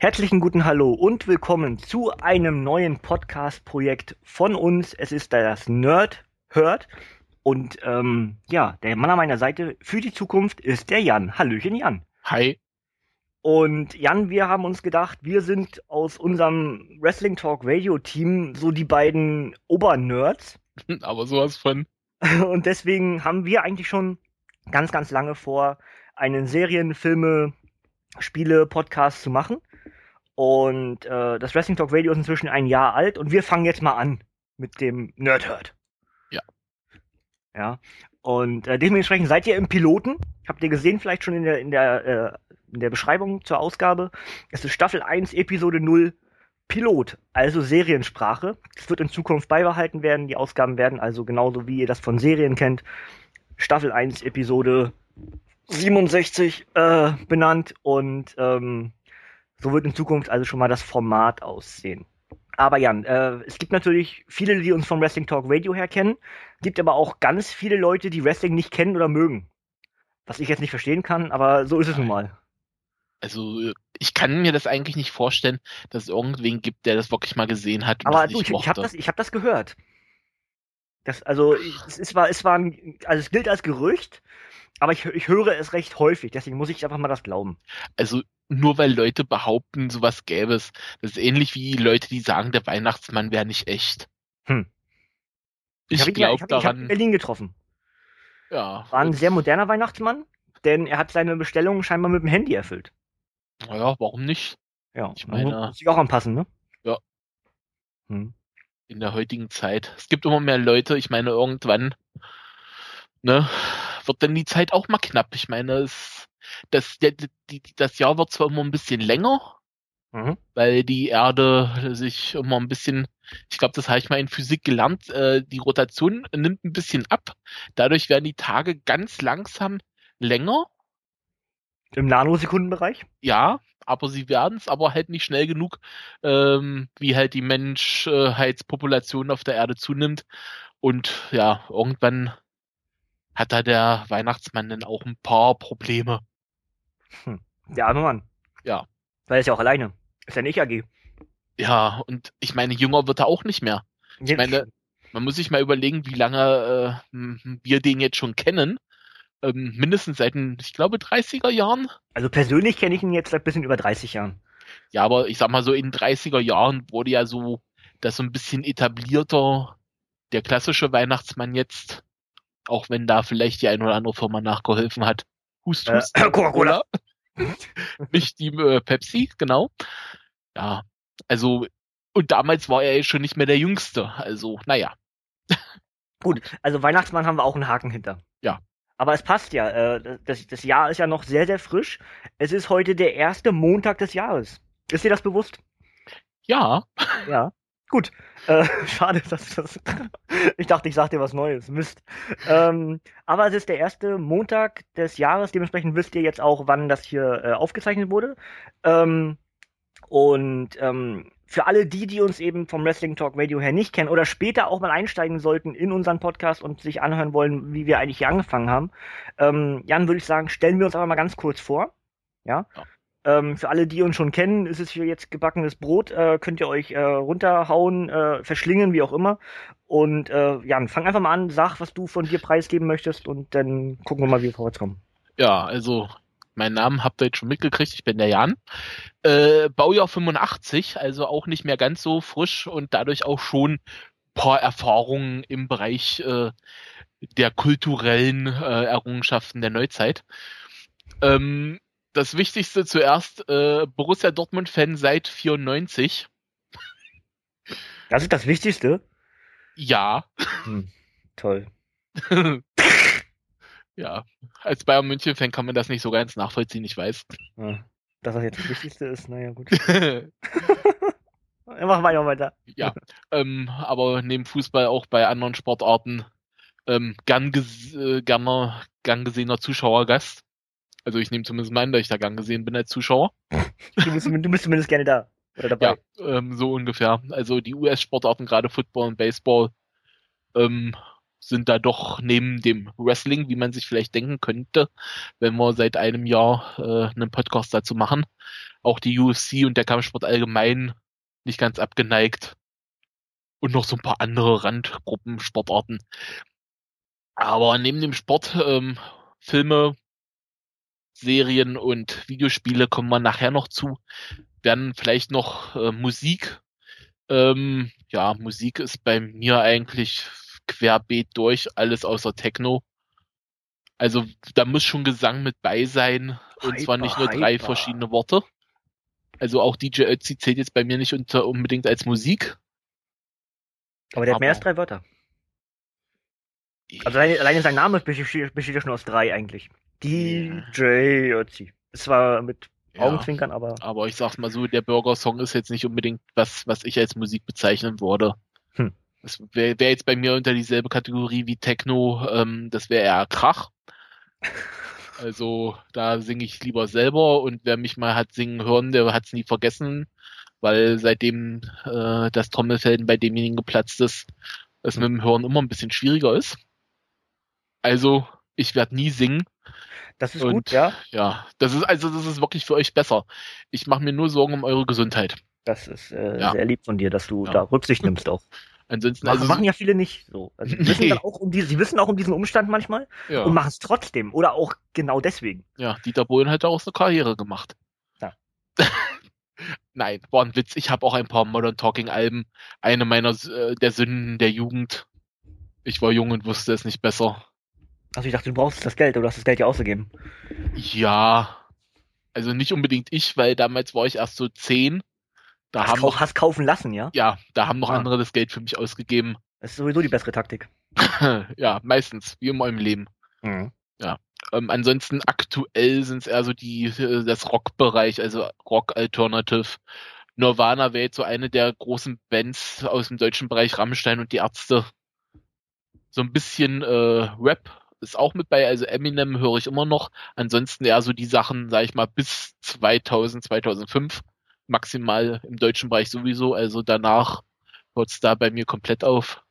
Herzlichen guten Hallo und willkommen zu einem neuen Podcast-Projekt von uns. Es ist das Nerd Hört. Und ähm, ja, der Mann an meiner Seite für die Zukunft ist der Jan. Hallöchen, Jan. Hi. Und Jan, wir haben uns gedacht, wir sind aus unserem Wrestling Talk Radio Team so die beiden Obernerds. Aber sowas von. Und deswegen haben wir eigentlich schon ganz, ganz lange vor, einen Serien, Filme, Spiele, Podcast zu machen. Und äh, das Wrestling Talk Radio ist inzwischen ein Jahr alt und wir fangen jetzt mal an mit dem Nerdhurt. Ja. Ja. Und äh, dementsprechend seid ihr im Piloten. Habt ihr gesehen, vielleicht schon in der, in der, äh, in der Beschreibung zur Ausgabe. Es ist Staffel 1, Episode 0, Pilot, also Seriensprache. Es wird in Zukunft beibehalten werden. Die Ausgaben werden also genauso wie ihr das von Serien kennt. Staffel 1, Episode 67 äh, benannt und ähm, so wird in Zukunft also schon mal das Format aussehen. Aber Jan, äh, es gibt natürlich viele, die uns vom Wrestling Talk Radio her kennen, gibt aber auch ganz viele Leute, die Wrestling nicht kennen oder mögen. Was ich jetzt nicht verstehen kann, aber so ist es nun mal. Also ich kann mir das eigentlich nicht vorstellen, dass es irgendwen gibt, der das wirklich mal gesehen hat. aber du, ich, ich habe das, ich hab das gehört. Das, also es, es war, es war, ein, also es gilt als Gerücht, aber ich, ich höre es recht häufig, deswegen muss ich einfach mal das glauben. Also nur weil Leute behaupten, sowas gäbe es. Das ist ähnlich wie Leute, die sagen, der Weihnachtsmann wäre nicht echt. Hm. Ich, ich glaube daran. Ich habe in Berlin getroffen. Ja. War ein sehr moderner Weihnachtsmann, denn er hat seine Bestellung scheinbar mit dem Handy erfüllt. Naja, warum nicht? Ja, ich meine. Muss sich auch anpassen, ne? Ja. Hm. In der heutigen Zeit. Es gibt immer mehr Leute, ich meine, irgendwann, ne, wird dann die Zeit auch mal knapp. Ich meine, es, das, das Jahr wird zwar immer ein bisschen länger, mhm. weil die Erde sich immer ein bisschen, ich glaube, das habe ich mal in Physik gelernt, äh, die Rotation nimmt ein bisschen ab. Dadurch werden die Tage ganz langsam länger. Im Nanosekundenbereich? Ja, aber sie werden es, aber halt nicht schnell genug, ähm, wie halt die Menschheitspopulation auf der Erde zunimmt. Und ja, irgendwann hat da der Weihnachtsmann dann auch ein paar Probleme. Hm. Der arme Mann. Ja. Weil er ist ja auch alleine. Ist ja nicht AG. Ja, und ich meine, jünger wird er auch nicht mehr. Ich meine, man muss sich mal überlegen, wie lange äh, wir den jetzt schon kennen. Ähm, mindestens seit den, ich glaube, 30er Jahren. Also persönlich kenne ich ihn jetzt seit ein bisschen über 30 Jahren. Ja, aber ich sag mal so, in den 30er Jahren wurde ja so das so ein bisschen etablierter, der klassische Weihnachtsmann jetzt auch wenn da vielleicht die eine oder andere Firma nachgeholfen hat. Hust, hust. Äh, Coca-Cola. nicht die äh, Pepsi, genau. Ja, also, und damals war er ja schon nicht mehr der Jüngste. Also, naja. Gut, also Weihnachtsmann haben wir auch einen Haken hinter. Ja. Aber es passt ja. Äh, das, das Jahr ist ja noch sehr, sehr frisch. Es ist heute der erste Montag des Jahres. Ist dir das bewusst? Ja. Ja. Gut. Äh, schade, dass das. ich dachte, ich sag dir was Neues. Mist. Ähm, aber es ist der erste Montag des Jahres, dementsprechend wisst ihr jetzt auch, wann das hier äh, aufgezeichnet wurde. Ähm, und ähm, für alle die, die uns eben vom Wrestling Talk Radio her nicht kennen oder später auch mal einsteigen sollten in unseren Podcast und sich anhören wollen, wie wir eigentlich hier angefangen haben, ähm, Jan, würde ich sagen, stellen wir uns aber mal ganz kurz vor. Ja. Ähm, für alle, die uns schon kennen, ist es hier jetzt gebackenes Brot. Äh, könnt ihr euch äh, runterhauen, äh, verschlingen, wie auch immer. Und äh, Jan, fang einfach mal an, sag, was du von dir preisgeben möchtest und dann gucken wir mal, wie wir vorwärts kommen. Ja, also mein Namen habt ihr jetzt schon mitgekriegt, ich bin der Jan. Äh, Baujahr 85, also auch nicht mehr ganz so frisch und dadurch auch schon paar Erfahrungen im Bereich äh, der kulturellen Errungenschaften der Neuzeit. Ähm, das Wichtigste zuerst, äh, Borussia Dortmund-Fan seit 94. Das ist das Wichtigste? Ja. Hm, toll. ja, als Bayern München-Fan kann man das nicht so ganz nachvollziehen, ich weiß. Ja, dass das jetzt das Wichtigste ist, naja, gut. Mach weiter, weiter. Ja, ähm, aber neben Fußball auch bei anderen Sportarten ähm, gern, ges äh, gerne, gern gesehener Zuschauergast. Also ich nehme zumindest meinen, da ich da gern gesehen bin als Zuschauer. Du bist, du bist zumindest gerne da. Oder dabei. Ja, ähm, so ungefähr. Also die US-Sportarten, gerade Football und Baseball, ähm, sind da doch neben dem Wrestling, wie man sich vielleicht denken könnte, wenn wir seit einem Jahr äh, einen Podcast dazu machen, auch die UFC und der Kampfsport allgemein nicht ganz abgeneigt. Und noch so ein paar andere Randgruppen, Sportarten. Aber neben dem Sport, ähm, Filme, Serien und Videospiele kommen wir nachher noch zu. Werden vielleicht noch äh, Musik. Ähm, ja, Musik ist bei mir eigentlich querbeet durch, alles außer Techno. Also da muss schon Gesang mit bei sein. Hyper, und zwar nicht nur drei hyper. verschiedene Worte. Also auch DJ Ötzi zählt jetzt bei mir nicht unter, unbedingt als Musik. Aber der hat mehr als drei Wörter. Also alleine, alleine sein Name besteht, besteht ja schon aus drei eigentlich. DJ Ötzi. Es war mit Augenzwinkern, aber. Aber ich sag's mal so, der Burger-Song ist jetzt nicht unbedingt was, was ich als Musik bezeichnen würde. Hm. Das wäre wär jetzt bei mir unter dieselbe Kategorie wie Techno, ähm, das wäre eher Krach. Also da singe ich lieber selber und wer mich mal hat singen hören, der hat's nie vergessen, weil seitdem äh, das Trommelfelden bei demjenigen geplatzt ist, es mit dem Hören immer ein bisschen schwieriger ist. Also ich werde nie singen. Das ist und, gut, ja. Ja, das ist also das ist wirklich für euch besser. Ich mache mir nur Sorgen um eure Gesundheit. Das ist äh, ja. sehr lieb von dir, dass du ja. da Rücksicht nimmst auch. Ansonsten machen, also machen ja viele nicht so. Also sie wissen dann auch um diese, sie wissen auch um diesen Umstand manchmal ja. und machen es trotzdem oder auch genau deswegen. Ja, Dieter Bohlen hat auch so Karriere gemacht. Ja. Nein, war ein Witz. Ich habe auch ein paar Modern Talking Alben. Eine meiner äh, der Sünden der Jugend. Ich war jung und wusste es nicht besser. Also ich dachte, du brauchst das Geld oder hast das Geld ja ausgegeben. Ja. Also nicht unbedingt ich, weil damals war ich erst so zehn da hast, haben kau hast kaufen lassen, ja? Ja, da haben noch ah. andere das Geld für mich ausgegeben. Das ist sowieso die bessere Taktik. ja, meistens, wie immer im Leben. Mhm. Ja. Ähm, ansonsten aktuell sind es eher so die, äh, das Rock-Bereich, also Rock Alternative. Nirvana wäre jetzt so eine der großen Bands aus dem deutschen Bereich, Rammstein und die Ärzte. So ein bisschen äh, Rap ist auch mit bei, also Eminem höre ich immer noch. Ansonsten eher so die Sachen, sag ich mal, bis 2000, 2005 maximal im deutschen Bereich sowieso. Also danach hört es da bei mir komplett auf.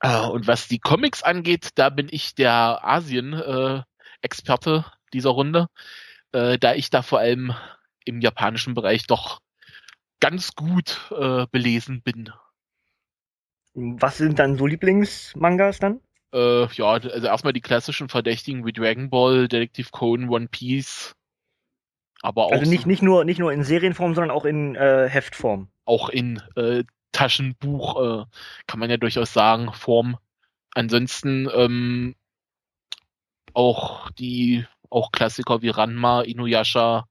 Äh, und was die Comics angeht, da bin ich der Asien-Experte dieser Runde, äh, da ich da vor allem im japanischen Bereich doch ganz gut äh, belesen bin. Was sind dann so Lieblingsmangas dann? Äh, ja, also erstmal die klassischen Verdächtigen wie Dragon Ball, Detective Conan, One Piece, aber auch also nicht, nicht, nur, nicht nur in Serienform, sondern auch in äh, Heftform. Auch in äh, Taschenbuch, äh, kann man ja durchaus sagen, Form. Ansonsten ähm, auch die auch Klassiker wie Ranma, Inuyasha.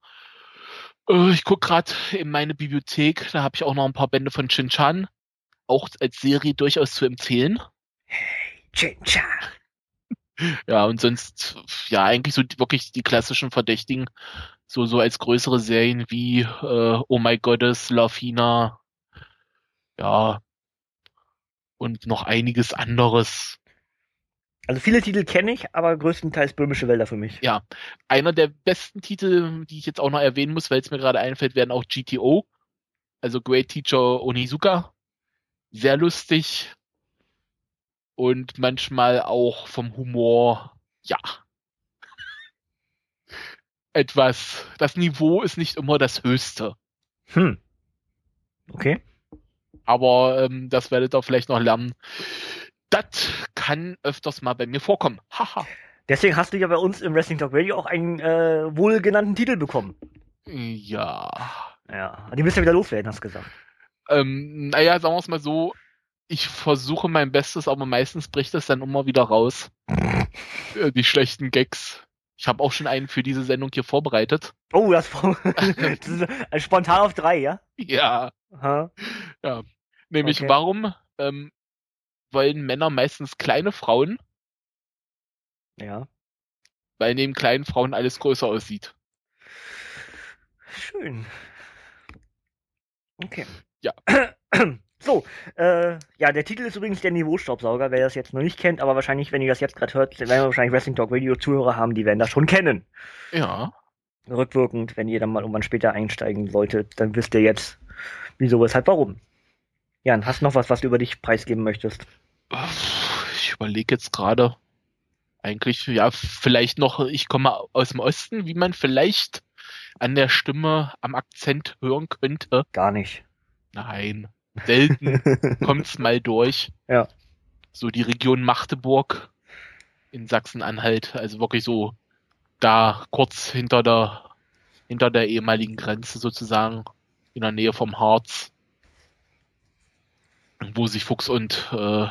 Äh, ich guck gerade in meine Bibliothek, da habe ich auch noch ein paar Bände von Shin-Chan. Auch als Serie durchaus zu empfehlen. Hey, Shin-Chan. Ja, und sonst, ja, eigentlich so wirklich die klassischen Verdächtigen so, so als größere Serien wie äh, Oh My Goddess, Lafina, ja, und noch einiges anderes. Also viele Titel kenne ich, aber größtenteils böhmische Wälder für mich. Ja, einer der besten Titel, die ich jetzt auch noch erwähnen muss, weil es mir gerade einfällt, werden auch GTO, also Great Teacher Onizuka. Sehr lustig und manchmal auch vom Humor, ja, etwas, das Niveau ist nicht immer das höchste. Hm. Okay. Aber ähm, das werdet ihr vielleicht noch lernen. Das kann öfters mal bei mir vorkommen. Haha. Deswegen hast du ja bei uns im Wrestling Talk Radio auch einen äh, wohlgenannten Titel bekommen. Ja. Ja, die müssen ja wieder loswerden, hast du gesagt. Ähm, naja, sagen wir es mal so, ich versuche mein Bestes, aber meistens bricht es dann immer wieder raus. Die schlechten Gags. Ich habe auch schon einen für diese Sendung hier vorbereitet. Oh, das, das ist spontan auf drei, ja? Ja. Aha. Ja. Nämlich, okay. warum ähm, wollen Männer meistens kleine Frauen? Ja. Weil neben kleinen Frauen alles größer aussieht. Schön. Okay. Ja. So, äh, ja, der Titel ist übrigens der Niveaustaubsauger, wer das jetzt noch nicht kennt, aber wahrscheinlich, wenn ihr das jetzt gerade hört, werden wir wahrscheinlich Wrestling Talk Radio Zuhörer haben, die werden das schon kennen. Ja. Rückwirkend, wenn ihr dann mal irgendwann später einsteigen solltet, dann wisst ihr jetzt, wieso, weshalb, warum. Jan, hast du noch was, was du über dich preisgeben möchtest? Ich überlege jetzt gerade, eigentlich, ja, vielleicht noch, ich komme aus dem Osten, wie man vielleicht an der Stimme, am Akzent hören könnte. Gar nicht. Nein. Selten kommt's mal durch. Ja. So die Region Magdeburg in Sachsen-Anhalt, also wirklich so da kurz hinter der hinter der ehemaligen Grenze sozusagen, in der Nähe vom Harz, wo sich Fuchs und äh,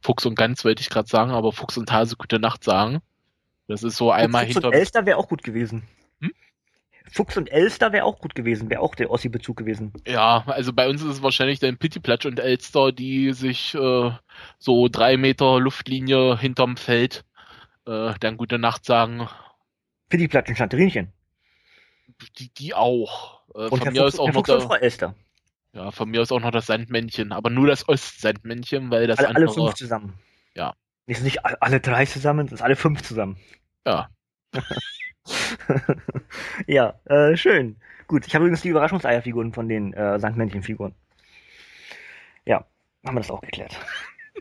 Fuchs und Gans wollte ich gerade sagen, aber Fuchs und Hase gute Nacht sagen. Das ist so einmal Fuchs hinter. Und Elster wäre auch gut gewesen. Hm? Fuchs und Elster wäre auch gut gewesen, wäre auch der Ossi-Bezug gewesen. Ja, also bei uns ist es wahrscheinlich dann Pittiplatsch und Elster, die sich äh, so drei Meter Luftlinie hinterm Feld äh, dann gute Nacht sagen. Pittiplatsch und Chanterinchen. Die, die auch. Äh, und von mir Fuchs, ist auch noch der, Frau Elster. Ja, von mir ist auch noch das Sandmännchen, aber nur das Ostsandmännchen, weil das alle, andere... Alle fünf zusammen. Ja. Ist nicht alle drei zusammen, es ist alle fünf zusammen. Ja. ja, äh, schön. Gut, ich habe übrigens die Überraschungseierfiguren von den äh, Sandmännchenfiguren. Ja, haben wir das auch geklärt.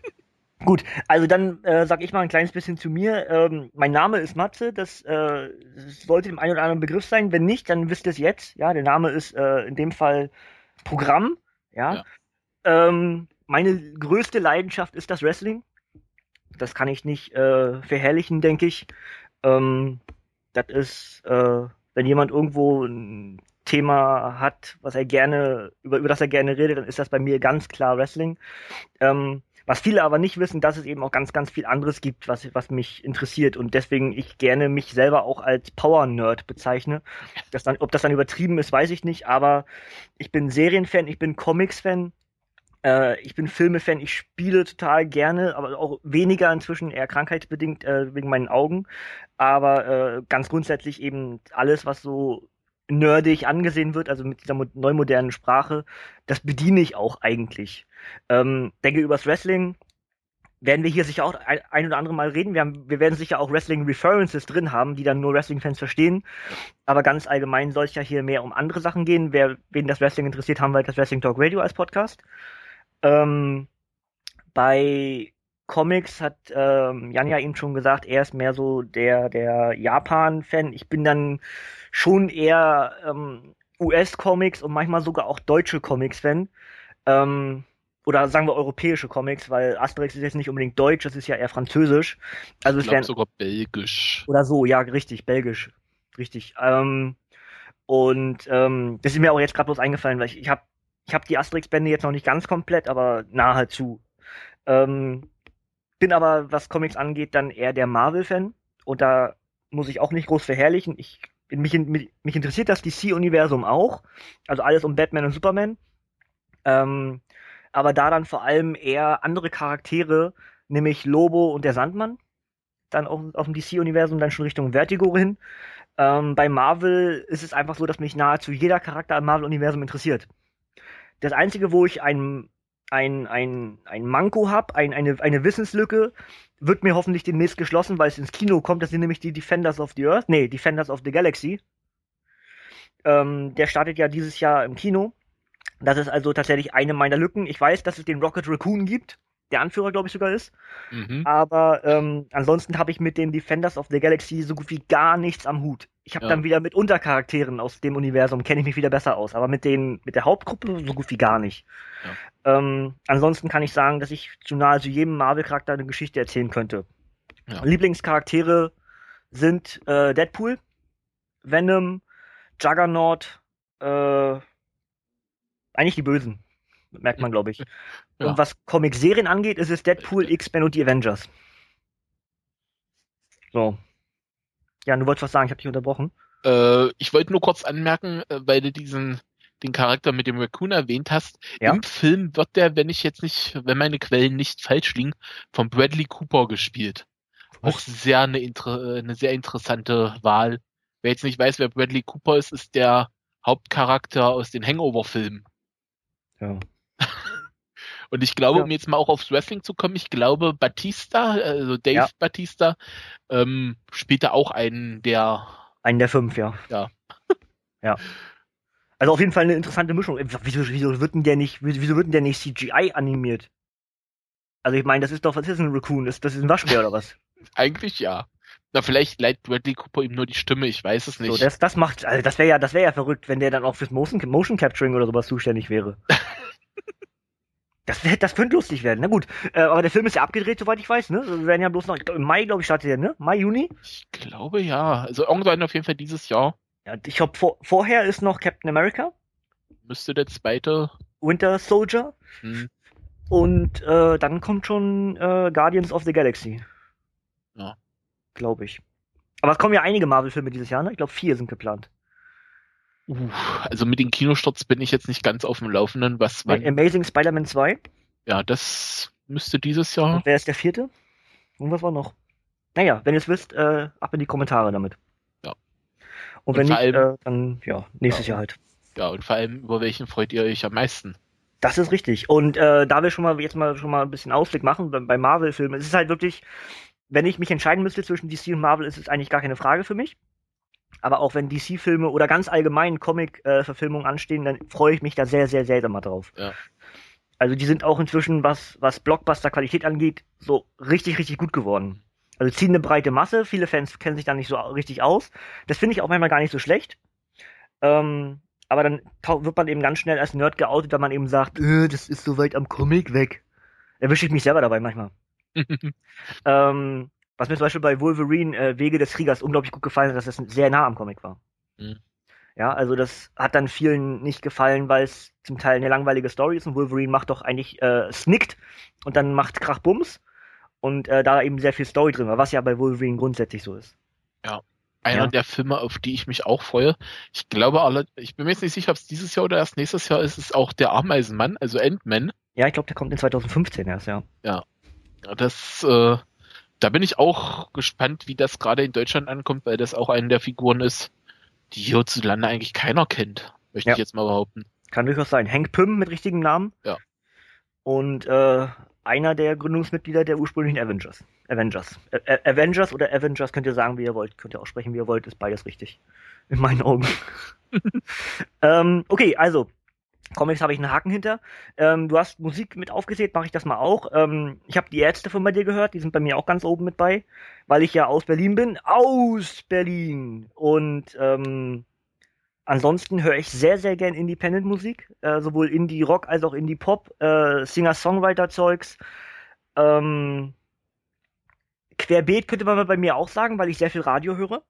Gut, also dann äh, sag ich mal ein kleines bisschen zu mir. Ähm, mein Name ist Matze, das äh, sollte dem einen oder anderen Begriff sein. Wenn nicht, dann wisst ihr es jetzt. Ja, der Name ist äh, in dem Fall Programm. Ja. ja. Ähm, meine größte Leidenschaft ist das Wrestling. Das kann ich nicht äh, verherrlichen, denke ich. Ähm, das ist, äh, wenn jemand irgendwo ein Thema hat, was er gerne, über, über das er gerne redet, dann ist das bei mir ganz klar Wrestling. Ähm, was viele aber nicht wissen, dass es eben auch ganz, ganz viel anderes gibt, was, was mich interessiert und deswegen ich gerne mich selber auch als Power-Nerd bezeichne. Das dann, ob das dann übertrieben ist, weiß ich nicht, aber ich bin Serienfan, ich bin Comics-Fan, äh, ich bin Filme-Fan, ich spiele total gerne, aber auch weniger inzwischen, eher krankheitsbedingt äh, wegen meinen Augen. Aber äh, ganz grundsätzlich eben alles, was so nerdig angesehen wird, also mit dieser neumodernen Sprache, das bediene ich auch eigentlich. Ähm, denke übers Wrestling werden wir hier sicher auch ein, ein oder andere Mal reden. Wir, haben, wir werden sicher auch Wrestling-References drin haben, die dann nur Wrestling-Fans verstehen. Aber ganz allgemein soll es ja hier mehr um andere Sachen gehen. Wer, wen das Wrestling interessiert, haben wir halt das Wrestling Talk Radio als Podcast. Ähm, bei Comics hat ähm, Jan ja eben schon gesagt, er ist mehr so der, der Japan-Fan. Ich bin dann schon eher ähm, US-Comics und manchmal sogar auch deutsche Comics-Fan. Ähm, oder sagen wir europäische Comics, weil Asterix ist jetzt nicht unbedingt deutsch, das ist ja eher französisch. Also ich glaube sogar belgisch. Oder so, ja, richtig, belgisch. Richtig. Ähm, und ähm, das ist mir auch jetzt gerade bloß eingefallen, weil ich, ich habe ich hab die Asterix-Bände jetzt noch nicht ganz komplett, aber nahezu. Ähm, bin aber, was Comics angeht, dann eher der Marvel-Fan. Und da muss ich auch nicht groß verherrlichen. Ich, mich, mich, mich interessiert das DC-Universum auch. Also alles um Batman und Superman. Ähm, aber da dann vor allem eher andere Charaktere, nämlich Lobo und der Sandmann, dann auf, auf dem DC-Universum dann schon Richtung Vertigo hin. Ähm, bei Marvel ist es einfach so, dass mich nahezu jeder Charakter im Marvel-Universum interessiert. Das Einzige, wo ich ein, ein, ein, ein Manko habe, ein, eine, eine Wissenslücke, wird mir hoffentlich demnächst geschlossen, weil es ins Kino kommt. Das sind nämlich die Defenders of the Earth. Nee, Defenders of the Galaxy. Ähm, der startet ja dieses Jahr im Kino. Das ist also tatsächlich eine meiner Lücken. Ich weiß, dass es den Rocket Raccoon gibt, der Anführer, glaube ich, sogar ist. Mhm. Aber ähm, ansonsten habe ich mit den Defenders of the Galaxy so gut wie gar nichts am Hut. Ich habe ja. dann wieder mit Untercharakteren aus dem Universum, kenne ich mich wieder besser aus. Aber mit den, mit der Hauptgruppe so gut wie gar nicht. Ja. Ähm, ansonsten kann ich sagen, dass ich zu nahezu jedem Marvel-Charakter eine Geschichte erzählen könnte. Ja. Lieblingscharaktere sind äh, Deadpool, Venom, Juggernaut, äh, eigentlich die Bösen. Merkt man, glaube ich. Ja. Und was Comic-Serien angeht, ist es Deadpool, X-Men und die Avengers. So. Ja, du wolltest was sagen, ich habe dich unterbrochen. Äh, ich wollte nur kurz anmerken, äh, weil du diesen den Charakter mit dem Raccoon erwähnt hast. Ja. Im Film wird der, wenn ich jetzt nicht, wenn meine Quellen nicht falsch liegen, von Bradley Cooper gespielt. Was? Auch sehr eine, eine sehr interessante Wahl. Wer jetzt nicht weiß, wer Bradley Cooper ist, ist der Hauptcharakter aus den Hangover-Filmen. Ja. Und ich glaube, ja. um jetzt mal auch aufs Wrestling zu kommen, ich glaube, Batista, also Dave ja. Batista, ähm, spielt da auch einen der. Einen der fünf, ja. Ja. ja. Also auf jeden Fall eine interessante Mischung. Wieso, wieso wird denn der nicht, wieso wird denn der nicht CGI animiert? Also ich meine, das ist doch, was ist ein Raccoon? Das, das ist ein Waschbär oder was? Eigentlich ja. Na, vielleicht leiht Bradley Cooper ihm nur die Stimme, ich weiß es nicht. So, das, das macht, also das wäre ja, das wäre ja verrückt, wenn der dann auch fürs Motion, Motion Capturing oder sowas zuständig wäre. das, das könnte lustig werden. Na gut, äh, aber der Film ist ja abgedreht, soweit ich weiß, ne? Wir werden ja bloß noch, im Mai, glaube ich, startet der, ne? Mai, Juni? Ich glaube ja. Also irgendwann auf jeden Fall dieses Jahr. Ja, ich glaube, vor, vorher ist noch Captain America. Müsste der zweite. Winter Soldier. Hm. Und äh, dann kommt schon äh, Guardians of the Galaxy. Ja. Glaube ich. Aber es kommen ja einige Marvel-Filme dieses Jahr, ne? Ich glaube, vier sind geplant. Uh, also mit den Kinostarts bin ich jetzt nicht ganz auf dem Laufenden. Was wann... Amazing Spider-Man 2. Ja, das müsste dieses Jahr. Und wer ist der vierte? Und was war noch? Naja, wenn ihr es wisst, äh, ab in die Kommentare damit. Ja. Und, und wenn nicht, allem, äh, dann ja, nächstes ja. Jahr halt. Ja, und vor allem, über welchen freut ihr euch am meisten? Das ist richtig. Und äh, da wir schon mal jetzt mal schon mal ein bisschen Ausblick machen bei, bei Marvel-Filmen, es ist halt wirklich, wenn ich mich entscheiden müsste zwischen DC und Marvel, ist es eigentlich gar keine Frage für mich. Aber auch wenn DC-Filme oder ganz allgemein Comic-Verfilmungen anstehen, dann freue ich mich da sehr, sehr, sehr immer drauf. Ja. Also die sind auch inzwischen, was, was Blockbuster-Qualität angeht, so richtig, richtig gut geworden. Also ziehen eine breite Masse, viele Fans kennen sich da nicht so richtig aus. Das finde ich auch manchmal gar nicht so schlecht. Ähm, aber dann wird man eben ganz schnell als Nerd geoutet, da man eben sagt, äh, das ist so weit am Comic weg. Erwische ich mich selber dabei manchmal. ähm, was mir zum Beispiel bei Wolverine äh, Wege des Kriegers unglaublich gut gefallen hat, dass das sehr nah am Comic war. Mhm. Ja, also das hat dann vielen nicht gefallen, weil es zum Teil eine langweilige Story ist und Wolverine macht doch eigentlich äh, snickt und dann macht Krachbums und äh, da eben sehr viel Story drin war, was ja bei Wolverine grundsätzlich so ist. Ja einer ja. der Filme, auf die ich mich auch freue. Ich glaube, alle, ich bin mir jetzt nicht sicher, ob es dieses Jahr oder erst nächstes Jahr ist, ist auch der Ameisenmann, also Endman. Ja, ich glaube, der kommt in 2015 erst, ja. Ja. Das, äh, da bin ich auch gespannt, wie das gerade in Deutschland ankommt, weil das auch eine der Figuren ist, die hierzulande eigentlich keiner kennt, möchte ja. ich jetzt mal behaupten. Kann durchaus sein. Hank Pym mit richtigem Namen. Ja. Und äh, einer der Gründungsmitglieder der ursprünglichen Avengers. Avengers. A Avengers oder Avengers könnt ihr sagen, wie ihr wollt. Könnt ihr auch sprechen, wie ihr wollt. Ist beides richtig. In meinen Augen. ähm, okay, also. Comics habe ich einen Haken hinter. Ähm, du hast Musik mit aufgezählt, mache ich das mal auch. Ähm, ich habe die Ärzte von bei dir gehört, die sind bei mir auch ganz oben mit bei, weil ich ja aus Berlin bin. Aus Berlin! Und ähm, Ansonsten höre ich sehr, sehr gern Independent-Musik, äh, sowohl Indie-Rock als auch Indie-Pop, äh, Singer-Songwriter-Zeugs. Ähm, querbeet könnte man bei mir auch sagen, weil ich sehr viel Radio höre.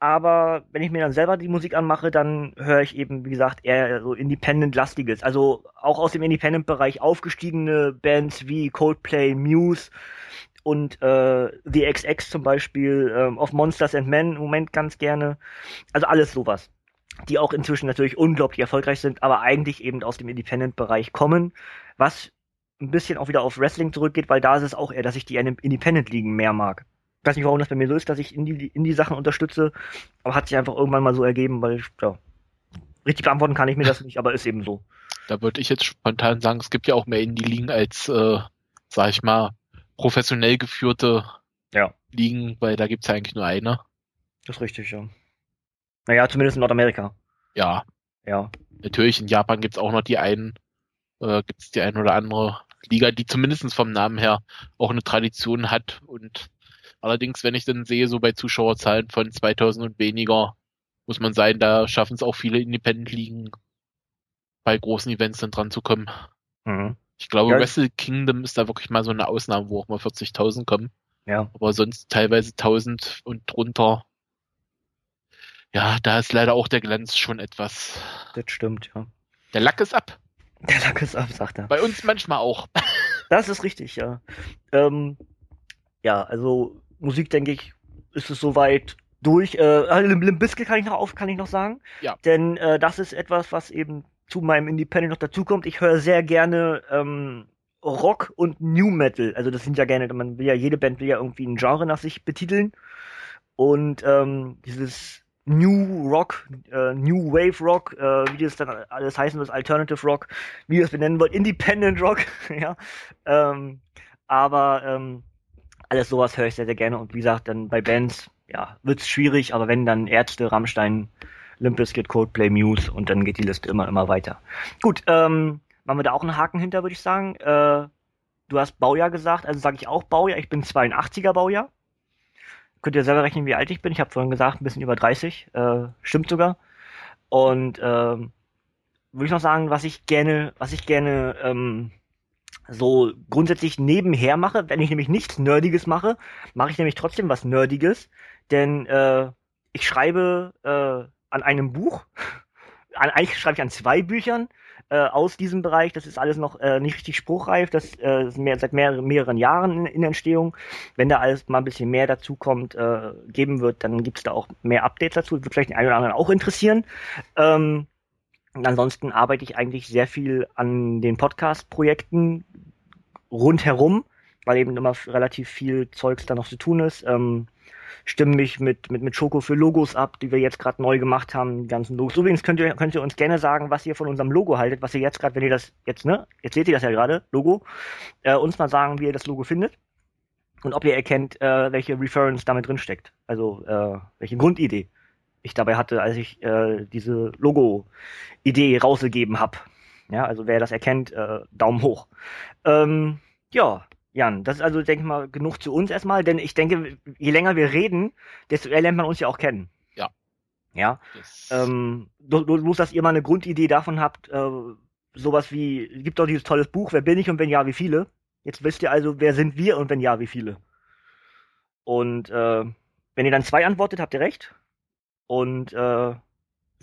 Aber wenn ich mir dann selber die Musik anmache, dann höre ich eben, wie gesagt, eher so Independent-lastiges. Also auch aus dem Independent-Bereich aufgestiegene Bands wie Coldplay, Muse und äh, The XX zum Beispiel, äh, of Monsters and Men im Moment ganz gerne. Also alles sowas die auch inzwischen natürlich unglaublich erfolgreich sind, aber eigentlich eben aus dem Independent-Bereich kommen, was ein bisschen auch wieder auf Wrestling zurückgeht, weil da ist es auch eher, dass ich die Independent-Ligen mehr mag. Ich weiß nicht, warum das bei mir so ist, dass ich in die, in die Sachen unterstütze, aber hat sich einfach irgendwann mal so ergeben, weil, ja, richtig beantworten kann ich mir das nicht, aber ist eben so. Da würde ich jetzt spontan sagen, es gibt ja auch mehr Indie-Ligen als, äh, sag ich mal, professionell geführte ja. Ligen, weil da gibt's ja eigentlich nur eine. Das ist richtig, ja. Naja, zumindest in Nordamerika. Ja. Ja. Natürlich, in Japan gibt's auch noch die einen, äh, gibt's die ein oder andere Liga, die zumindest vom Namen her auch eine Tradition hat. Und allerdings, wenn ich dann sehe, so bei Zuschauerzahlen von 2000 und weniger, muss man sagen, da schaffen es auch viele Independent-Ligen bei großen Events dann dran zu kommen. Mhm. Ich glaube, ja. Wrestle Kingdom ist da wirklich mal so eine Ausnahme, wo auch mal 40.000 kommen. Ja. Aber sonst teilweise 1000 und drunter ja, da ist leider auch der Glanz schon etwas. Das stimmt, ja. Der Lack ist ab. Der Lack ist ab, sagt er. Bei uns manchmal auch. Das ist richtig, ja. Ähm, ja, also Musik, denke ich, ist es soweit durch. Äh, Limp Bizkit kann ich noch auf, kann ich noch sagen. Ja. Denn äh, das ist etwas, was eben zu meinem Independent noch dazukommt. Ich höre sehr gerne ähm, Rock und New Metal. Also das sind ja gerne, man will ja, jede Band will ja irgendwie ein Genre nach sich betiteln. Und ähm, dieses New Rock, äh, New Wave Rock, äh, wie das dann alles heißen wird, Alternative Rock, wie ihr es benennen wollt, Independent Rock, ja. Ähm, aber ähm, alles sowas höre ich sehr, sehr gerne und wie gesagt, dann bei Bands, ja, wird's schwierig, aber wenn dann Ärzte, Rammstein, Limp Bizkit, Coldplay, Muse und dann geht die Liste immer, immer weiter. Gut, ähm, machen wir da auch einen Haken hinter, würde ich sagen. Äh, du hast Baujahr gesagt, also sage ich auch Baujahr, ich bin 82er Baujahr könnt ihr selber rechnen, wie alt ich bin. Ich habe vorhin gesagt, ein bisschen über 30. Äh, stimmt sogar. Und ähm, würde ich noch sagen, was ich gerne, was ich gerne ähm, so grundsätzlich nebenher mache, wenn ich nämlich nichts Nerdiges mache, mache ich nämlich trotzdem was Nerdiges, denn äh, ich schreibe äh, an einem Buch, an, eigentlich schreibe ich an zwei Büchern äh, aus diesem Bereich. Das ist alles noch äh, nicht richtig spruchreif, das äh, ist mehr, seit mehr, mehreren Jahren in, in Entstehung. Wenn da alles mal ein bisschen mehr dazu kommt, äh, geben wird, dann gibt es da auch mehr Updates dazu. Wird vielleicht den einen oder anderen auch interessieren. Ähm, ansonsten arbeite ich eigentlich sehr viel an den Podcast-Projekten rundherum, weil eben immer relativ viel Zeugs da noch zu tun ist. Ähm, stimme mich mit, mit, mit Schoko für Logos ab, die wir jetzt gerade neu gemacht haben, die ganzen Logos. Übrigens könnt ihr, könnt ihr uns gerne sagen, was ihr von unserem Logo haltet, was ihr jetzt gerade, wenn ihr das jetzt, ne, jetzt seht ihr das ja gerade, Logo, äh, uns mal sagen, wie ihr das Logo findet und ob ihr erkennt, äh, welche Reference damit drin steckt. Also äh, welche Grundidee ich dabei hatte, als ich äh, diese Logo-Idee rausgegeben habe. Ja, also wer das erkennt, äh, Daumen hoch. Ähm, ja, Jan, das ist also, denke ich mal, genug zu uns erstmal, denn ich denke, je länger wir reden, desto eher lernt man uns ja auch kennen. Ja. Ja. Ähm, bloß, dass ihr mal eine Grundidee davon habt, äh, sowas wie, gibt doch dieses tolles Buch, wer bin ich und wenn ja, wie viele? Jetzt wisst ihr also, wer sind wir und wenn ja, wie viele? Und äh, wenn ihr dann zwei antwortet, habt ihr recht. Und äh,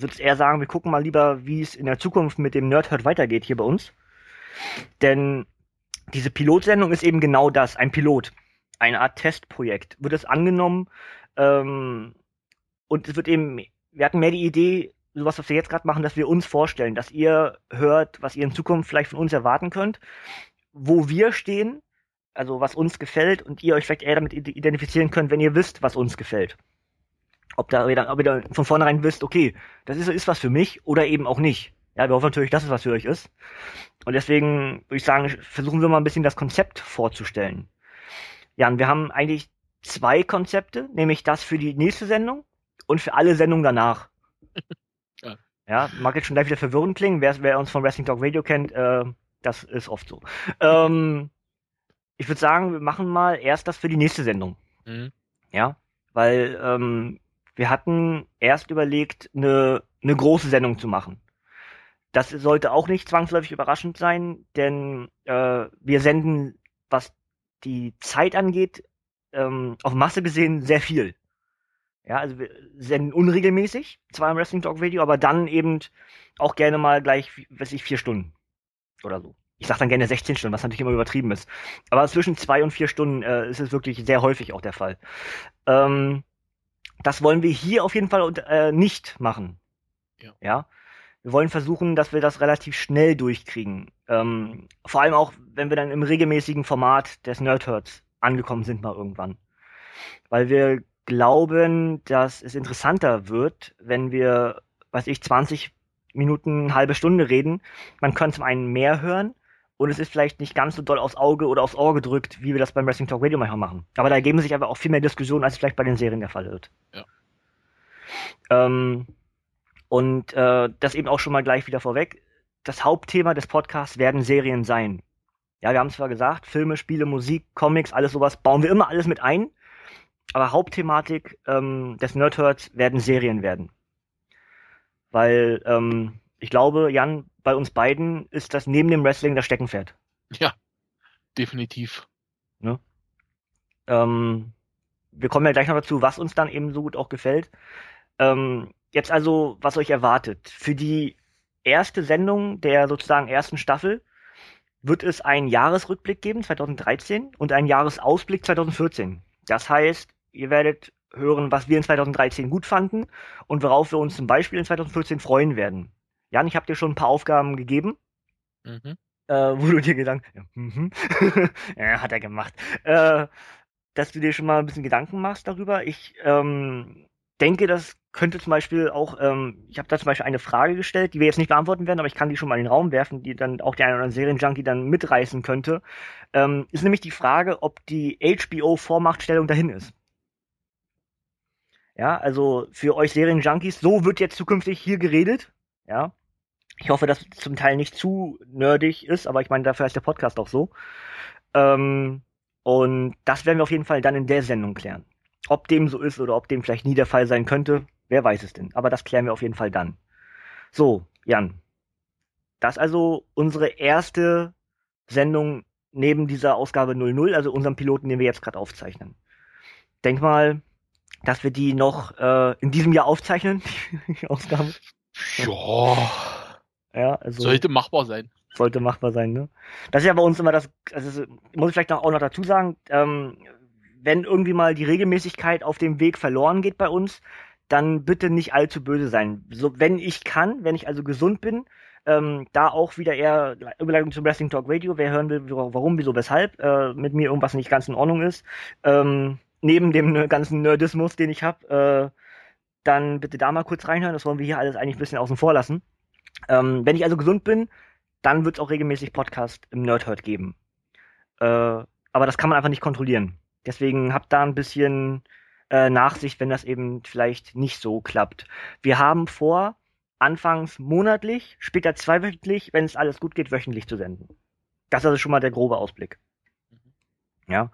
würde eher sagen, wir gucken mal lieber, wie es in der Zukunft mit dem Nerdhurt weitergeht hier bei uns. Denn diese Pilotsendung ist eben genau das, ein Pilot, eine Art Testprojekt. Wird es angenommen ähm, und es wird eben, wir hatten mehr die Idee, sowas, was wir jetzt gerade machen, dass wir uns vorstellen, dass ihr hört, was ihr in Zukunft vielleicht von uns erwarten könnt, wo wir stehen, also was uns gefällt und ihr euch vielleicht eher damit identifizieren könnt, wenn ihr wisst, was uns gefällt ob da wieder, ob ihr da von vornherein wisst, okay, das ist, ist was für mich oder eben auch nicht. Ja, wir hoffen natürlich, dass es was für euch ist. Und deswegen würde ich sagen, versuchen wir mal ein bisschen das Konzept vorzustellen. Ja, und wir haben eigentlich zwei Konzepte, nämlich das für die nächste Sendung und für alle Sendungen danach. ja. ja, mag jetzt schon gleich wieder verwirrend klingen. Wer, wer uns von Wrestling Talk Radio kennt, äh, das ist oft so. Ähm, ich würde sagen, wir machen mal erst das für die nächste Sendung. Mhm. Ja, weil ähm, wir hatten erst überlegt, eine, eine große Sendung zu machen. Das sollte auch nicht zwangsläufig überraschend sein, denn äh, wir senden, was die Zeit angeht, ähm, auf Masse gesehen sehr viel. Ja, also wir senden unregelmäßig, zwar im Wrestling Talk Video, aber dann eben auch gerne mal gleich, weiß ich, vier Stunden oder so. Ich sag dann gerne 16 Stunden, was natürlich immer übertrieben ist. Aber zwischen zwei und vier Stunden äh, ist es wirklich sehr häufig auch der Fall. Ähm, das wollen wir hier auf jeden Fall äh, nicht machen. Ja. ja. Wir wollen versuchen, dass wir das relativ schnell durchkriegen. Ähm, vor allem auch, wenn wir dann im regelmäßigen Format des Nerdherds angekommen sind mal irgendwann. Weil wir glauben, dass es interessanter wird, wenn wir, weiß ich, 20 Minuten, eine halbe Stunde reden. Man könnte zum einen mehr hören und es ist vielleicht nicht ganz so doll aufs Auge oder aufs Ohr gedrückt, wie wir das beim Wrestling Talk Radio manchmal machen. Aber da ergeben sich aber auch viel mehr Diskussionen, als es vielleicht bei den Serien der Fall wird. Ja. Ähm, und äh, das eben auch schon mal gleich wieder vorweg. Das Hauptthema des Podcasts werden Serien sein. Ja, wir haben zwar gesagt, Filme, Spiele, Musik, Comics, alles sowas bauen wir immer alles mit ein. Aber Hauptthematik ähm, des Nerdherds werden Serien werden. Weil ähm, ich glaube, Jan, bei uns beiden ist das neben dem Wrestling das Steckenpferd. Ja, definitiv. Ne? Ähm, wir kommen ja gleich noch dazu, was uns dann eben so gut auch gefällt. Ähm, jetzt also, was euch erwartet. Für die erste Sendung der sozusagen ersten Staffel wird es einen Jahresrückblick geben, 2013, und einen Jahresausblick 2014. Das heißt, ihr werdet hören, was wir in 2013 gut fanden und worauf wir uns zum Beispiel in 2014 freuen werden. Jan, ich habe dir schon ein paar Aufgaben gegeben. Mhm. Äh, wo du dir Gedanken, mhm. ja, hat er gemacht, äh, dass du dir schon mal ein bisschen Gedanken machst darüber. Ich ähm, denke, das könnte zum Beispiel auch, ähm, ich habe da zum Beispiel eine Frage gestellt, die wir jetzt nicht beantworten werden, aber ich kann die schon mal in den Raum werfen, die dann auch der eine oder andere Serienjunkie dann mitreißen könnte. Ähm, ist nämlich die Frage, ob die HBO-Vormachtstellung dahin ist. Ja, also für euch Serienjunkies, so wird jetzt zukünftig hier geredet. Ja, ich hoffe, dass es zum Teil nicht zu nerdig ist, aber ich meine, dafür ist der Podcast auch so. Ähm, und das werden wir auf jeden Fall dann in der Sendung klären. Ob dem so ist oder ob dem vielleicht nie der Fall sein könnte, wer weiß es denn. Aber das klären wir auf jeden Fall dann. So, Jan. Das ist also unsere erste Sendung neben dieser Ausgabe 00, also unserem Piloten, den wir jetzt gerade aufzeichnen. Denk mal, dass wir die noch äh, in diesem Jahr aufzeichnen, die Ausgabe. Ja. Ja, also. Sollte machbar sein. Sollte machbar sein, ne? Das ist ja bei uns immer das, also muss ich vielleicht auch noch dazu sagen, ähm, wenn irgendwie mal die Regelmäßigkeit auf dem Weg verloren geht bei uns, dann bitte nicht allzu böse sein. So, wenn ich kann, wenn ich also gesund bin, ähm, da auch wieder eher Überleitung zum Wrestling Talk Radio, wer hören will, warum, wieso, weshalb, äh, mit mir irgendwas nicht ganz in Ordnung ist, ähm, neben dem ganzen Nerdismus, den ich habe, äh, dann bitte da mal kurz reinhören, das wollen wir hier alles eigentlich ein bisschen außen vor lassen. Ähm, wenn ich also gesund bin, dann wird es auch regelmäßig Podcast im Nerdhurt geben. Äh, aber das kann man einfach nicht kontrollieren. Deswegen habt da ein bisschen äh, Nachsicht, wenn das eben vielleicht nicht so klappt. Wir haben vor, anfangs monatlich, später zweiwöchentlich, wenn es alles gut geht, wöchentlich zu senden. Das ist also schon mal der grobe Ausblick. Mhm. Ja.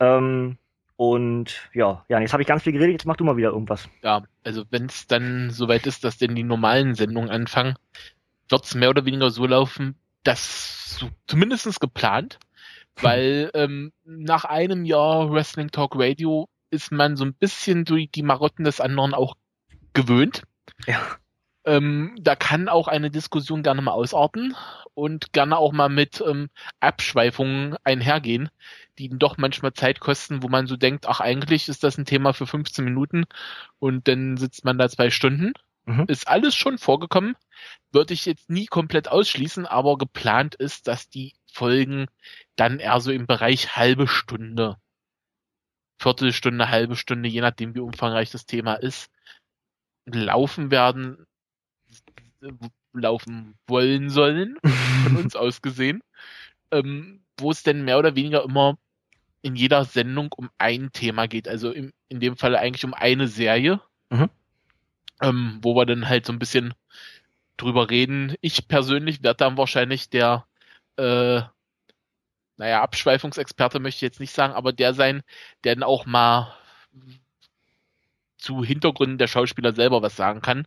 Ähm, und ja, ja, jetzt habe ich ganz viel geredet, jetzt mach du mal wieder irgendwas. Ja, also wenn es dann soweit ist, dass denn die normalen Sendungen anfangen, wird es mehr oder weniger so laufen, dass so, zumindest geplant, weil ähm, nach einem Jahr Wrestling Talk Radio ist man so ein bisschen durch die Marotten des anderen auch gewöhnt. Ja. Ähm, da kann auch eine Diskussion gerne mal ausarten und gerne auch mal mit ähm, Abschweifungen einhergehen, die doch manchmal Zeit kosten, wo man so denkt, ach eigentlich ist das ein Thema für 15 Minuten und dann sitzt man da zwei Stunden. Mhm. Ist alles schon vorgekommen, würde ich jetzt nie komplett ausschließen, aber geplant ist, dass die Folgen dann eher so im Bereich halbe Stunde, Viertelstunde, halbe Stunde, je nachdem wie umfangreich das Thema ist, laufen werden laufen wollen sollen, von uns aus gesehen, ähm, wo es denn mehr oder weniger immer in jeder Sendung um ein Thema geht, also im, in dem Fall eigentlich um eine Serie, mhm. ähm, wo wir dann halt so ein bisschen drüber reden. Ich persönlich werde dann wahrscheinlich der, äh, naja, Abschweifungsexperte möchte ich jetzt nicht sagen, aber der sein, der dann auch mal zu Hintergründen der Schauspieler selber was sagen kann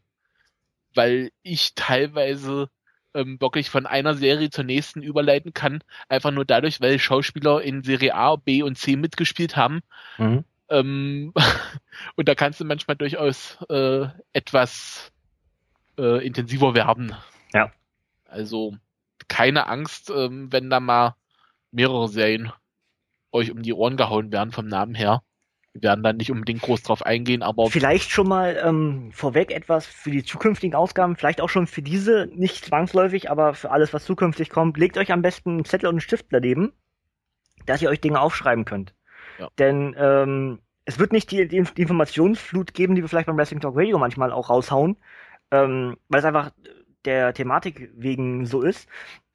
weil ich teilweise ähm, wirklich von einer Serie zur nächsten überleiten kann, einfach nur dadurch, weil Schauspieler in Serie A, B und C mitgespielt haben. Mhm. Ähm, und da kannst du manchmal durchaus äh, etwas äh, intensiver werden. Ja. Also keine Angst, ähm, wenn da mal mehrere Serien euch um die Ohren gehauen werden vom Namen her. Wir werden dann nicht unbedingt groß drauf eingehen, aber. Vielleicht schon mal ähm, vorweg etwas für die zukünftigen Ausgaben, vielleicht auch schon für diese, nicht zwangsläufig, aber für alles, was zukünftig kommt. Legt euch am besten einen Zettel und einen Stift daneben, dass ihr euch Dinge aufschreiben könnt. Ja. Denn ähm, es wird nicht die, die, Informationsflut geben, die wir vielleicht beim Wrestling Talk Radio manchmal auch raushauen, ähm, weil es einfach der Thematik wegen so ist.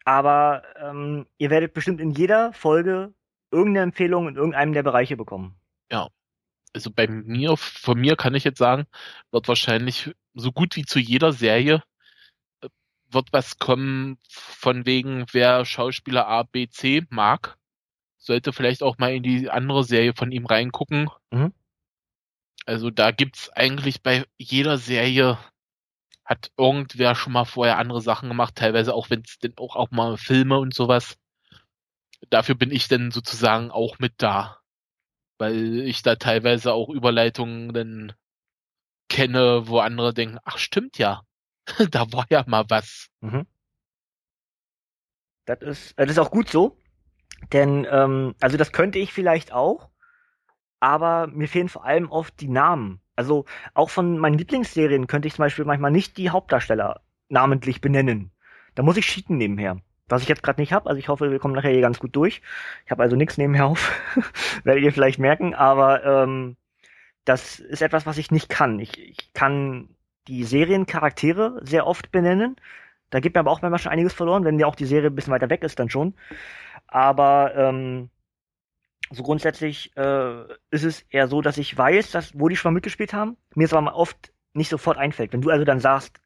Aber ähm, ihr werdet bestimmt in jeder Folge irgendeine Empfehlung in irgendeinem der Bereiche bekommen. Ja, also bei mir, von mir kann ich jetzt sagen, wird wahrscheinlich so gut wie zu jeder Serie äh, wird was kommen von wegen, wer Schauspieler A, B, C mag, sollte vielleicht auch mal in die andere Serie von ihm reingucken. Mhm. Also da gibt's eigentlich bei jeder Serie hat irgendwer schon mal vorher andere Sachen gemacht, teilweise auch wenn es denn auch, auch mal Filme und sowas. Dafür bin ich dann sozusagen auch mit da weil ich da teilweise auch Überleitungen dann kenne, wo andere denken, ach stimmt ja, da war ja mal was. Mhm. Das ist, das ist auch gut so, denn ähm, also das könnte ich vielleicht auch, aber mir fehlen vor allem oft die Namen. Also auch von meinen Lieblingsserien könnte ich zum Beispiel manchmal nicht die Hauptdarsteller namentlich benennen. Da muss ich cheaten nebenher. Was ich jetzt gerade nicht habe, also ich hoffe, wir kommen nachher hier ganz gut durch. Ich habe also nichts nebenher auf, werdet ihr vielleicht merken, aber ähm, das ist etwas, was ich nicht kann. Ich, ich kann die Seriencharaktere sehr oft benennen. Da gibt mir aber auch manchmal schon einiges verloren, wenn ja auch die Serie ein bisschen weiter weg ist, dann schon. Aber ähm, so grundsätzlich äh, ist es eher so, dass ich weiß, dass, wo die schon mal mitgespielt haben, mir es aber mal oft nicht sofort einfällt. Wenn du also dann sagst,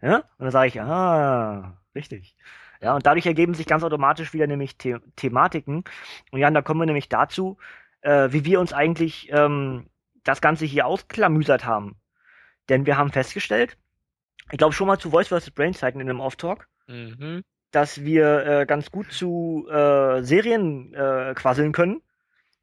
ja, und dann sage ich, ah, richtig. Ja, und dadurch ergeben sich ganz automatisch wieder nämlich The Thematiken. Und ja, da kommen wir nämlich dazu, äh, wie wir uns eigentlich ähm, das Ganze hier ausklamüsert haben. Denn wir haben festgestellt, ich glaube schon mal zu Voice vs. Brain Zeiten in einem Off-Talk, mhm. dass wir äh, ganz gut zu äh, Serien äh, quasseln können.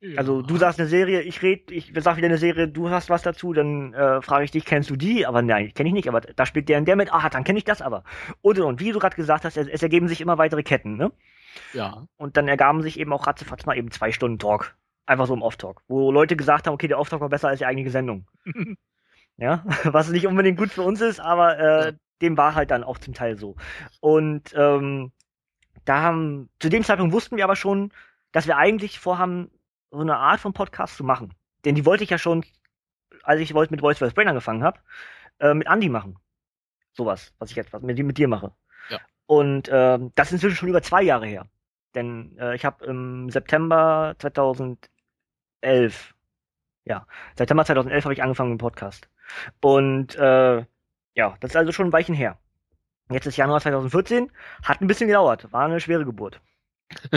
Ja. Also du sagst eine Serie, ich red, ich sag wieder eine Serie, du hast was dazu, dann äh, frage ich dich, kennst du die? Aber nein, kenne ich nicht, aber da spielt der und der mit, ah, dann kenne ich das aber. Und und, wie du gerade gesagt hast, es, es, ergeben sich immer weitere Ketten, ne? Ja. Und dann ergaben sich eben auch ratzefatz mal eben zwei Stunden Talk. Einfach so im Off-Talk, wo Leute gesagt haben, okay, der Off-Talk war besser als die eigentliche Sendung. ja, was nicht unbedingt gut für uns ist, aber äh, ja. dem war halt dann auch zum Teil so. Und ähm, da haben, zu dem Zeitpunkt wussten wir aber schon, dass wir eigentlich vorhaben, so eine Art von Podcast zu machen. Denn die wollte ich ja schon, als ich mit Voice vs. Brain angefangen habe, äh, mit Andy machen. Sowas, was ich jetzt mit, mit dir mache. Ja. Und äh, das ist inzwischen schon über zwei Jahre her. Denn äh, ich habe im September 2011, ja, September 2011 habe ich angefangen mit dem Podcast. Und äh, ja, das ist also schon ein Weichen her. Jetzt ist Januar 2014, hat ein bisschen gedauert, war eine schwere Geburt.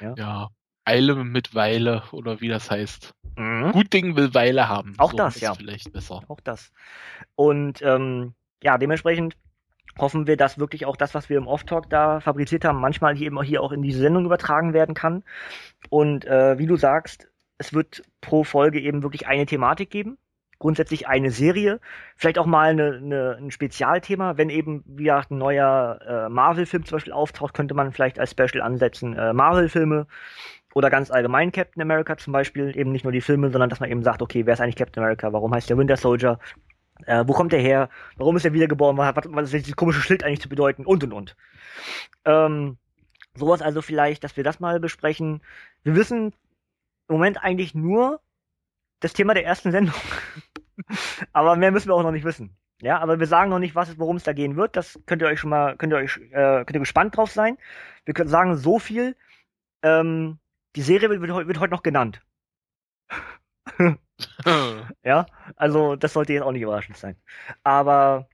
ja. ja. Eile mit Weile oder wie das heißt. Mhm. Gut Ding will Weile haben. Auch so das, ja. Vielleicht besser. Auch das. Und ähm, ja, dementsprechend hoffen wir, dass wirklich auch das, was wir im Off-Talk da fabriziert haben, manchmal hier eben hier auch in diese Sendung übertragen werden kann. Und äh, wie du sagst, es wird pro Folge eben wirklich eine Thematik geben. Grundsätzlich eine Serie, vielleicht auch mal eine, eine, ein Spezialthema. Wenn eben, wie gesagt, ein neuer äh, Marvel-Film zum Beispiel auftaucht, könnte man vielleicht als Special ansetzen äh, Marvel-Filme oder ganz allgemein Captain America zum Beispiel, eben nicht nur die Filme, sondern dass man eben sagt, okay, wer ist eigentlich Captain America? Warum heißt der Winter Soldier? Äh, wo kommt er her? Warum ist er wiedergeboren? Was, was, was ist dieses komische Schild eigentlich zu bedeuten? Und und und. Ähm, sowas also vielleicht, dass wir das mal besprechen. Wir wissen im Moment eigentlich nur das Thema der ersten Sendung. aber mehr müssen wir auch noch nicht wissen. Ja, aber wir sagen noch nicht, was worum es da gehen wird. Das könnt ihr euch schon mal, könnt ihr euch, äh, könnt ihr gespannt drauf sein. Wir können sagen so viel. Ähm, die Serie wird, wird, heute noch genannt. ja, also das sollte jetzt auch nicht überraschend sein. Aber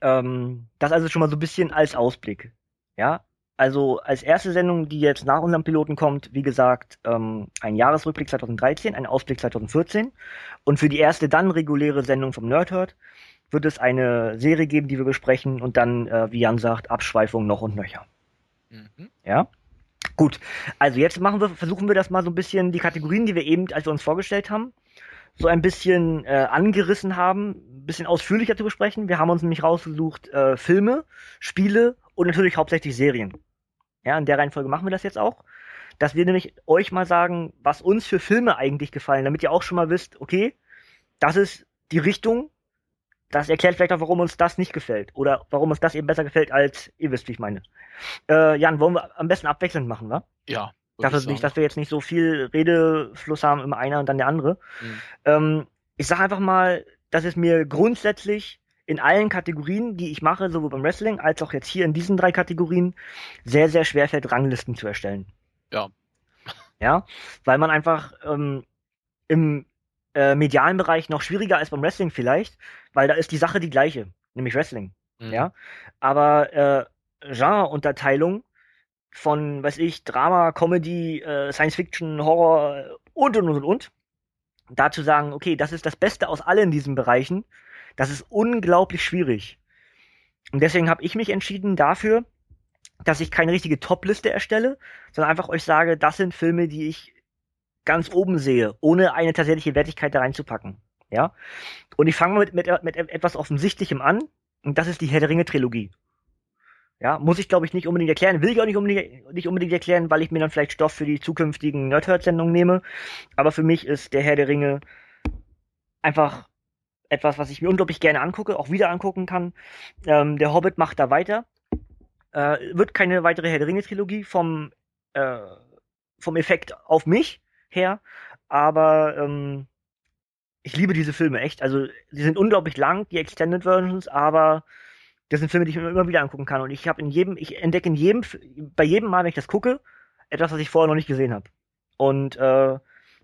ähm, das also schon mal so ein bisschen als Ausblick. Ja, also als erste Sendung, die jetzt nach unserem Piloten kommt, wie gesagt, ähm, ein Jahresrückblick 2013, ein Ausblick 2014. Und für die erste dann reguläre Sendung vom Nerdhurt wird es eine Serie geben, die wir besprechen und dann, äh, wie Jan sagt, Abschweifung noch und nöcher. Mhm. Ja. Gut, also jetzt machen wir, versuchen wir das mal so ein bisschen, die Kategorien, die wir eben, als wir uns vorgestellt haben, so ein bisschen äh, angerissen haben, ein bisschen ausführlicher zu besprechen. Wir haben uns nämlich rausgesucht äh, Filme, Spiele und natürlich hauptsächlich Serien. Ja, in der Reihenfolge machen wir das jetzt auch. Dass wir nämlich euch mal sagen, was uns für Filme eigentlich gefallen, damit ihr auch schon mal wisst, okay, das ist die Richtung, das erklärt vielleicht auch, warum uns das nicht gefällt. Oder warum uns das eben besser gefällt, als ihr wisst, wie ich meine. Äh, Jan, wollen wir am besten abwechselnd machen, wa? Ja. Dafür nicht, dass wir jetzt nicht so viel Redefluss haben, immer einer und dann der andere. Mhm. Ähm, ich sag einfach mal, dass es mir grundsätzlich in allen Kategorien, die ich mache, sowohl beim Wrestling als auch jetzt hier in diesen drei Kategorien, sehr, sehr schwer fällt, Ranglisten zu erstellen. Ja. Ja, weil man einfach ähm, im äh, medialen Bereich noch schwieriger als beim Wrestling vielleicht, weil da ist die Sache die gleiche, nämlich Wrestling. Mhm. Ja. Aber äh, Genre-Unterteilung von, weiß ich, Drama, Comedy, äh, Science Fiction, Horror und und und und. Dazu sagen, okay, das ist das Beste aus allen diesen Bereichen. Das ist unglaublich schwierig. Und deswegen habe ich mich entschieden dafür, dass ich keine richtige Top-Liste erstelle, sondern einfach euch sage, das sind Filme, die ich ganz oben sehe, ohne eine tatsächliche Wertigkeit da reinzupacken. Ja. Und ich fange mit, mit, mit etwas Offensichtlichem an, und das ist die Herr der Ringe Trilogie. Ja, muss ich glaube ich nicht unbedingt erklären, will ich auch nicht unbedingt, nicht unbedingt erklären, weil ich mir dann vielleicht Stoff für die zukünftigen Nerdhurt-Sendungen nehme. Aber für mich ist der Herr der Ringe einfach etwas, was ich mir unglaublich gerne angucke, auch wieder angucken kann. Ähm, der Hobbit macht da weiter. Äh, wird keine weitere Herr der Ringe Trilogie vom, äh, vom Effekt auf mich her, aber ähm, ich liebe diese Filme echt. Also, sie sind unglaublich lang, die Extended Versions, aber das sind Filme, die ich mir immer wieder angucken kann. Und ich habe in jedem, ich entdecke in jedem, bei jedem Mal, wenn ich das gucke, etwas, was ich vorher noch nicht gesehen habe. Und äh,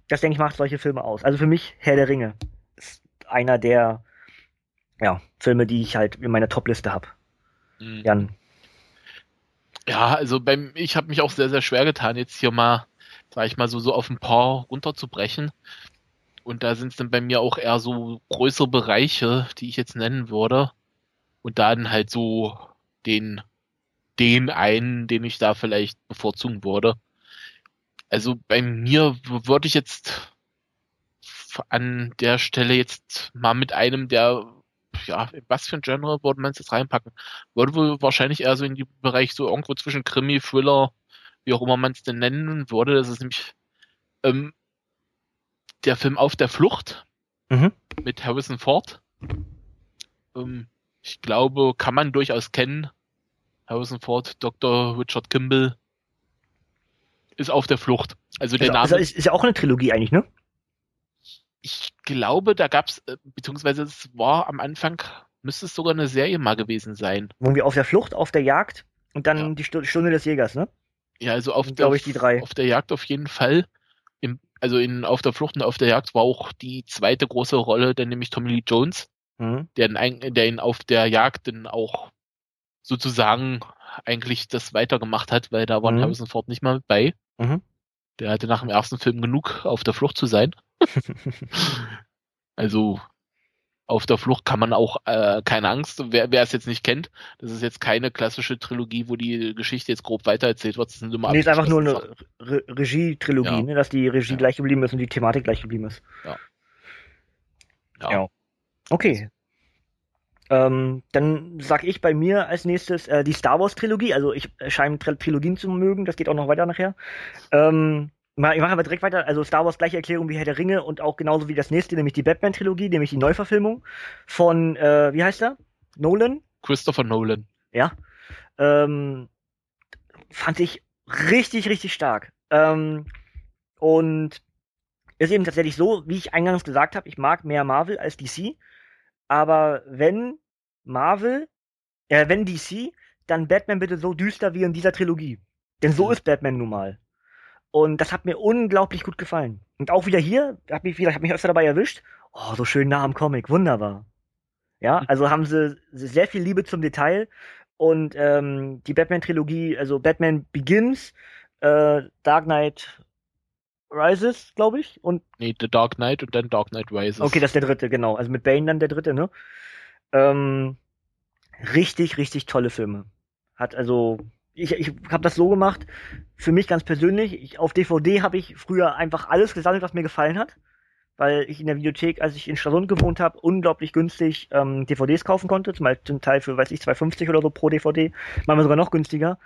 das, denke ich, macht solche Filme aus. Also für mich Herr der Ringe ist einer der ja, Filme, die ich halt in meiner Top-Liste habe. Mhm. Jan. Ja, also beim, ich habe mich auch sehr, sehr schwer getan, jetzt hier mal, sag ich mal, so, so auf ein paar runterzubrechen. Und da sind es dann bei mir auch eher so größere Bereiche, die ich jetzt nennen würde. Und dann halt so den, den einen, den ich da vielleicht bevorzugen würde. Also bei mir würde ich jetzt an der Stelle jetzt mal mit einem, der, ja, was für ein Genre würde man jetzt reinpacken? Würde wohl wahrscheinlich eher so in den Bereich so irgendwo zwischen Krimi, Thriller, wie auch immer man es denn nennen würde. Das ist nämlich ähm, der Film Auf der Flucht mhm. mit Harrison Ford. Ähm, ich glaube, kann man durchaus kennen. Harrison Ford, Dr. Richard Kimball ist auf der Flucht. Also der ist, Name. Ist, ist ja auch eine Trilogie eigentlich, ne? Ich glaube, da gab's, äh, beziehungsweise es war am Anfang, müsste es sogar eine Serie mal gewesen sein. Wo wir auf der Flucht, auf der Jagd und dann ja. die Stunde des Jägers, ne? Ja, also auf, der, ich, die drei. auf der Jagd auf jeden Fall. Im, also in Auf der Flucht und auf der Jagd war auch die zweite große Rolle, dann nämlich Tommy Lee Jones, mhm. der, der ihn auf der Jagd dann auch sozusagen eigentlich das weitergemacht hat, weil da war mhm. Harrison Ford nicht mal mit bei. Mhm. Der hatte nach dem ersten Film genug auf der Flucht zu sein. also auf der Flucht kann man auch äh, keine Angst. Wer, wer es jetzt nicht kennt, das ist jetzt keine klassische Trilogie, wo die Geschichte jetzt grob weitererzählt wird. Das sind immer nee, ist einfach nur eine Re Regie-Trilogie, ja. ne? dass die Regie ja. gleich geblieben ist und die Thematik gleich geblieben ist. Ja. Ja. ja. Okay. Ähm, dann sag ich bei mir als nächstes äh, die Star Wars Trilogie. Also ich scheine Trilogien zu mögen. Das geht auch noch weiter nachher. Ähm, ich mache aber direkt weiter. Also Star Wars gleiche Erklärung wie Herr der Ringe und auch genauso wie das nächste, nämlich die Batman-Trilogie, nämlich die Neuverfilmung von, äh, wie heißt er? Nolan? Christopher Nolan. Ja. Ähm, fand ich richtig, richtig stark. Ähm, und ist eben tatsächlich so, wie ich eingangs gesagt habe, ich mag mehr Marvel als DC. Aber wenn Marvel, äh, wenn DC, dann Batman bitte so düster wie in dieser Trilogie. Denn so ist Batman nun mal. Und das hat mir unglaublich gut gefallen. Und auch wieder hier, hab mich wieder, hab mich öfter dabei erwischt. Oh, so schön nah am Comic, wunderbar. Ja, mhm. also haben sie sehr viel Liebe zum Detail und ähm, die Batman-Trilogie, also Batman Begins, äh, Dark Knight Rises, glaube ich, und nee, The Dark Knight und dann Dark Knight Rises. Okay, das ist der dritte, genau. Also mit Bane dann der dritte, ne? Ähm, richtig, richtig tolle Filme. Hat also ich, ich habe das so gemacht, für mich ganz persönlich, ich, auf DVD habe ich früher einfach alles gesammelt, was mir gefallen hat, weil ich in der Videothek, als ich in Stralsund gewohnt habe, unglaublich günstig ähm, DVDs kaufen konnte, zum Teil für, weiß ich, 2,50 oder so pro DVD, manchmal sogar noch günstiger.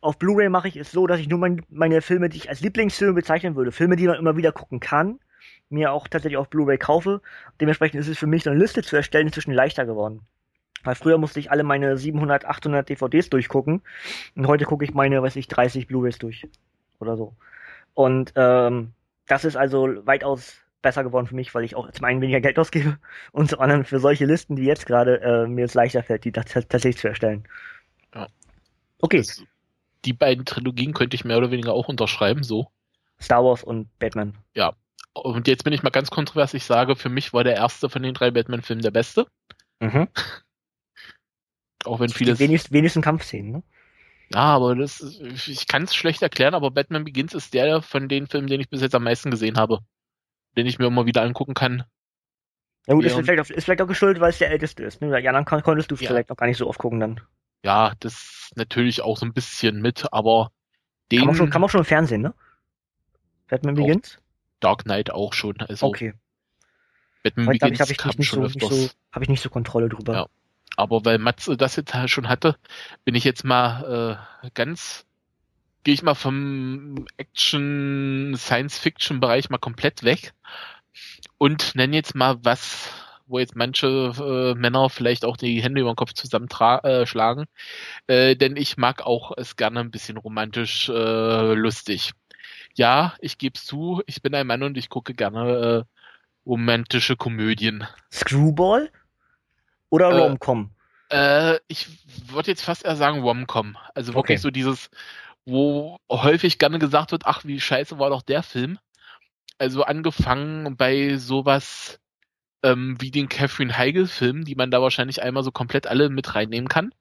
Auf Blu-ray mache ich es so, dass ich nur mein, meine Filme, die ich als Lieblingsfilme bezeichnen würde, Filme, die man immer wieder gucken kann, mir auch tatsächlich auf Blu-ray kaufe. Dementsprechend ist es für mich, so eine Liste zu erstellen, inzwischen leichter geworden. Weil früher musste ich alle meine 700, 800 DVDs durchgucken und heute gucke ich meine, weiß ich, 30 Blu-rays durch oder so. Und ähm, das ist also weitaus besser geworden für mich, weil ich auch zum einen weniger Geld ausgebe und zum anderen für solche Listen, die jetzt gerade äh, mir es leichter fällt, die tatsächlich zu erstellen. Ja. Okay. Das, die beiden Trilogien könnte ich mehr oder weniger auch unterschreiben, so. Star Wars und Batman. Ja. Und jetzt bin ich mal ganz kontrovers. Ich sage, für mich war der erste von den drei Batman-Filmen der beste. Mhm. Auch wenn viele. Wenigst, wenigsten Kampfszenen, ne? Ja, aber das, ich kann es schlecht erklären, aber Batman Begins ist der von den Filmen, den ich bis jetzt am meisten gesehen habe. Den ich mir immer wieder angucken kann. Ja gut, ist vielleicht, auch, ist vielleicht auch geschuldet, weil es der älteste ist. Ne? Ja, dann konntest du ja. vielleicht noch gar nicht so oft gucken dann. Ja, das natürlich auch so ein bisschen mit, aber den. Kann man schon, kann man schon im Fernsehen, ne? Batman Begins? Dark Knight auch schon. Also okay. Batman Begins habe ich, hab ich, nicht so, nicht so, hab ich nicht so Kontrolle drüber. Ja. Aber weil Matze das jetzt schon hatte, bin ich jetzt mal äh, ganz, gehe ich mal vom Action, Science-Fiction-Bereich mal komplett weg und nenne jetzt mal was, wo jetzt manche äh, Männer vielleicht auch die Hände über den Kopf zusammenschlagen. Äh, äh, denn ich mag auch es gerne ein bisschen romantisch äh, lustig. Ja, ich gebe zu, ich bin ein Mann und ich gucke gerne äh, romantische Komödien. Screwball? Oder äh, Romcom? Äh, ich würde jetzt fast eher sagen Romcom. Also wirklich okay. so dieses, wo häufig gerne gesagt wird, ach, wie scheiße war doch der Film. Also angefangen bei sowas ähm, wie den Catherine Heigl-Film, die man da wahrscheinlich einmal so komplett alle mit reinnehmen kann.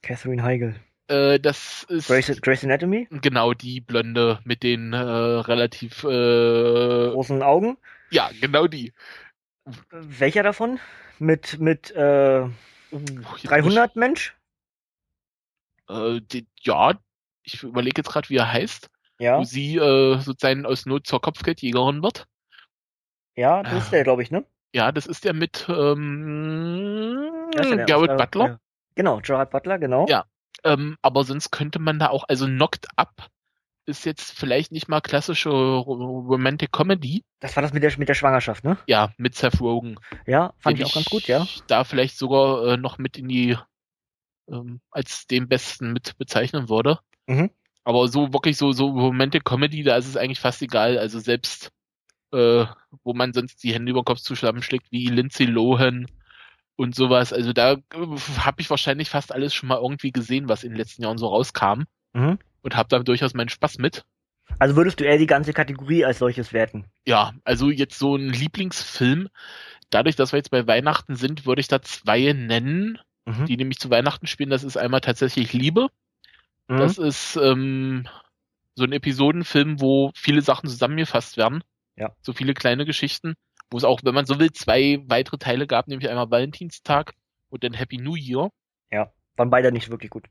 Catherine Heigl. Äh, das ist. Grace, Grace Anatomy? Genau, die Blonde mit den äh, relativ äh, großen Augen. Ja, genau die. Welcher davon? Mit, mit äh, 300 Mensch? Äh, die, ja, ich überlege jetzt gerade, wie er heißt. Ja. Wo sie äh, sozusagen aus Not zur Kopfgeldjägerin wird. Ja, das ist der, glaube ich, ne? Ja, das ist der mit ähm, Ja, der, Garrett äh, Butler. ja. Genau, Gerard Butler, genau. Ja. Ähm, aber sonst könnte man da auch, also Knocked Up ist jetzt vielleicht nicht mal klassische Ro- Romantic Comedy. Das war das mit der, mit der Schwangerschaft, ne? Ja, mit Seth Rogen. Ja, fand ich auch ganz gut, ja. Da vielleicht sogar äh, noch mit in die, ähm, als den besten mit bezeichnen würde. Mhm. Aber so wirklich so, so Romantic Comedy, da ist es eigentlich fast egal. Also selbst, äh, wo man sonst die Hände über den Kopf zusammenschlägt, wie Lindsay Lohan und sowas. Also da äh, habe ich wahrscheinlich fast alles schon mal irgendwie gesehen, was in den letzten Jahren so rauskam. Mhm. Und habe da durchaus meinen Spaß mit. Also würdest du eher die ganze Kategorie als solches werten? Ja, also jetzt so ein Lieblingsfilm. Dadurch, dass wir jetzt bei Weihnachten sind, würde ich da zwei nennen, Mhm. die nämlich zu Weihnachten spielen. Das ist einmal tatsächlich Liebe. Mhm. Das ist ähm, so ein Episodenfilm, wo viele Sachen zusammengefasst werden. Ja. So viele kleine Geschichten, wo es auch, wenn man so will, zwei weitere Teile gab, nämlich einmal Valentinstag und dann Happy New Year. Waren beide nicht wirklich gut.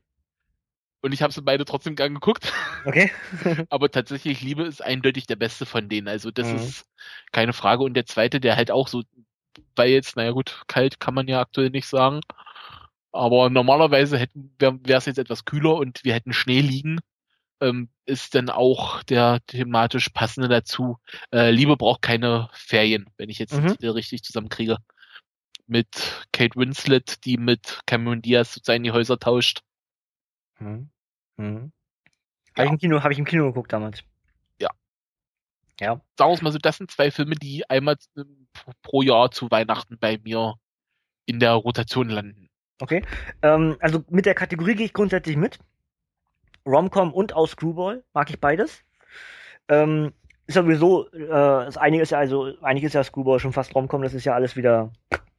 Und ich habe sie beide trotzdem gern geguckt. Okay? Aber tatsächlich Liebe ist eindeutig der beste von denen. Also das Mhm. ist keine Frage. Und der zweite, der halt auch so, weil jetzt, naja gut, kalt kann man ja aktuell nicht sagen. Aber normalerweise hätten wäre es jetzt etwas kühler und wir hätten Schnee liegen. Ähm, ist dann auch der thematisch passende dazu. Äh, Liebe braucht keine Ferien, wenn ich jetzt Mhm. richtig zusammenkriege. Mit Kate Winslet, die mit Cameron Diaz sozusagen die Häuser tauscht. Mhm. Mhm. Ja. Habe ich, im Kino- hab ich im Kino geguckt damals. Ja. Ja. sagen wir es mal so, das sind zwei Filme, die einmal pro Jahr zu Weihnachten bei mir in der Rotation landen. Okay. Ähm, also mit der Kategorie gehe ich grundsätzlich mit. Romcom und auch Screwball mag ich beides. Ähm, ist ja sowieso, äh, das einige ist ja also, eigentlich ist ja Screwball schon fast Romcom, das ist ja alles wieder,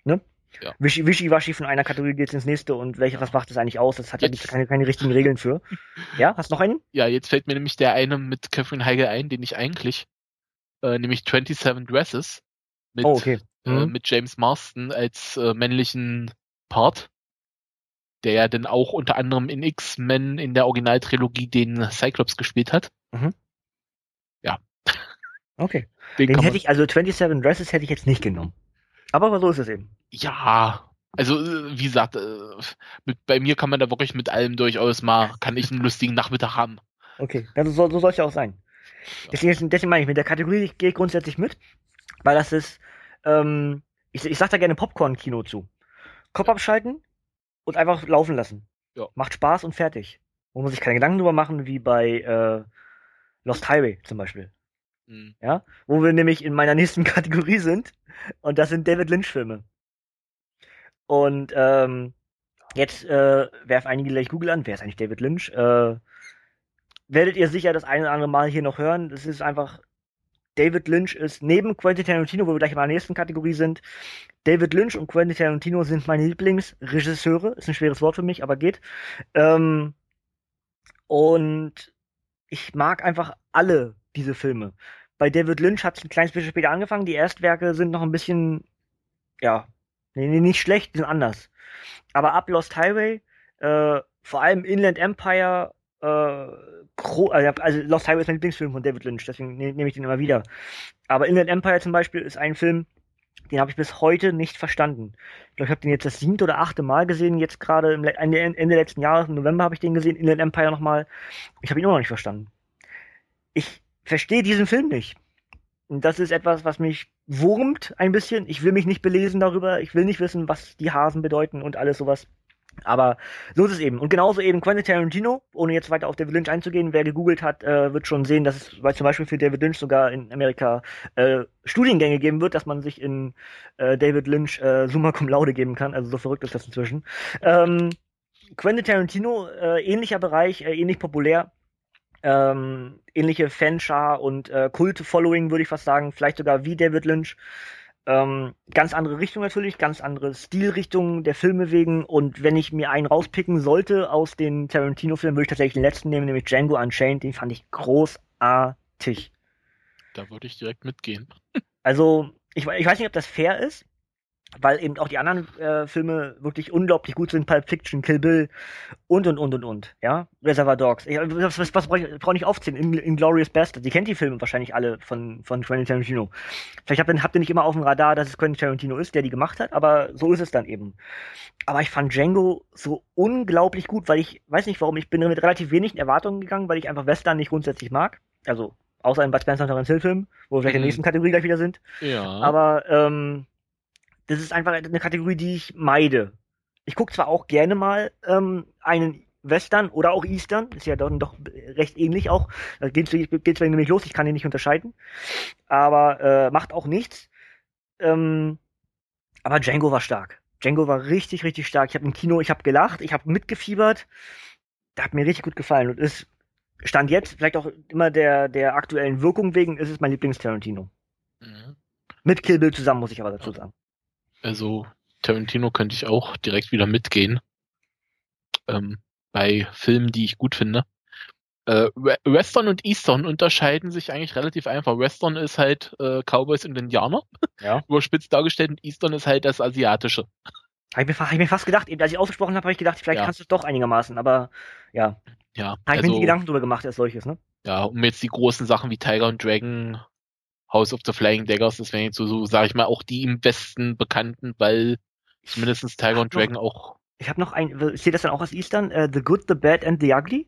ne? Ja. Wischi, Wischiwaschi von einer Kategorie geht's ins nächste und welche, was macht das eigentlich aus? Das hat ja Jetzt- nicht, keine, keine richtigen Regeln für. Ja, hast noch einen? Ja, jetzt fällt mir nämlich der eine mit Catherine Heigl ein, den ich eigentlich, äh, nämlich 27 Dresses mit, Oh, okay. äh, Mhm. mit James Marston als äh, männlichen Part, der ja dann auch unter anderem in X-Men in der Originaltrilogie den Cyclops gespielt hat. Okay. Den, Den hätte ich, also 27 Dresses hätte ich jetzt nicht genommen. Aber so ist es eben. ja, also äh, wie gesagt, äh, mit, bei mir kann man da wirklich mit allem durchaus mal, kann ich einen lustigen Nachmittag haben. Okay, also so, so soll es ja auch sein. Deswegen, deswegen meine ich, mit der Kategorie gehe ich grundsätzlich mit, weil das ist, ähm, ich, ich sag da gerne Popcorn-Kino zu. Kopf abschalten und einfach laufen lassen. Ja. Macht Spaß und fertig. Man sich keine Gedanken drüber machen, wie bei äh, Lost Highway zum Beispiel. Hm. Ja, wo wir nämlich in meiner nächsten Kategorie sind. Und das sind David Lynch-Filme. Und ähm, jetzt äh, werfen einige gleich Google an, wer ist eigentlich David Lynch? Äh, werdet ihr sicher das eine oder andere Mal hier noch hören. Das ist einfach, David Lynch ist neben Quentin Tarantino, wo wir gleich in der nächsten Kategorie sind, David Lynch und Quentin Tarantino sind meine Lieblingsregisseure. Ist ein schweres Wort für mich, aber geht. Ähm, und ich mag einfach alle diese Filme. Bei David Lynch hat es ein kleines bisschen später angefangen. Die Erstwerke sind noch ein bisschen, ja, nee, nee, nicht schlecht, die sind anders. Aber ab Lost Highway, äh, vor allem Inland Empire, äh, gro also Lost Highway ist mein Lieblingsfilm von David Lynch, deswegen ne nehme ich den immer wieder. Aber Inland Empire zum Beispiel ist ein Film, den habe ich bis heute nicht verstanden. Ich glaube, ich habe den jetzt das siebte oder achte Mal gesehen, jetzt gerade Ende letzten Jahres, im November habe ich den gesehen, Inland Empire nochmal. Ich habe ihn immer noch nicht verstanden. Ich verstehe diesen Film nicht. Und das ist etwas, was mich wurmt ein bisschen. Ich will mich nicht belesen darüber. Ich will nicht wissen, was die Hasen bedeuten und alles sowas. Aber so ist es eben. Und genauso eben Quentin Tarantino, ohne jetzt weiter auf David Lynch einzugehen, wer gegoogelt hat, äh, wird schon sehen, dass es weil zum Beispiel für David Lynch sogar in Amerika äh, Studiengänge geben wird, dass man sich in äh, David Lynch äh, Summa Cum Laude geben kann. Also so verrückt ist das inzwischen. Ähm, Quentin Tarantino, äh, ähnlicher Bereich, äh, ähnlich populär. Ähm, ähnliche Fanschar und äh, Kult-Following, würde ich fast sagen. Vielleicht sogar wie David Lynch. Ähm, ganz andere Richtung natürlich, ganz andere Stilrichtung der Filme wegen. Und wenn ich mir einen rauspicken sollte aus den Tarantino-Filmen, würde ich tatsächlich den letzten nehmen, nämlich Django Unchained. Den fand ich großartig. Da würde ich direkt mitgehen. Also, ich, ich weiß nicht, ob das fair ist, weil eben auch die anderen äh, Filme wirklich unglaublich gut sind, Pulp Fiction, Kill Bill und und und und und, ja, Reservoir Dogs. Ich, was, was, was brauche ich, brauch ich aufzählen? In, Inglourious Bastard. Sie kennt die Filme wahrscheinlich alle von von Quentin Tarantino. Vielleicht habt ihr, habt ihr nicht immer auf dem Radar, dass es Quentin Tarantino ist, der die gemacht hat, aber so ist es dann eben. Aber ich fand Django so unglaublich gut, weil ich weiß nicht warum, ich bin mit relativ wenigen Erwartungen gegangen, weil ich einfach Western nicht grundsätzlich mag. Also außer ein Bud Spencer und Terence Hill Film, wo wir vielleicht in der mhm. nächsten Kategorie gleich wieder sind. Ja. Aber ähm, das ist einfach eine Kategorie, die ich meide. Ich gucke zwar auch gerne mal ähm, einen Western oder auch Eastern, ist ja dann doch recht ähnlich auch. Da geht's, geht's nämlich los, ich kann ihn nicht unterscheiden. Aber äh, macht auch nichts. Ähm, aber Django war stark. Django war richtig, richtig stark. Ich habe im Kino, ich habe gelacht, ich habe mitgefiebert. Der hat mir richtig gut gefallen und ist Stand jetzt, vielleicht auch immer der, der aktuellen Wirkung wegen, ist es mein Lieblings-Tarantino. Mhm. Mit Kill Bill zusammen, muss ich aber dazu sagen. Also Tarantino könnte ich auch direkt wieder mitgehen. Ähm, bei Filmen, die ich gut finde. Äh, Western und Eastern unterscheiden sich eigentlich relativ einfach. Western ist halt äh, Cowboys und Indianer, ja. überspitzt dargestellt, und Eastern ist halt das Asiatische. Habe ich, mir, hab ich mir fast gedacht, eben als ich ausgesprochen habe, habe ich gedacht, vielleicht ja. kannst du es doch einigermaßen, aber ja. Ja. Habe ich also, mir die Gedanken drüber gemacht als solches, ne? Ja, um jetzt die großen Sachen wie Tiger und Dragon House of the Flying Daggers, das wären jetzt so, so sage ich mal, auch die im Westen bekannten, weil zumindest Tiger und Dragon noch, auch. Ich habe noch ein, ich sehe das dann auch als Eastern, uh, The Good, The Bad and The Ugly?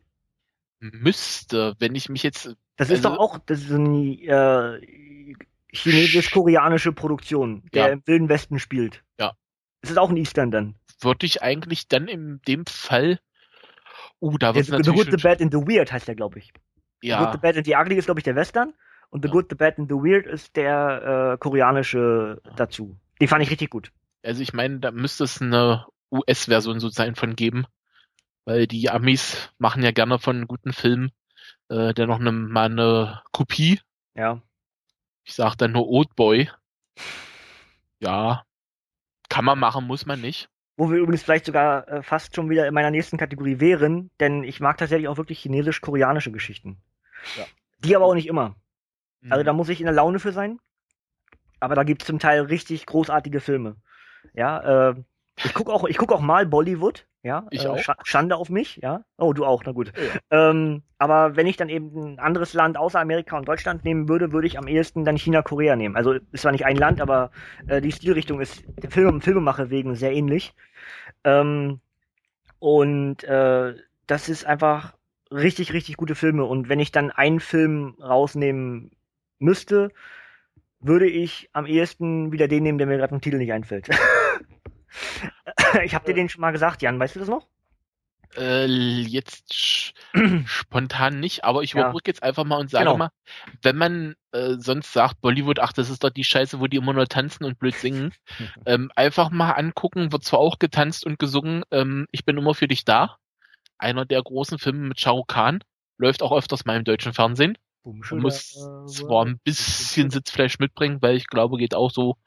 Müsste, wenn ich mich jetzt. Das ist also, doch auch, das ist eine äh, chinesisch-koreanische Produktion, der ja. im Wilden Westen spielt. Ja. Das ist auch ein Eastern dann. Würde ich eigentlich dann in dem Fall. Uh, da wird natürlich. The Good, The Bad and The Weird heißt der, glaube ich. Ja. The Good, The Bad and The Ugly ist, glaube ich, der Western. Und The Good, The Bad and The Weird ist der äh, koreanische dazu. Den fand ich richtig gut. Also ich meine, da müsste es eine US-Version sozusagen von geben, weil die Amis machen ja gerne von guten Filmen äh, der noch eine, mal eine Kopie. Ja. Ich sag dann nur Old Boy. Ja, kann man machen, muss man nicht. Wo wir übrigens vielleicht sogar äh, fast schon wieder in meiner nächsten Kategorie wären, denn ich mag tatsächlich auch wirklich chinesisch-koreanische Geschichten. Ja. Die aber auch nicht immer. Also da mhm. muss ich in der Laune für sein. Aber da gibt es zum Teil richtig großartige Filme. Ja, äh, ich gucke auch, ich guck auch mal Bollywood. Ja, ich äh, auch. Schande auf mich, ja. Oh, du auch, na gut. Ja. Ähm, aber wenn ich dann eben ein anderes Land außer Amerika und Deutschland nehmen würde, würde ich am ehesten dann China, Korea nehmen. Also ist zwar nicht ein Land, aber äh, die Stilrichtung ist der Film, Filmemache wegen sehr ähnlich. Ähm, und äh, das ist einfach richtig, richtig gute Filme. Und wenn ich dann einen Film rausnehmen müsste, würde ich am ehesten wieder den nehmen, der mir gerade im Titel nicht einfällt. ich habe dir den schon mal gesagt, Jan, weißt du das noch? Äh, jetzt spontan nicht, aber ich überbrücke ja. jetzt einfach mal und sage genau. mal, wenn man äh, sonst sagt, Bollywood, ach, das ist doch die Scheiße, wo die immer nur tanzen und blöd singen, ähm, einfach mal angucken, wird zwar auch getanzt und gesungen, ähm, ich bin immer für dich da. Einer der großen Filme mit Shah Rukh Khan, läuft auch öfters mal im deutschen Fernsehen. Man muss zwar ein bisschen Sitzfleisch mitbringen, weil ich glaube, geht auch so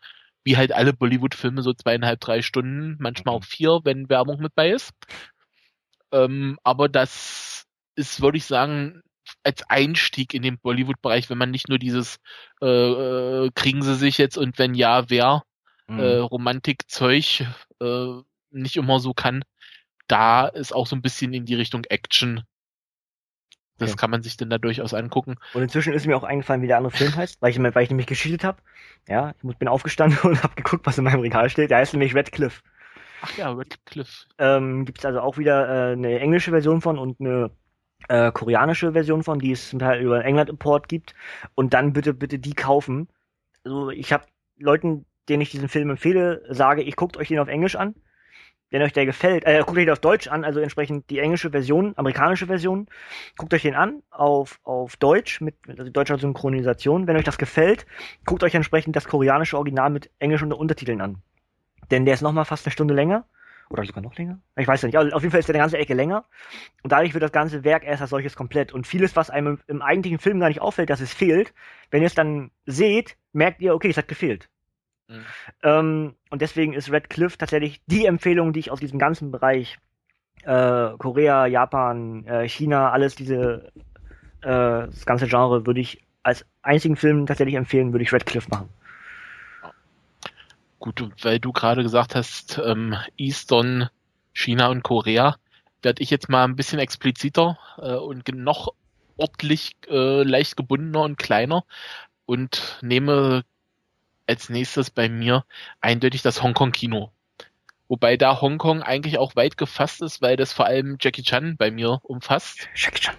wie halt alle Bollywood-Filme so zweieinhalb, drei Stunden, manchmal auch vier, wenn Werbung mit bei ist. Ähm, aber das ist, würde ich sagen, als Einstieg in den Bollywood-Bereich, wenn man nicht nur dieses äh, äh, kriegen sie sich jetzt und wenn ja, wer mhm. äh, Romantik-Zeug äh, nicht immer so kann, da ist auch so ein bisschen in die Richtung Action das okay. kann man sich dann da durchaus angucken. Und inzwischen ist mir auch eingefallen, wie der andere Film heißt, weil ich, weil ich nämlich gescheatet habe. Ja, ich bin aufgestanden und habe geguckt, was in meinem Regal steht. Der heißt nämlich Redcliffe. Ach ja, Redcliffe. Ähm, Gibt es also auch wieder äh, eine englische Version von und eine äh, koreanische Version von, die es zum Teil über England Import gibt. Und dann bitte, bitte die kaufen. Also ich habe Leuten, denen ich diesen Film empfehle, sage, ich guckt euch den auf Englisch an wenn euch der gefällt, äh, guckt euch den auf Deutsch an, also entsprechend die englische Version, amerikanische Version, guckt euch den an auf, auf Deutsch mit, mit also deutscher Synchronisation. Wenn euch das gefällt, guckt euch entsprechend das koreanische Original mit englischen Untertiteln an. Denn der ist nochmal fast eine Stunde länger. Oder sogar noch länger? Ich weiß ja nicht. Aber auf jeden Fall ist der eine ganze Ecke länger. Und dadurch wird das ganze Werk erst als solches komplett. Und vieles, was einem im eigentlichen Film gar nicht auffällt, dass es fehlt, wenn ihr es dann seht, merkt ihr, okay, es hat gefehlt. Mhm. Ähm, und deswegen ist Red Cliff tatsächlich die Empfehlung, die ich aus diesem ganzen Bereich äh, Korea, Japan, äh, China, alles diese äh, das ganze Genre würde ich als einzigen Film tatsächlich empfehlen, würde ich Red Cliff machen. Gut, weil du gerade gesagt hast, ähm, Eastern, China und Korea, werde ich jetzt mal ein bisschen expliziter äh, und noch ordentlich äh, leicht gebundener und kleiner und nehme als nächstes bei mir eindeutig das Hongkong-Kino. Wobei da Hongkong eigentlich auch weit gefasst ist, weil das vor allem Jackie Chan bei mir umfasst. Jackie Chan.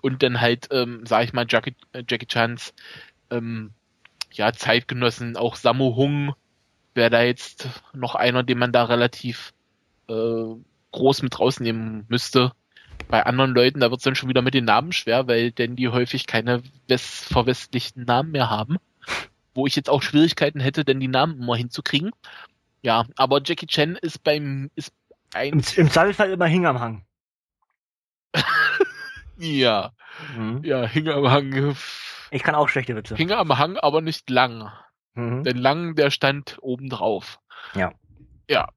Und dann halt, ähm, sag ich mal, Jackie, äh, Jackie Chans ähm, ja, Zeitgenossen, auch Sammo Hung wäre da jetzt noch einer, den man da relativ äh, groß mit rausnehmen müsste. Bei anderen Leuten, da wird es dann schon wieder mit den Namen schwer, weil denn die häufig keine west verwestlichten Namen mehr haben. Wo ich jetzt auch Schwierigkeiten hätte, denn die Namen immer hinzukriegen. Ja, aber Jackie Chan ist beim ist ein Im, im Zweifelsfall immer hing am Hang. ja. Mhm. Ja, hing am Hang. Ich kann auch schlechte Witze. Hing am Hang, aber nicht lang. Mhm. Denn lang, der stand oben drauf. Ja. Ja.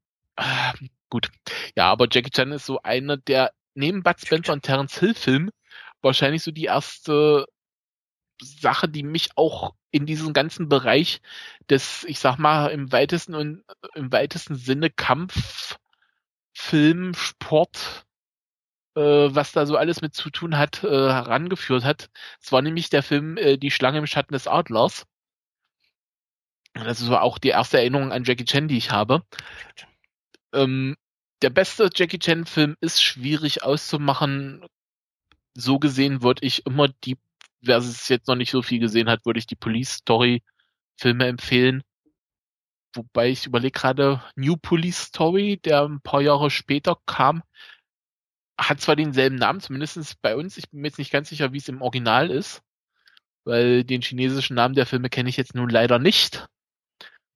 Gut. Ja, aber Jackie Chan ist so einer der neben Bud Spencer und Terence Hill Film wahrscheinlich so die erste Sache, die mich auch in diesem ganzen Bereich des, ich sag mal, im weitesten und im weitesten Sinne Kampf, Film, Sport, äh, was da so alles mit zu tun hat, äh, herangeführt hat. Es war nämlich der Film äh, Die Schlange im Schatten des Adlers. Das ist auch die erste Erinnerung an Jackie Chan, die ich habe. Ähm, der beste Jackie Chan-Film ist schwierig auszumachen. So gesehen würde ich immer die, wer es jetzt noch nicht so viel gesehen hat, würde ich die Police Story Filme empfehlen. Wobei ich überlege gerade, New Police Story, der ein paar Jahre später kam, hat zwar denselben Namen, zumindest bei uns. Ich bin mir jetzt nicht ganz sicher, wie es im Original ist, weil den chinesischen Namen der Filme kenne ich jetzt nun leider nicht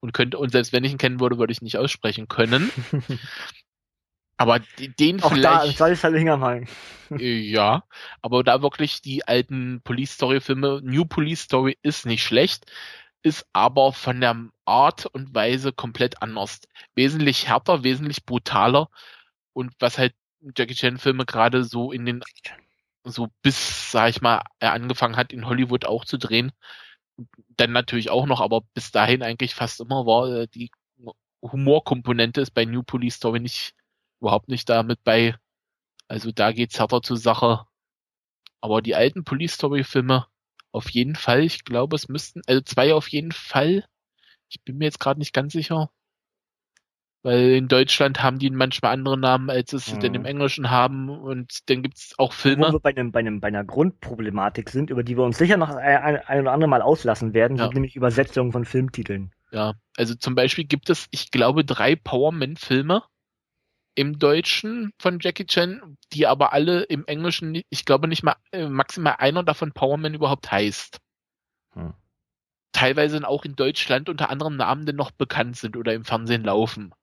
und könnte, und selbst wenn ich ihn kennen würde, würde ich nicht aussprechen können. aber den Auch vielleicht. Da, ist halt Hingermang. Äh, ja, aber da wirklich die alten Police Story Filme, New Police Story ist nicht schlecht, ist aber von der Art und Weise komplett anders. Wesentlich härter, wesentlich brutaler und was halt Jackie Chan Filme gerade so in den, so bis, sag ich mal, er angefangen hat in Hollywood auch zu drehen, dann natürlich auch noch, aber bis dahin eigentlich fast immer war äh, die Humorkomponente ist bei New Police Story nicht überhaupt nicht damit bei. Also da geht's härter zur Sache. Aber die alten Police Story Filme auf jeden Fall. Ich glaube, es müssten also zwei auf jeden Fall. Ich bin mir jetzt gerade nicht ganz sicher. Weil in Deutschland haben die manchmal andere Namen, als es sie denn im mhm. Englischen haben. Und dann gibt's auch Filme. Wo wir bei, einem, bei, einem, bei einer Grundproblematik sind, über die wir uns sicher noch ein, ein oder andere Mal auslassen werden, ja. sind nämlich Übersetzungen von Filmtiteln. Ja, also zum Beispiel gibt es, ich glaube, drei Powerman-Filme im Deutschen von Jackie Chan, die aber alle im Englischen, ich glaube nicht mal äh, maximal einer davon Powerman überhaupt heißt. Hm. Teilweise auch in Deutschland unter anderem Namen, die noch bekannt sind oder im Fernsehen laufen.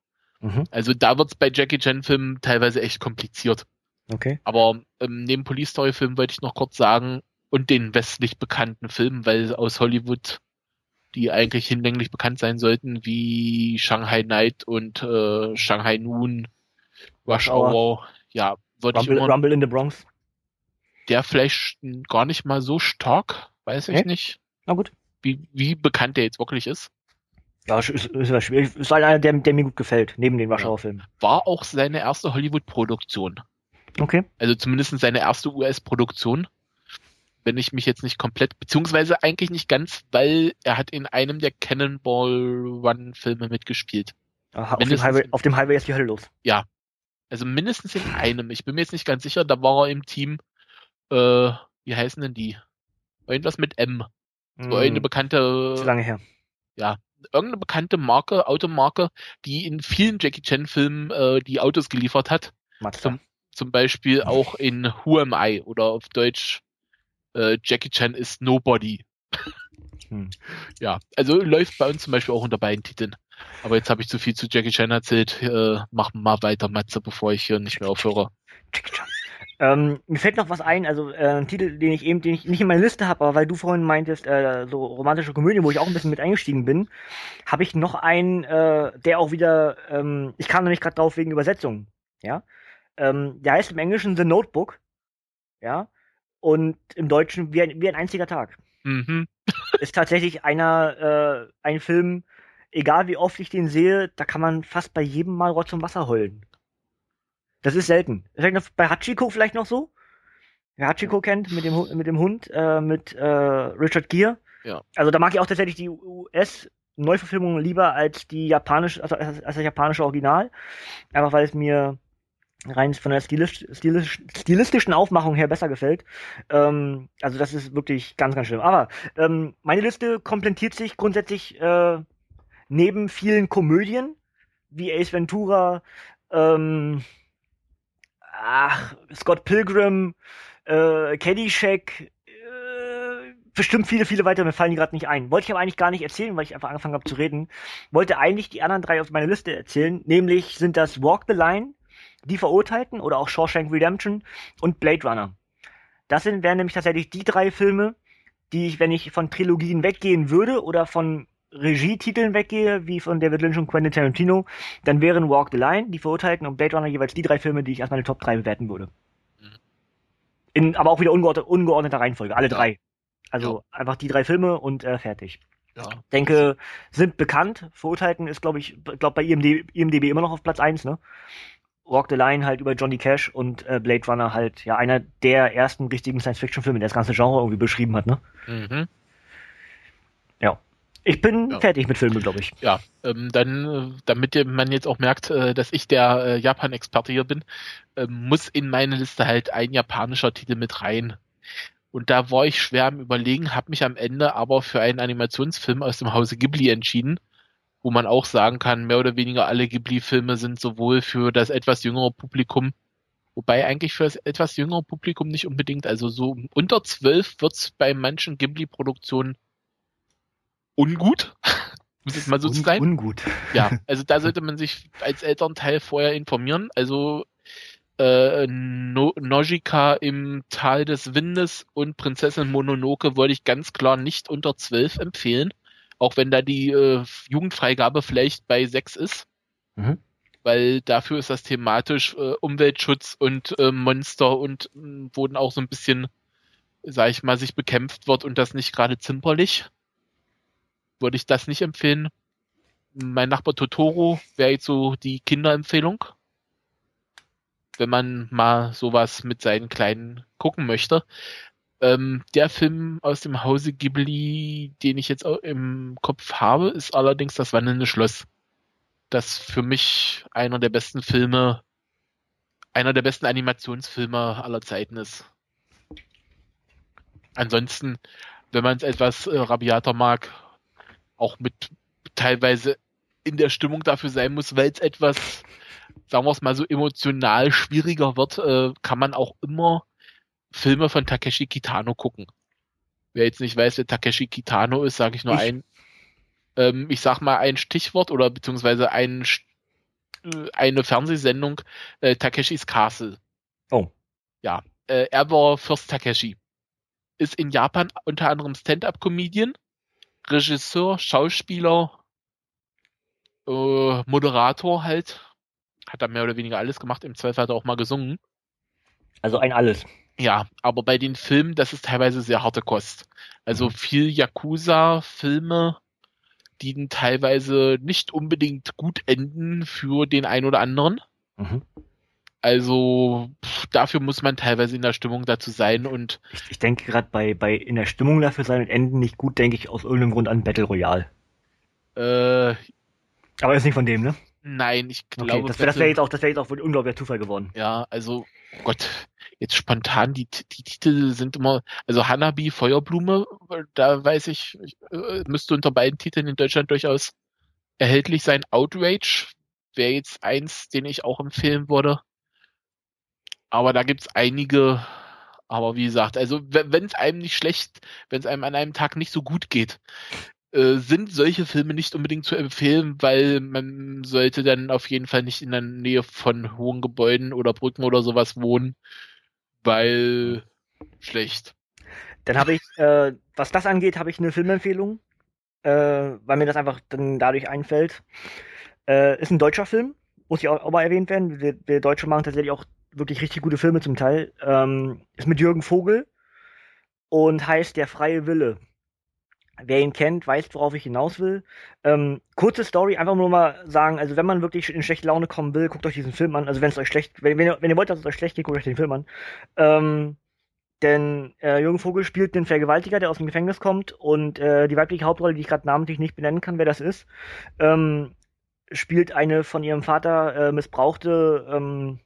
Mhm. Also da wird's bei Jackie Chan-Filmen teilweise echt kompliziert. Okay. Aber ähm, neben Police Story-Filmen wollte ich noch kurz sagen, und den westlich bekannten Filmen, weil aus Hollywood die eigentlich hinlänglich bekannt sein sollten, wie Shanghai Night und äh, Shanghai Noon, Rush Hour, ja, würde ich immer, Rumble in the Bronx. Der vielleicht gar nicht mal so stark, weiß ich okay. nicht. Na gut. Wie, wie bekannt der jetzt wirklich ist. Ja, ist, ist, ist schwierig. Ist halt einer, der, der mir gut gefällt, neben den Warschauer Filmen. War auch seine erste Hollywood-Produktion. Okay. Also zumindest seine erste US-Produktion. Wenn ich mich jetzt nicht komplett, beziehungsweise eigentlich nicht ganz, weil er hat in einem der Cannonball Run-Filme mitgespielt. Aha, auf, dem Highway, auf dem Highway ist die Hölle los. Ja. Also mindestens in einem. Ich bin mir jetzt nicht ganz sicher, da war er im Team, äh, wie heißen denn die? Irgendwas mit M. So mm, eine bekannte. Zu lange her. Ja, irgendeine bekannte Marke, Automarke, die in vielen Jackie Chan Filmen äh, die Autos geliefert hat. Zum, zum Beispiel auch in Who Am I oder auf Deutsch äh, Jackie Chan is Nobody. Hm. Ja, also läuft bei uns zum Beispiel auch unter beiden Titeln. Aber jetzt habe ich zu viel zu Jackie Chan erzählt. Äh, mach mal weiter, Matze, bevor ich hier nicht mehr aufhöre. Jackie Chan. Ähm, mir fällt noch was ein, also äh, ein Titel, den ich eben, den ich nicht in meiner Liste habe, aber weil du vorhin meintest, äh, so romantische Komödie, wo ich auch ein bisschen mit eingestiegen bin, habe ich noch einen, äh, der auch wieder, ähm, ich kam nämlich gerade drauf wegen Übersetzung, ja. Ähm, der heißt im Englischen The Notebook, ja, und im Deutschen wie ein, wie ein einziger Tag. Mhm. Ist tatsächlich einer, äh, ein Film, egal wie oft ich den sehe, da kann man fast bei jedem Mal Rotz und Wasser heulen. Das ist selten. Vielleicht bei Hachiko vielleicht noch so. Wer Hachiko kennt mit dem, mit dem Hund, äh, mit äh, Richard Gere. Ja. Also da mag ich auch tatsächlich die US-Neuverfilmung lieber als die japanische, also als das japanische Original. Einfach weil es mir rein von der stilistisch, stilistisch, stilistischen Aufmachung her besser gefällt. Ähm, also das ist wirklich ganz, ganz schlimm. Aber ähm, meine Liste komplettiert sich grundsätzlich äh, neben vielen Komödien wie Ace Ventura, ähm, ach, Scott Pilgrim, äh, Caddyshack, äh, bestimmt viele, viele weitere, mir fallen die gerade nicht ein. Wollte ich aber eigentlich gar nicht erzählen, weil ich einfach angefangen habe zu reden. Wollte eigentlich die anderen drei auf meiner Liste erzählen, nämlich sind das Walk the Line, Die Verurteilten oder auch Shawshank Redemption und Blade Runner. Das sind, wären nämlich tatsächlich die drei Filme, die ich, wenn ich von Trilogien weggehen würde oder von Regietiteln weggehe, wie von David Lynch und Quentin Tarantino, dann wären Walk the Line, Die Verurteilten und Blade Runner jeweils die drei Filme, die ich als meine Top 3 bewerten würde. Mhm. In, aber auch wieder ungeordnet, ungeordneter Reihenfolge, alle ja. drei. Also ja. einfach die drei Filme und äh, fertig. Ja. Denke, sind bekannt. Verurteilten ist, glaube ich, glaube bei IMDb, IMDb immer noch auf Platz 1, ne? Walk the Line halt über Johnny Cash und äh, Blade Runner halt ja einer der ersten richtigen Science-Fiction-Filme, der das ganze Genre irgendwie beschrieben hat, ne? Mhm. Ja. Ich bin ja. fertig mit Filmen, glaube ich. Ja, ähm, dann, äh, damit man jetzt auch merkt, äh, dass ich der äh, Japan-Experte hier bin, äh, muss in meine Liste halt ein japanischer Titel mit rein. Und da war ich schwer am Überlegen, habe mich am Ende aber für einen Animationsfilm aus dem Hause Ghibli entschieden, wo man auch sagen kann, mehr oder weniger alle Ghibli-Filme sind sowohl für das etwas jüngere Publikum, wobei eigentlich für das etwas jüngere Publikum nicht unbedingt, also so unter zwölf wird's bei manchen Ghibli-Produktionen ungut. Muss es mal so Un sein. Ungut. Ja, also da sollte man sich als Elternteil vorher informieren. Also äh, no Nojika im Tal des Windes und Prinzessin Mononoke wollte ich ganz klar nicht unter zwölf empfehlen. Auch wenn da die äh, Jugendfreigabe vielleicht bei sechs ist. Mhm. Weil dafür ist das thematisch äh, Umweltschutz und äh, Monster und wurden auch so ein bisschen, sag ich mal, sich bekämpft wird und das nicht gerade zimperlich würde ich das nicht empfehlen. Mein Nachbar Totoro wäre jetzt so die Kinderempfehlung. Wenn man mal sowas mit seinen Kleinen gucken möchte. Ähm, der Film aus dem Hause Ghibli, den ich jetzt im Kopf habe, ist allerdings das Wandelnde Schloss. Das für mich einer der besten Filme, einer der besten Animationsfilme aller Zeiten ist. Ansonsten, wenn man es etwas äh, rabiater mag, auch mit teilweise in der Stimmung dafür sein muss, weil es etwas, sagen wir es mal so, emotional schwieriger wird, äh, kann man auch immer Filme von Takeshi Kitano gucken. Wer jetzt nicht weiß, wer Takeshi Kitano ist, sage ich nur ich. ein, ähm, ich sag mal ein Stichwort oder beziehungsweise ein, äh, eine Fernsehsendung, äh, Takeshis Castle. Oh. Ja, äh, er war First Takeshi. Ist in Japan unter anderem Stand-up-Comedian Regisseur, Schauspieler, äh, Moderator halt. Hat er mehr oder weniger alles gemacht. Im Zweifel hat er auch mal gesungen. Also ein alles. Ja, aber bei den Filmen, das ist teilweise sehr harte Kost. Also mhm. viel Yakuza-Filme, die dann teilweise nicht unbedingt gut enden für den einen oder anderen. Mhm. Also pff, dafür muss man teilweise in der Stimmung dazu sein und ich, ich denke gerade bei bei in der Stimmung dafür sein und enden nicht gut, denke ich aus irgendeinem Grund an Battle Royale. Äh, aber ist nicht von dem, ne? Nein, ich glaube. Okay, das wäre wär jetzt auch, das wäre jetzt auch wohl unglaublicher Zufall geworden. Ja, also oh Gott, jetzt spontan die die Titel sind immer, also Hanabi Feuerblume, da weiß ich, ich äh, müsste unter beiden Titeln in Deutschland durchaus erhältlich sein. Outrage wäre jetzt eins, den ich auch empfehlen würde. Aber da gibt's einige, aber wie gesagt, also wenn es einem nicht schlecht, wenn es einem an einem Tag nicht so gut geht, äh, sind solche Filme nicht unbedingt zu empfehlen, weil man sollte dann auf jeden Fall nicht in der Nähe von hohen Gebäuden oder Brücken oder sowas wohnen, weil schlecht. Dann habe ich, äh, was das angeht, habe ich eine Filmempfehlung, äh, weil mir das einfach dann dadurch einfällt. Äh, ist ein deutscher Film, muss ja auch, auch mal erwähnt werden. Wir, wir Deutsche machen tatsächlich auch wirklich richtig gute Filme zum Teil. Ähm, ist mit Jürgen Vogel und heißt Der freie Wille. Wer ihn kennt, weiß, worauf ich hinaus will. Ähm, kurze Story, einfach nur mal sagen, also wenn man wirklich in schlechte Laune kommen will, guckt euch diesen Film an. Also wenn es euch schlecht, wenn, wenn, ihr, wenn ihr wollt, dass es euch schlecht geht, guckt euch den Film an. Ähm, denn äh, Jürgen Vogel spielt den Vergewaltiger, der aus dem Gefängnis kommt und äh, die weibliche Hauptrolle, die ich gerade namentlich nicht benennen kann, wer das ist, ähm, spielt eine von ihrem Vater äh, missbrauchte, ähm,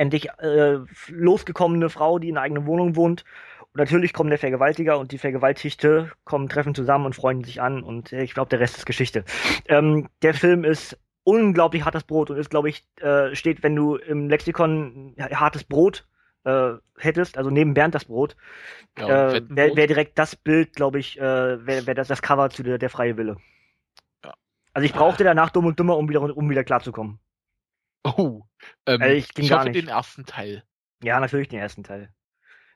endlich äh, losgekommene Frau, die in einer eigenen Wohnung wohnt und natürlich kommen der Vergewaltiger und die Vergewaltigte kommen, treffen zusammen und freuen sich an und äh, ich glaube, der Rest ist Geschichte. Ähm, der Film ist unglaublich hartes Brot und ist, glaube ich, äh, steht, wenn du im Lexikon hartes Brot äh, hättest, also neben Bernd das Brot, ja, äh, wäre wär direkt das Bild, glaube ich, äh, wäre wär das, das Cover zu der, der freie Wille. Ja. Also ich brauchte danach dumm und dummer, um wieder, um wieder klarzukommen. Oh, ähm, also ich, ging ich hoffe den ersten Teil. Ja, natürlich den ersten Teil.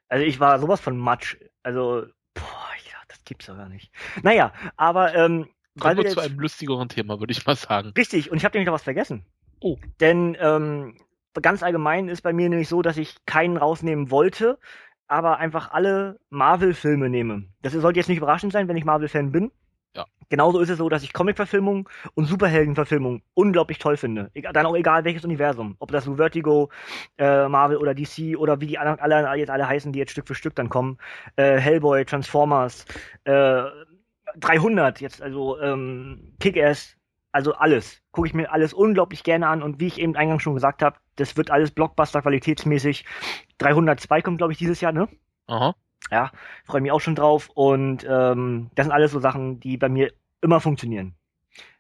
Also ich war sowas von Matsch. Also, boah, ja, das gibt's doch gar nicht. Naja, aber ähm, Kommen wir zu einem lustigeren Thema, würde ich mal sagen. Richtig, und ich habe nämlich noch was vergessen. Oh. Denn ähm, ganz allgemein ist bei mir nämlich so, dass ich keinen rausnehmen wollte, aber einfach alle Marvel-Filme nehme. Das sollte jetzt nicht überraschend sein, wenn ich Marvel-Fan bin. Genauso ist es so, dass ich Comic-Verfilmungen und Superhelden-Verfilmungen unglaublich toll finde. Dann auch egal welches Universum. Ob das so Vertigo, äh, Marvel oder DC oder wie die anderen alle, jetzt alle heißen, die jetzt Stück für Stück dann kommen. Äh, Hellboy, Transformers, äh, 300 jetzt, also ähm, Kick-Ass, also alles. Gucke ich mir alles unglaublich gerne an und wie ich eben eingangs schon gesagt habe, das wird alles Blockbuster qualitätsmäßig. 302 kommt, glaube ich, dieses Jahr, ne? Aha. Ja, freue mich auch schon drauf. Und ähm, das sind alles so Sachen, die bei mir immer funktionieren.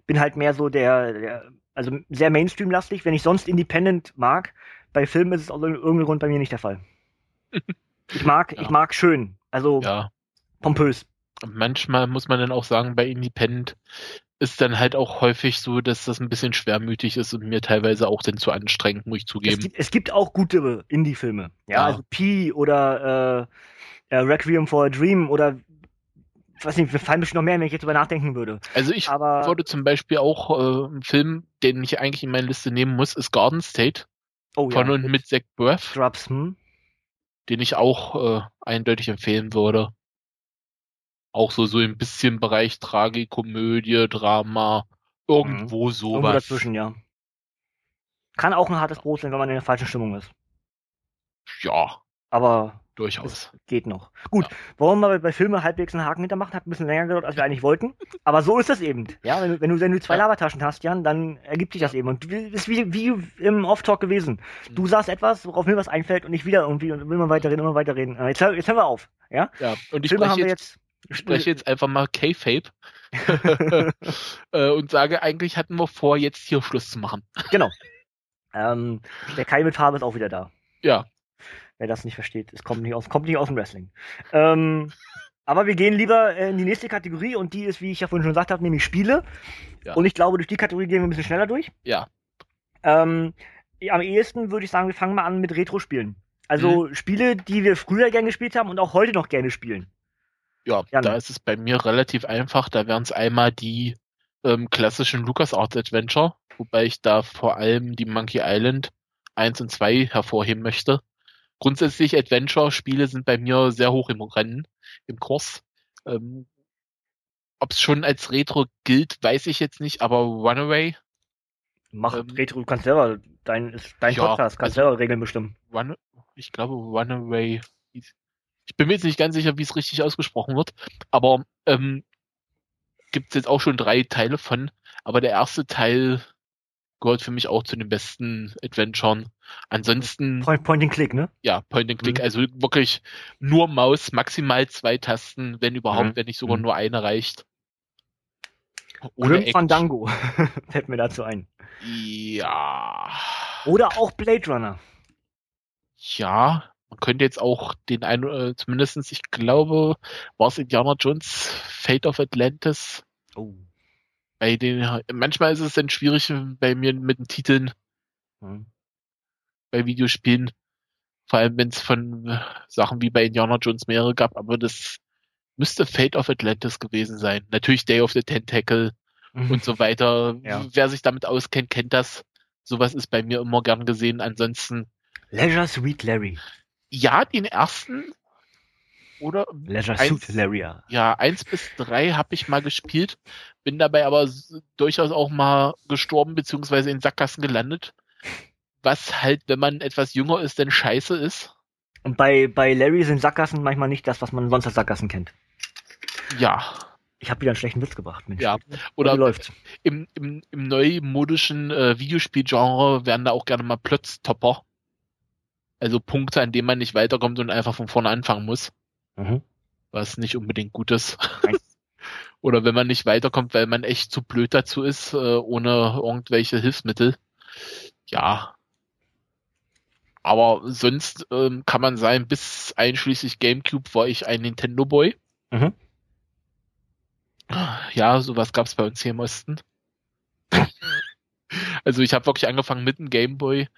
Bin halt mehr so der, der also sehr Mainstream-lastig. Wenn ich sonst Independent mag, bei Filmen ist es aus irgendeinem Grund bei mir nicht der Fall. Ich mag, ja. ich mag schön, also ja. pompös. Manchmal muss man dann auch sagen, bei Independent ist dann halt auch häufig so, dass das ein bisschen schwermütig ist und mir teilweise auch dann zu anstrengend, muss ich zugeben. Es gibt, es gibt auch gute Indie-Filme. Ja, ja, also Pi oder äh, äh, Requiem for a Dream oder ich weiß nicht, wir fallen bestimmt noch mehr, wenn ich jetzt drüber nachdenken würde. Also ich Aber, würde zum Beispiel auch äh, einen Film, den ich eigentlich in meine Liste nehmen muss, ist Garden State. Oh, von ja, und mit Zach Braff. Drops, hm? Den ich auch äh, eindeutig empfehlen würde. Auch so, so ein bisschen Bereich Tragikomödie, Drama, irgendwo mhm. sowas. Irgendwo dazwischen, ja. Kann auch ein hartes Brot sein, wenn man in der falschen Stimmung ist. Ja. Aber Durchaus. Geht noch. Gut, ja. wollen wir bei Filmen halbwegs einen Haken hintermachen? Hat ein bisschen länger gedauert, als wir eigentlich wollten. Aber so ist das eben. Ja, wenn du, wenn du, wenn du zwei ja. Labertaschen hast, Jan, dann ergibt sich das eben. Und das ist wie, wie im Off-Talk gewesen. Du mhm. sagst etwas, worauf mir was einfällt und ich wieder irgendwie und will immer weiterreden, immer weiterreden. Jetzt, jetzt hören wir auf. Ja? Ja, und ich Filme haben wir jetzt, ich spreche jetzt einfach mal K-Fape äh, und sage, eigentlich hatten wir vor, jetzt hier Schluss zu machen. Genau. Ähm, der Kai mit Farbe ist auch wieder da. Ja, Wer das nicht versteht, es kommt nicht aus, kommt nicht aus dem Wrestling. Ähm, aber wir gehen lieber äh, in die nächste Kategorie und die ist, wie ich ja vorhin schon gesagt habe, nämlich Spiele. Ja. Und ich glaube, durch die Kategorie gehen wir ein bisschen schneller durch. Ja. Ähm, am ehesten würde ich sagen, wir fangen mal an mit Retro-Spielen. Also mhm. Spiele, die wir früher gerne gespielt haben und auch heute noch gerne spielen. Ja, Jan. da ist es bei mir relativ einfach. Da wären es einmal die ähm, klassischen LucasArts Adventure, wobei ich da vor allem die Monkey Island 1 und 2 hervorheben möchte grundsätzlich Adventure-Spiele sind bei mir sehr hoch im Rennen, im Kurs. Ähm, Ob es schon als Retro gilt, weiß ich jetzt nicht, aber Runaway. Mach ähm, Retro, du kannst selber, dein, ist dein ja, Podcast, kannst also, selber Regeln bestimmen. Run, ich glaube, Runaway. Ich bin mir jetzt nicht ganz sicher, wie es richtig ausgesprochen wird, aber ähm, gibt es jetzt auch schon drei Teile von. Aber der erste Teil gehört für mich auch zu den besten Adventuren. Ansonsten. Point, Point and Click, ne? Ja, Point and Click. Mhm. Also wirklich nur Maus, maximal zwei Tasten, wenn überhaupt, mhm. wenn nicht sogar mhm. nur eine reicht. Grim Fandango fällt mir dazu ein. Ja. Oder auch Blade Runner. Ja, man könnte jetzt auch den einen, äh, zumindestens, ich glaube, war es Indiana Jones Fate of Atlantis. Oh bei den, manchmal ist es dann schwierig bei mir mit den Titeln hm. bei Videospielen. Vor allem, wenn es von äh, Sachen wie bei Indiana Jones mehrere gab, aber das müsste Fate of Atlantis gewesen sein. Natürlich Day of the Tentacle mhm. und so weiter. Ja. Wer sich damit auskennt, kennt das. Sowas ist bei mir immer gern gesehen. Ansonsten. Leisure Sweet Larry. Ja, den ersten oder Leisure Suit Laria. Ja, eins bis drei habe ich mal gespielt, bin dabei aber durchaus auch mal gestorben beziehungsweise in Sackgassen gelandet, was halt, wenn man etwas jünger ist, denn scheiße ist. Und bei, bei Larry sind Sackgassen manchmal nicht das, was man sonst als Sackgassen kennt. Ja. Ich habe wieder einen schlechten Witz gebracht, Mensch. Ja, oder läuft. Im, im, im neumodischen äh, Videospielgenre werden da auch gerne mal Plötztopper. Also Punkte, an denen man nicht weiterkommt und einfach von vorne anfangen muss. Mhm. Was nicht unbedingt gut ist. Oder wenn man nicht weiterkommt, weil man echt zu blöd dazu ist, äh, ohne irgendwelche Hilfsmittel. Ja. Aber sonst ähm, kann man sagen, bis einschließlich GameCube war ich ein Nintendo Boy. Mhm. Ja, sowas gab's bei uns hier im Osten. also ich habe wirklich angefangen mit dem Game Boy.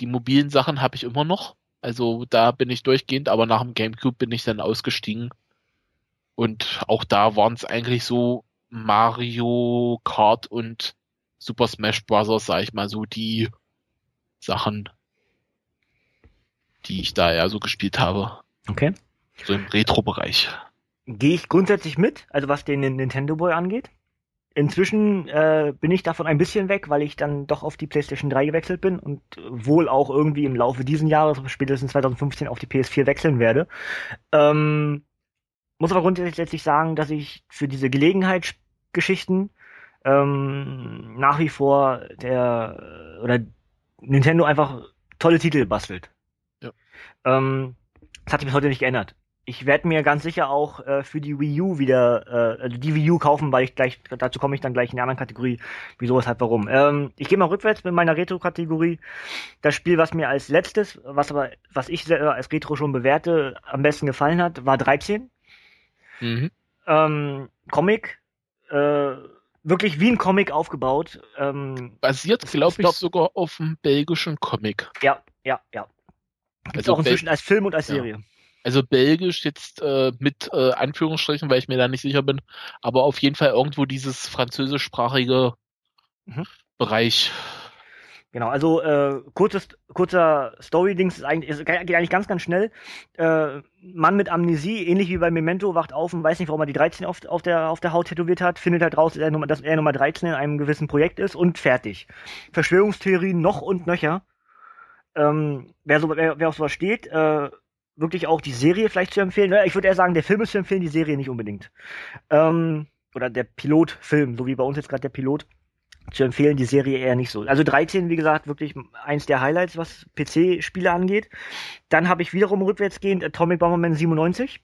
Die mobilen Sachen habe ich immer noch. Also da bin ich durchgehend, aber nach dem GameCube bin ich dann ausgestiegen. Und auch da waren es eigentlich so Mario Kart und Super Smash Bros., sag ich mal, so die Sachen, die ich da ja so gespielt habe. Okay. So im Retro-Bereich. Gehe ich grundsätzlich mit, also was den Nintendo Boy angeht. Inzwischen äh, bin ich davon ein bisschen weg, weil ich dann doch auf die PlayStation 3 gewechselt bin und wohl auch irgendwie im Laufe diesen Jahres, spätestens 2015, auf die PS4 wechseln werde. Ähm, muss aber grundsätzlich sagen, dass ich für diese Gelegenheitsgeschichten ähm, nach wie vor der oder Nintendo einfach tolle Titel bastelt. Ja. Ähm, das hat sich bis heute nicht geändert ich werde mir ganz sicher auch äh, für die Wii U wieder äh, also die Wii U kaufen, weil ich gleich, dazu komme ich dann gleich in der anderen Kategorie, wieso, weshalb, warum. Ähm, ich gehe mal rückwärts mit meiner Retro-Kategorie. Das Spiel, was mir als letztes, was aber, was ich selber als Retro schon bewerte, am besten gefallen hat, war 13. Mhm. Ähm, Comic, äh, wirklich wie ein Comic aufgebaut. Ähm, Basiert, glaube ich, sogar auf einem belgischen Comic. Ja, ja, ja. Gibt's also auch inzwischen als Film und als Serie. Ja. Also Belgisch jetzt äh, mit äh, Anführungsstrichen, weil ich mir da nicht sicher bin, aber auf jeden Fall irgendwo dieses französischsprachige mhm. Bereich. Genau, also äh, kurzes, kurzer Story-Dings ist eigentlich, ist, geht eigentlich ganz, ganz schnell. Äh, Mann mit Amnesie, ähnlich wie bei Memento, wacht auf und weiß nicht, warum er die 13 auf, auf, der, auf der Haut tätowiert hat, findet halt raus, dass er, Nummer, dass er Nummer 13 in einem gewissen Projekt ist und fertig. Verschwörungstheorien noch und nöcher. Ähm, wer, so, wer, wer auf sowas steht, äh, wirklich auch die Serie vielleicht zu empfehlen. Ich würde eher sagen, der Film ist zu empfehlen, die Serie nicht unbedingt. Ähm, oder der Pilotfilm, so wie bei uns jetzt gerade der Pilot. Zu empfehlen, die Serie eher nicht so. Also 13, wie gesagt, wirklich eins der Highlights, was PC-Spiele angeht. Dann habe ich wiederum rückwärtsgehend Atomic Bomberman 97.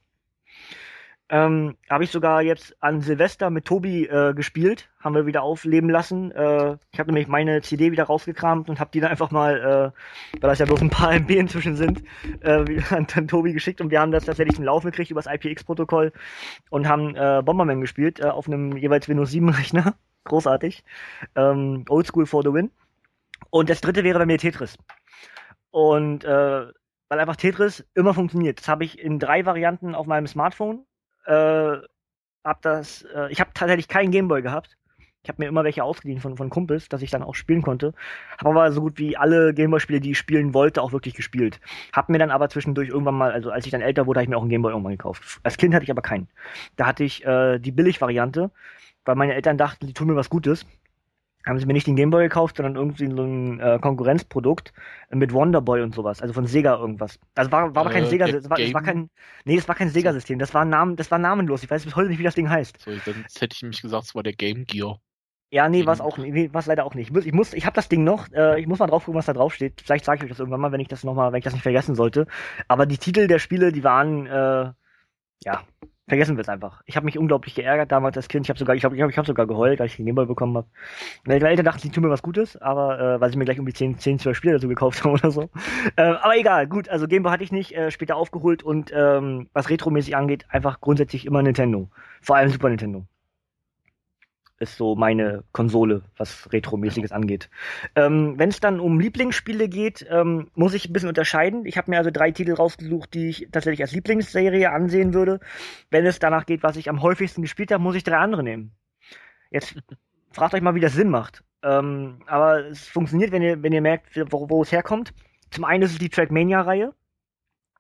Ähm, habe ich sogar jetzt an Silvester mit Tobi äh, gespielt, haben wir wieder aufleben lassen. Äh, ich habe nämlich meine CD wieder rausgekramt und habe die dann einfach mal, äh, weil das ja bloß ein paar MB inzwischen sind, äh, an, an Tobi geschickt und wir haben das tatsächlich zum Laufen gekriegt über das IPX-Protokoll und haben äh, Bomberman gespielt äh, auf einem jeweils Windows 7 Rechner. Großartig. Ähm, Oldschool for the win. Und das dritte wäre bei mir Tetris. Und äh, weil einfach Tetris immer funktioniert. Das habe ich in drei Varianten auf meinem Smartphone äh, hab das, äh, ich habe tatsächlich keinen Gameboy gehabt. Ich habe mir immer welche ausgeliehen von, von Kumpels, dass ich dann auch spielen konnte. Habe aber so gut wie alle Gameboy-Spiele, die ich spielen wollte, auch wirklich gespielt. Hab mir dann aber zwischendurch irgendwann mal, also als ich dann älter wurde, habe ich mir auch einen Gameboy irgendwann gekauft. Als Kind hatte ich aber keinen. Da hatte ich äh, die Billig-Variante, weil meine Eltern dachten, die tun mir was Gutes haben sie mir nicht den Gameboy gekauft, sondern irgendwie so ein äh, Konkurrenzprodukt mit Wonderboy und sowas, also von Sega irgendwas. Also war, war aber kein äh, Sega, es war, es war kein, nee, es war kein Sega-System, das war Namen, das war namenlos. Ich weiß bis heute nicht, wie das Ding heißt. So, dann hätte ich nämlich gesagt, es war der Game Gear. Ja, nee, war es auch nicht. Nee, war leider auch nicht. Ich muss, ich, muss, ich habe das Ding noch. Äh, ich muss mal drauf gucken, was da drauf steht. Vielleicht sage ich euch das irgendwann mal, wenn ich das noch mal, wenn ich das nicht vergessen sollte. Aber die Titel der Spiele, die waren, äh, ja, vergessen wir es einfach. Ich habe mich unglaublich geärgert damals als Kind. Ich habe sogar, ich hab, ich hab sogar geheult, als ich den Gameboy bekommen habe. Meine Eltern dachten, sie tun mir was Gutes, aber äh, weil sie mir gleich irgendwie 10, 10 12 Spiele dazu gekauft haben oder so. Äh, aber egal, gut. Also Gameboy hatte ich nicht, äh, später aufgeholt und ähm, was retromäßig angeht, einfach grundsätzlich immer Nintendo. Vor allem Super Nintendo ist so meine Konsole, was Retro-mäßiges angeht. Ähm, Wenn es dann um Lieblingsspiele geht, ähm, muss ich ein bisschen unterscheiden. Ich habe mir also drei Titel rausgesucht, die ich tatsächlich als Lieblingsserie ansehen würde. Wenn es danach geht, was ich am häufigsten gespielt habe, muss ich drei andere nehmen. Jetzt fragt euch mal, wie das Sinn macht. Ähm, aber es funktioniert, wenn ihr, wenn ihr merkt, wo, wo es herkommt. Zum einen ist es die Trackmania-Reihe.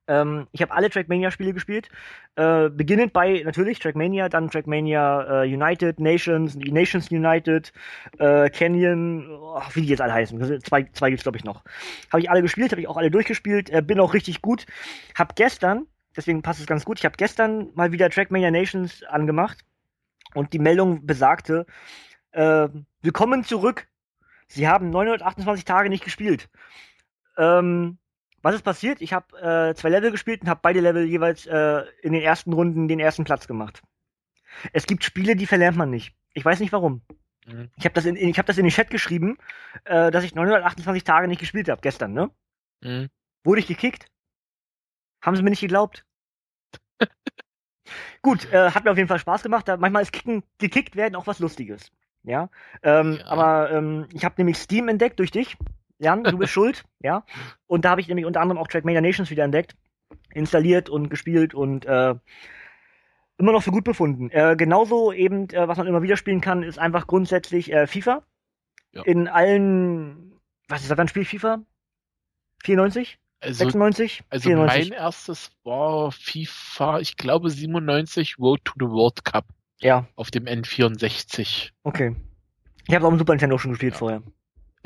Ähm, ich habe alle Trackmania-Spiele gespielt. Äh, beginnend bei natürlich Trackmania, dann Trackmania äh, United, Nations, Nations United, äh, Canyon, oh, wie die jetzt alle heißen. Zwei, zwei gibt's glaube ich noch. Habe ich alle gespielt, habe ich auch alle durchgespielt, äh, bin auch richtig gut. Hab gestern, deswegen passt es ganz gut, ich habe gestern mal wieder Trackmania Nations angemacht und die Meldung besagte, äh, willkommen zurück. Sie haben 928 Tage nicht gespielt. Ähm, was ist passiert? Ich habe äh, zwei Level gespielt und habe beide Level jeweils äh, in den ersten Runden den ersten Platz gemacht. Es gibt Spiele, die verlernt man nicht. Ich weiß nicht warum. Mhm. Ich habe das, in, ich hab das in den Chat geschrieben, äh, dass ich 928 Tage nicht gespielt habe, gestern, ne? Mhm. Wurde ich gekickt? Haben sie mir nicht geglaubt? Gut, äh, hat mir auf jeden Fall Spaß gemacht. Da, manchmal ist Kicken, gekickt werden auch was Lustiges. Ja, ähm, ja. aber ähm, ich habe nämlich Steam entdeckt durch dich. Jan, du bist schuld, ja. Und da habe ich nämlich unter anderem auch Trackmania Nations wieder entdeckt, installiert und gespielt und äh, immer noch für gut befunden. Äh, genauso eben, äh, was man immer wieder spielen kann, ist einfach grundsätzlich äh, FIFA. Ja. In allen, was ist das dann Spiel FIFA? 94? Also, 96? Also 94. mein erstes war FIFA, ich glaube 97 Road to the World Cup. Ja. Auf dem N64. Okay. Ich habe auch im Super Nintendo schon gespielt ja. vorher.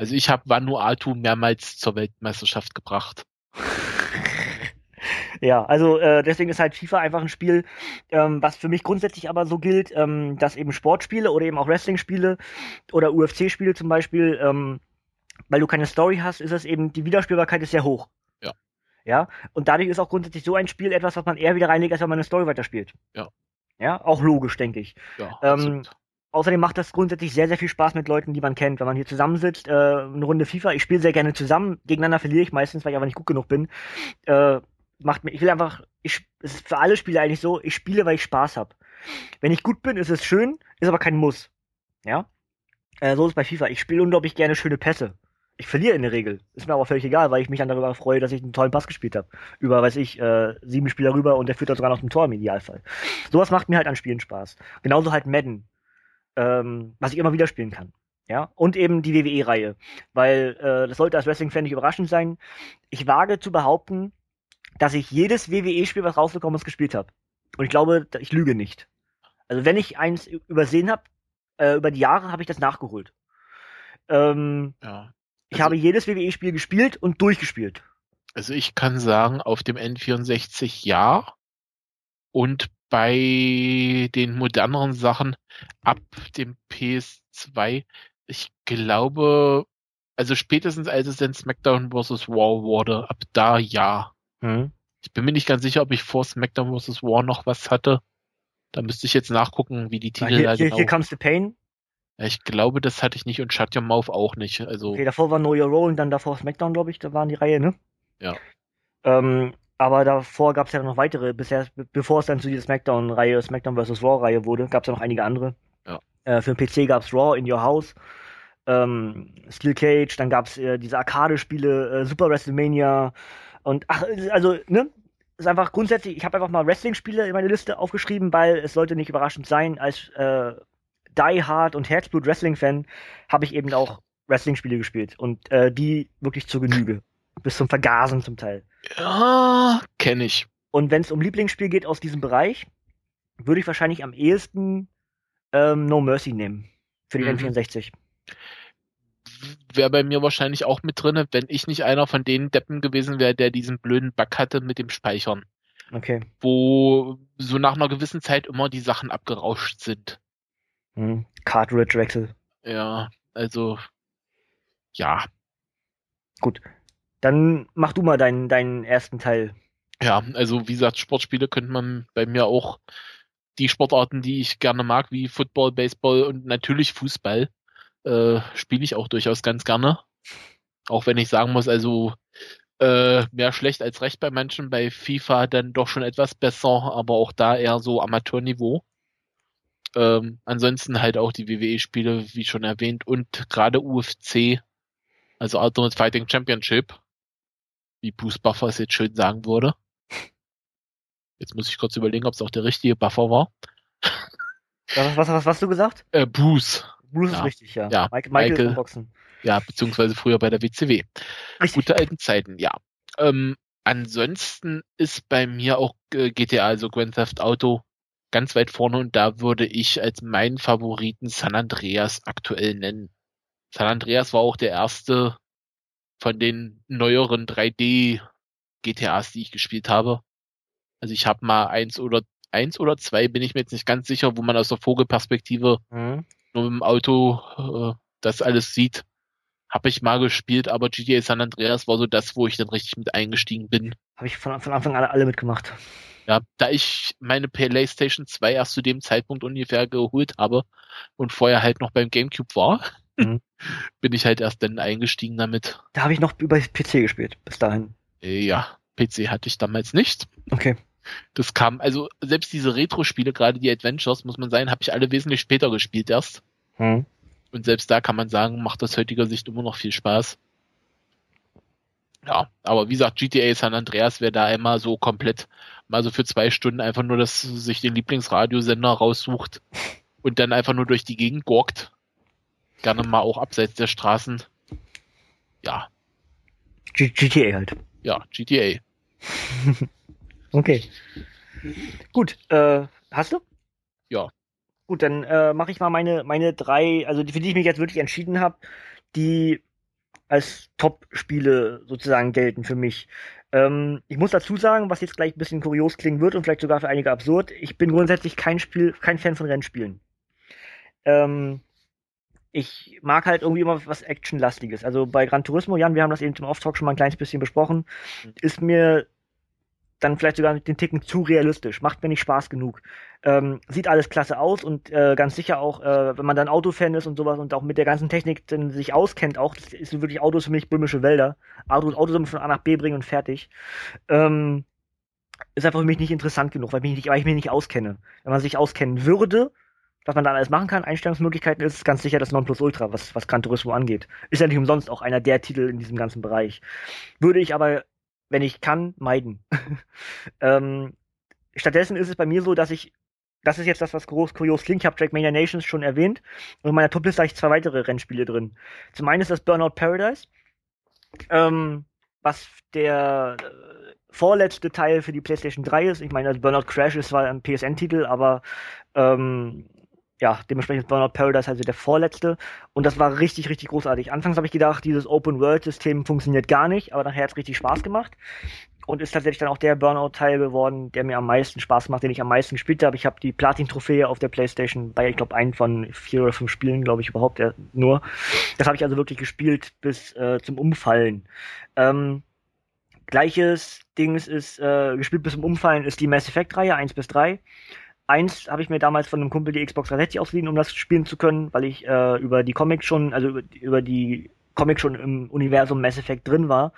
Also ich habe Vanuatu mehrmals zur Weltmeisterschaft gebracht. ja, also äh, deswegen ist halt FIFA einfach ein Spiel, ähm, was für mich grundsätzlich aber so gilt, ähm, dass eben Sportspiele oder eben auch Wrestling-Spiele oder UFC-Spiele zum Beispiel, ähm, weil du keine Story hast, ist es eben, die Wiederspielbarkeit ist sehr hoch. Ja. Ja, und dadurch ist auch grundsätzlich so ein Spiel etwas, was man eher wieder reinlegt, als wenn man eine Story weiterspielt. Ja. Ja, auch logisch, denke ich. Ja, ähm, Außerdem macht das grundsätzlich sehr, sehr viel Spaß mit Leuten, die man kennt. Wenn man hier zusammensitzt, äh, eine Runde FIFA, ich spiele sehr gerne zusammen, gegeneinander verliere ich meistens, weil ich aber nicht gut genug bin. Äh, macht mir, ich will einfach, ich, es ist für alle Spiele eigentlich so, ich spiele, weil ich Spaß habe. Wenn ich gut bin, ist es schön, ist aber kein Muss. Ja? Äh, so ist es bei FIFA. Ich spiele unglaublich gerne schöne Pässe. Ich verliere in der Regel. Ist mir aber völlig egal, weil ich mich dann darüber freue, dass ich einen tollen Pass gespielt habe. Über, weiß ich, äh, sieben Spieler rüber und der führt dann sogar noch zum Tor im Idealfall. Sowas macht mir halt an Spielen Spaß. Genauso halt Madden ähm, was ich immer wieder spielen kann. Ja, und eben die WWE-Reihe. Weil äh, das sollte als Wrestling-Fan nicht überraschend sein. Ich wage zu behaupten, dass ich jedes WWE-Spiel, was rausgekommen ist, gespielt habe. Und ich glaube, ich lüge nicht. Also wenn ich eins übersehen habe, äh, über die Jahre habe ich das nachgeholt. Ähm, ja. Ich also, habe jedes WWE-Spiel gespielt und durchgespielt. Also ich kann sagen, auf dem N64 ja. Und bei den moderneren Sachen ab dem PS2, ich glaube, also spätestens als es dann SmackDown vs. War wurde, ab da ja. Hm. Ich bin mir nicht ganz sicher, ob ich vor SmackDown vs. War noch was hatte. Da müsste ich jetzt nachgucken, wie die Titel hier, da genau. Hier comes the pain. Ja, ich glaube, das hatte ich nicht und Shut Your Mouth auch nicht. Also. Okay, davor war Know Your Role und dann davor SmackDown, glaube ich, da waren die Reihe, ne? Ja. Ähm, aber davor gab es ja noch weitere, bisher, bevor es dann zu dieser Smackdown-Reihe, Smackdown vs. Raw-Reihe wurde, gab es ja noch einige andere. Ja. Äh, für den PC gab es Raw in Your House, ähm, Steel Cage, dann gab es äh, diese Arcade-Spiele, äh, Super WrestleMania und ach, also, ne? Ist einfach grundsätzlich, ich habe einfach mal Wrestling-Spiele in meine Liste aufgeschrieben, weil es sollte nicht überraschend sein, als äh, Die Hard und Herzblut Wrestling-Fan habe ich eben auch Wrestling-Spiele gespielt und äh, die wirklich zur Genüge. Bis zum Vergasen zum Teil. Ja, kenne ich. Und wenn es um Lieblingsspiel geht aus diesem Bereich, würde ich wahrscheinlich am ehesten ähm, No Mercy nehmen. Für die mhm. N64. Wäre bei mir wahrscheinlich auch mit drin, wenn ich nicht einer von den Deppen gewesen wäre, der diesen blöden Bug hatte mit dem Speichern. Okay. Wo so nach einer gewissen Zeit immer die Sachen abgerauscht sind. Hm. Cartridge-Wechsel. Ja, also ja. Gut. Dann mach du mal deinen, deinen ersten Teil. Ja, also wie gesagt, Sportspiele könnte man bei mir auch die Sportarten, die ich gerne mag, wie Football, Baseball und natürlich Fußball, äh, spiele ich auch durchaus ganz gerne. Auch wenn ich sagen muss, also äh, mehr schlecht als recht bei manchen, bei FIFA dann doch schon etwas besser, aber auch da eher so Amateurniveau. Ähm, ansonsten halt auch die WWE-Spiele, wie schon erwähnt, und gerade UFC, also Ultimate Fighting Championship, wie Bruce Buffer es jetzt schön sagen würde. Jetzt muss ich kurz überlegen, ob es auch der richtige Buffer war. Was, was, was hast du gesagt? Äh, Bruce. Bruce ja. ist richtig, ja. ja Michael, Michael, Boxen. Ja, beziehungsweise früher bei der WCW. Richtig. Gute alten Zeiten, ja. Ähm, ansonsten ist bei mir auch äh, GTA, also Grand Theft Auto, ganz weit vorne und da würde ich als meinen Favoriten San Andreas aktuell nennen. San Andreas war auch der erste von den neueren 3D GTAs, die ich gespielt habe. Also ich habe mal eins oder eins oder zwei, bin ich mir jetzt nicht ganz sicher, wo man aus der Vogelperspektive mhm. nur mit dem Auto äh, das alles sieht. Habe ich mal gespielt, aber GTA San Andreas war so das, wo ich dann richtig mit eingestiegen bin. Habe ich von, von Anfang an alle mitgemacht. Ja, da ich meine PlayStation 2 erst zu dem Zeitpunkt ungefähr geholt habe und vorher halt noch beim GameCube war, mhm. bin ich halt erst dann eingestiegen damit. Da habe ich noch über PC gespielt, bis dahin. Ja, PC hatte ich damals nicht. Okay. Das kam, also selbst diese Retro-Spiele, gerade die Adventures, muss man sagen, habe ich alle wesentlich später gespielt erst. Mhm. Und selbst da kann man sagen, macht aus heutiger Sicht immer noch viel Spaß. Ja, aber wie gesagt, GTA San Andreas wäre da einmal so komplett mal so für zwei Stunden einfach nur, dass sich den Lieblingsradiosender raussucht und dann einfach nur durch die Gegend gorkt. Gerne mal auch abseits der Straßen. Ja. G GTA halt. Ja, GTA. okay. Gut, äh, hast du? Ja. Gut, dann äh, mache ich mal meine, meine drei, also für die ich mich jetzt wirklich entschieden habe, die als Top-Spiele sozusagen gelten für mich. Ähm, ich muss dazu sagen, was jetzt gleich ein bisschen kurios klingen wird und vielleicht sogar für einige absurd, ich bin grundsätzlich kein Spiel, kein Fan von Rennspielen. Ähm, ich mag halt irgendwie immer was Actionlastiges. Also bei Gran Turismo, Jan, wir haben das eben zum Off-Talk schon mal ein kleines bisschen besprochen, mhm. ist mir dann vielleicht sogar den Ticken zu realistisch. Macht mir nicht Spaß genug. Ähm, sieht alles klasse aus und äh, ganz sicher auch, äh, wenn man dann Autofan ist und sowas und auch mit der ganzen Technik dann sich auskennt, auch, das ist wirklich Autos für mich böhmische Wälder. Autos, Autos von A nach B bringen und fertig. Ähm, ist einfach für mich nicht interessant genug, weil ich mich nicht, weil ich mich nicht auskenne. Wenn man sich auskennen würde, was man da alles machen kann, Einstellungsmöglichkeiten, ist ganz sicher das Nonplusultra, was, was Gran Turismo angeht. Ist ja nicht umsonst auch einer der Titel in diesem ganzen Bereich. Würde ich aber wenn ich kann, meiden. ähm, stattdessen ist es bei mir so, dass ich, das ist jetzt das, was groß kurios klingt, ich habe Trackmania Nations schon erwähnt und in meiner Topliste habe ich zwei weitere Rennspiele drin. Zum einen ist das Burnout Paradise, ähm, was der äh, vorletzte Teil für die PlayStation 3 ist. Ich meine, das Burnout Crash ist zwar ein PSN-Titel, aber ähm, ja, dementsprechend Burnout Paradise also der vorletzte. Und das war richtig, richtig großartig. Anfangs habe ich gedacht, dieses Open-World-System funktioniert gar nicht, aber nachher hat es richtig Spaß gemacht. Und ist tatsächlich dann auch der Burnout-Teil geworden, der mir am meisten Spaß macht, den ich am meisten gespielt habe. Ich habe die Platin-Trophäe auf der Playstation bei, ich glaube, einen von vier oder fünf Spielen, glaube ich, überhaupt äh, nur. Das habe ich also wirklich gespielt bis äh, zum Umfallen. Ähm, gleiches Dings ist, äh, gespielt bis zum Umfallen, ist die Mass Effect-Reihe 1 bis 3. Eins habe ich mir damals von einem Kumpel die Xbox 360 ausgeliehen, um das spielen zu können, weil ich äh, über die Comics schon, also über, über die Comics schon im Universum Mass Effect drin war.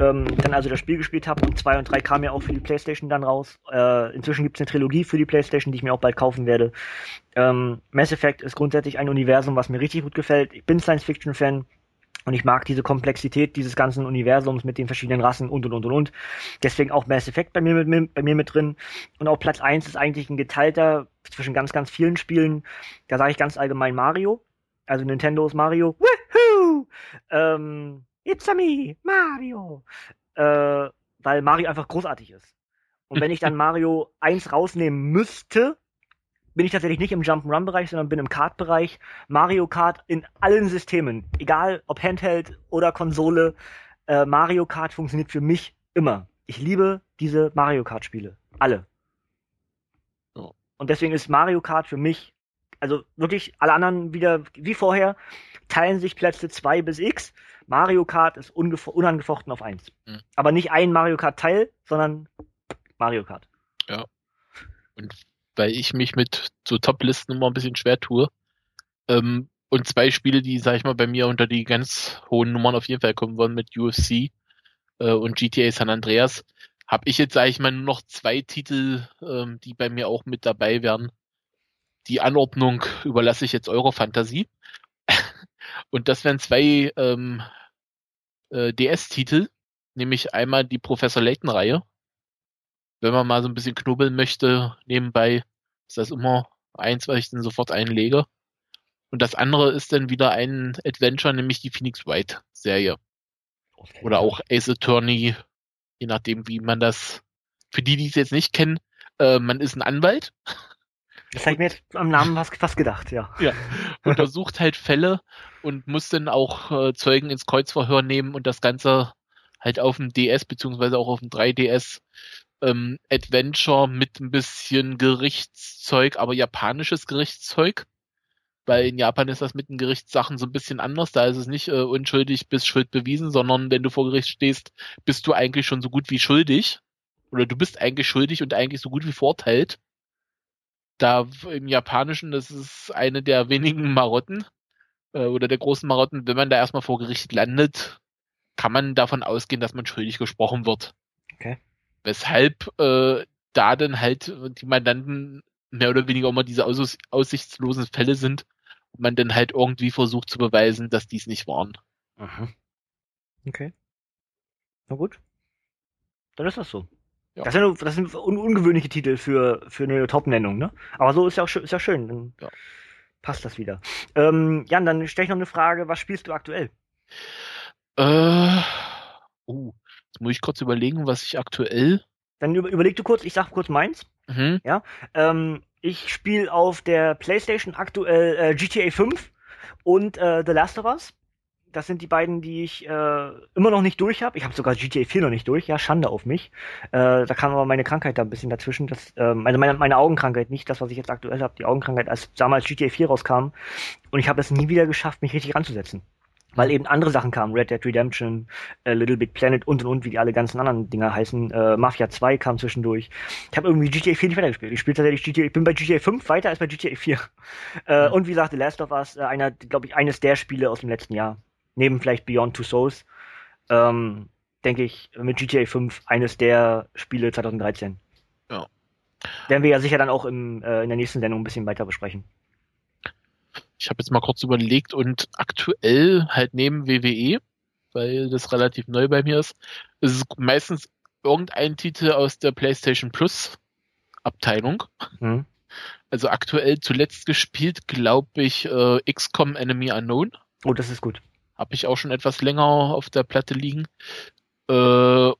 Ähm, dann also das Spiel gespielt habe und zwei und drei kamen ja auch für die Playstation dann raus. Äh, inzwischen gibt es eine Trilogie für die Playstation, die ich mir auch bald kaufen werde. Ähm, Mass Effect ist grundsätzlich ein Universum, was mir richtig gut gefällt. Ich bin Science-Fiction-Fan, und ich mag diese Komplexität dieses ganzen Universums mit den verschiedenen Rassen und und und und und. Deswegen auch Mass Effect bei mir mit, bei mir mit drin. Und auch Platz 1 ist eigentlich ein geteilter zwischen ganz, ganz vielen Spielen. Da sage ich ganz allgemein Mario. Also Nintendos Mario. Woohoo! Ähm, It's a me, Mario. Äh, weil Mario einfach großartig ist. Und wenn ich dann Mario 1 rausnehmen müsste, bin ich tatsächlich nicht im Jump'n'Run-Bereich, sondern bin im Kart-Bereich. Mario Kart in allen Systemen, egal ob Handheld oder Konsole, äh, Mario Kart funktioniert für mich immer. Ich liebe diese Mario Kart-Spiele. Alle. Oh. Und deswegen ist Mario Kart für mich, also wirklich alle anderen wieder wie vorher, teilen sich Plätze 2 bis X. Mario Kart ist unangefochten auf 1. Mhm. Aber nicht ein Mario Kart Teil, sondern Mario Kart. Ja. Und weil ich mich mit so Top-Listen immer ein bisschen schwer tue. Ähm, und zwei Spiele, die, sag ich mal, bei mir unter die ganz hohen Nummern auf jeden Fall kommen wollen mit UFC äh, und GTA San Andreas, habe ich jetzt, sage ich mal, nur noch zwei Titel, ähm, die bei mir auch mit dabei wären. Die Anordnung überlasse ich jetzt eurer Fantasie. und das wären zwei ähm, äh, DS-Titel, nämlich einmal die Professor Layton-Reihe wenn man mal so ein bisschen knubbeln möchte, nebenbei, ist das immer eins, was ich dann sofort einlege. Und das andere ist dann wieder ein Adventure, nämlich die Phoenix Wright Serie. Okay. Oder auch Ace Attorney Je nachdem, wie man das, für die, die es jetzt nicht kennen, äh, man ist ein Anwalt. Das habe ich mir jetzt am Namen fast, fast gedacht, ja. Ja. Untersucht halt Fälle und muss dann auch äh, Zeugen ins Kreuzverhör nehmen und das Ganze halt auf dem DS beziehungsweise auch auf dem 3DS ähm, Adventure mit ein bisschen Gerichtszeug, aber japanisches Gerichtszeug. Weil in Japan ist das mit den Gerichtssachen so ein bisschen anders. Da ist es nicht äh, unschuldig bis Schuld bewiesen, sondern wenn du vor Gericht stehst, bist du eigentlich schon so gut wie schuldig. Oder du bist eigentlich schuldig und eigentlich so gut wie verurteilt. Da im Japanischen, das ist eine der wenigen Marotten äh, oder der großen Marotten, wenn man da erstmal vor Gericht landet, kann man davon ausgehen, dass man schuldig gesprochen wird. Okay. Weshalb äh, da dann halt die Mandanten mehr oder weniger immer diese auss aussichtslosen Fälle sind und man dann halt irgendwie versucht zu beweisen, dass dies nicht waren. Aha. Okay. Na gut. Dann ist das so. Ja. Das, sind, das sind un ungewöhnliche Titel für, für eine Top-Nennung, ne? Aber so ist ja auch, ist ja schön. Dann Ja. passt das wieder. Ähm, Jan, dann stelle ich noch eine Frage. Was spielst du aktuell? Äh, uh, jetzt muss ich kurz überlegen, was ich aktuell. Dann über, überleg du kurz, ich sag kurz meins. Mhm. Ähm, ich spiele auf der PlayStation aktuell äh, GTA 5 und äh, The Last of Us. Das sind die beiden, die ich äh, immer noch nicht durch habe. Ich habe sogar GTA 4 noch nicht durch. Ja, Schande auf mich. Äh, da kam aber meine Krankheit da ein bisschen dazwischen. Das, ähm, also meine, meine Augenkrankheit, nicht das, was ich jetzt aktuell habe. Die Augenkrankheit, als damals GTA 4 rauskam. Und ich habe es nie wieder geschafft, mich richtig ranzusetzen. Weil eben andere Sachen kamen. Red Dead Redemption, äh, Little Big Planet und und und, wie die alle ganzen anderen Dinger heißen. Äh, Mafia 2 kam zwischendurch. Ich habe irgendwie GTA 4 nicht weitergespielt. Ich spiele tatsächlich GTA, ich bin bei GTA 5 weiter als bei GTA 4. Äh, Mhm. Und wie gesagt, The Last of Us, äh, einer, glaube ich, eines der Spiele aus dem letzten Jahr. Neben vielleicht Beyond Two Souls. Ähm, denke ich, mit GTA 5 eines der Spiele 2013. Ja. Werden wir ja sicher dann auch im, äh, in der nächsten Sendung ein bisschen weiter besprechen. Ich habe jetzt mal kurz überlegt und aktuell halt neben WWE, weil das relativ neu bei mir ist, ist es meistens irgendein Titel aus der PlayStation Plus Abteilung. Hm? Also aktuell zuletzt gespielt, glaube ich, äh, XCOM Enemy Unknown. Oh, das ist gut. Habe ich auch schon etwas länger auf der Platte liegen. Äh,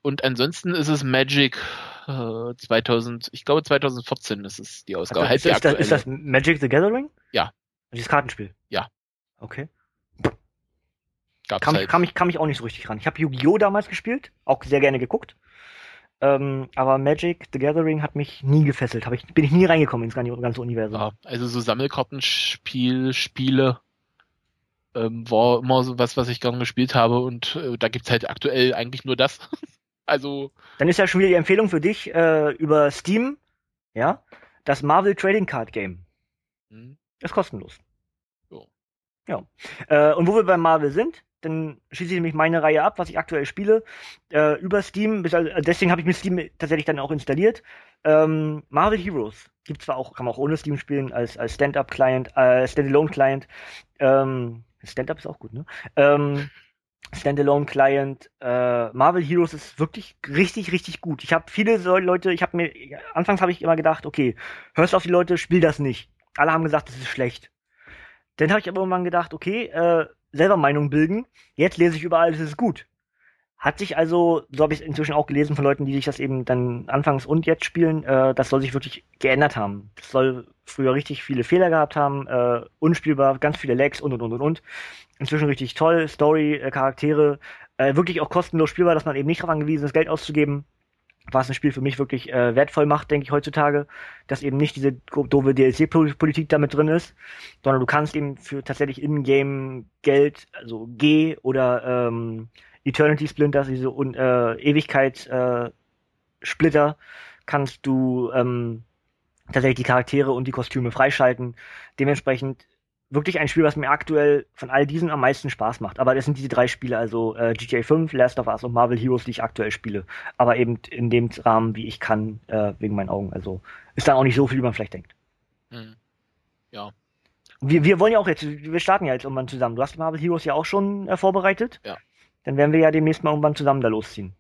und ansonsten ist es Magic äh, 2000, ich glaube 2014 ist es die Ausgabe. Also, halt ist, die ist, das, ist das Magic the Gathering? Ja. Dieses Kartenspiel? Ja. Okay. Gab's Kam, halt. ich, kam, ich, kam ich auch nicht so richtig ran. Ich habe Yu-Gi-Oh! damals gespielt, auch sehr gerne geguckt. Ähm, aber Magic the Gathering hat mich nie gefesselt. Hab ich, bin ich nie reingekommen ins ganze, ganze Universum. Ja, also so Sammelkartenspiel, Spiele ähm, war immer so was, was ich gern gespielt habe und äh, da gibt's halt aktuell eigentlich nur das. also Dann ist ja schon wieder die Empfehlung für dich äh, über Steam, ja, das Marvel Trading Card Game. hm, Ist kostenlos. Jo. Ja. Äh, und wo wir bei Marvel sind, dann schließe ich nämlich meine Reihe ab, was ich aktuell spiele, äh, über Steam. Bis- also Deswegen habe ich mir Steam tatsächlich dann auch installiert. Ähm, Marvel Heroes gibt zwar auch, kann man auch ohne Steam spielen, als, als Stand-Up-Client, äh, Standalone-Client. Ähm, Stand-Up ist auch gut, ne? Ähm, Standalone-Client. Äh, Marvel Heroes ist wirklich richtig, richtig gut. Ich habe viele so Leute, ich habe mir, anfangs habe ich immer gedacht, okay, hörst auf die Leute, spiel das nicht. Alle haben gesagt, das ist schlecht. Dann habe ich aber irgendwann gedacht, okay, äh, selber Meinung bilden. Jetzt lese ich überall, es ist gut. Hat sich also, so habe ich es inzwischen auch gelesen von Leuten, die sich das eben dann anfangs und jetzt spielen, äh, das soll sich wirklich geändert haben. Das soll früher richtig viele Fehler gehabt haben, äh, unspielbar, ganz viele Lags und und und und und. Inzwischen richtig toll, Story, äh, Charaktere, äh, wirklich auch kostenlos spielbar, dass man eben nicht darauf angewiesen ist, Geld auszugeben. Was ein Spiel für mich wirklich äh, wertvoll macht, denke ich heutzutage, dass eben nicht diese doofe DLC-Politik damit drin ist, sondern du kannst eben für tatsächlich in-game Geld, also G oder ähm, Eternity Splinter, diese Un äh, Ewigkeits äh, kannst du ähm, tatsächlich die Charaktere und die Kostüme freischalten. Dementsprechend wirklich ein Spiel, was mir aktuell von all diesen am meisten Spaß macht. Aber das sind diese drei Spiele, also äh, GTA 5, Last of Us und Marvel Heroes, die ich aktuell spiele. Aber eben in dem Rahmen, wie ich kann, äh, wegen meinen Augen. Also ist dann auch nicht so viel, wie man vielleicht denkt. hm, ja, Wir, wir wollen ja auch jetzt, wir starten ja jetzt irgendwann zusammen. Du hast Marvel Heroes ja auch schon äh, vorbereitet. Ja. Dann werden wir ja demnächst mal irgendwann zusammen da losziehen.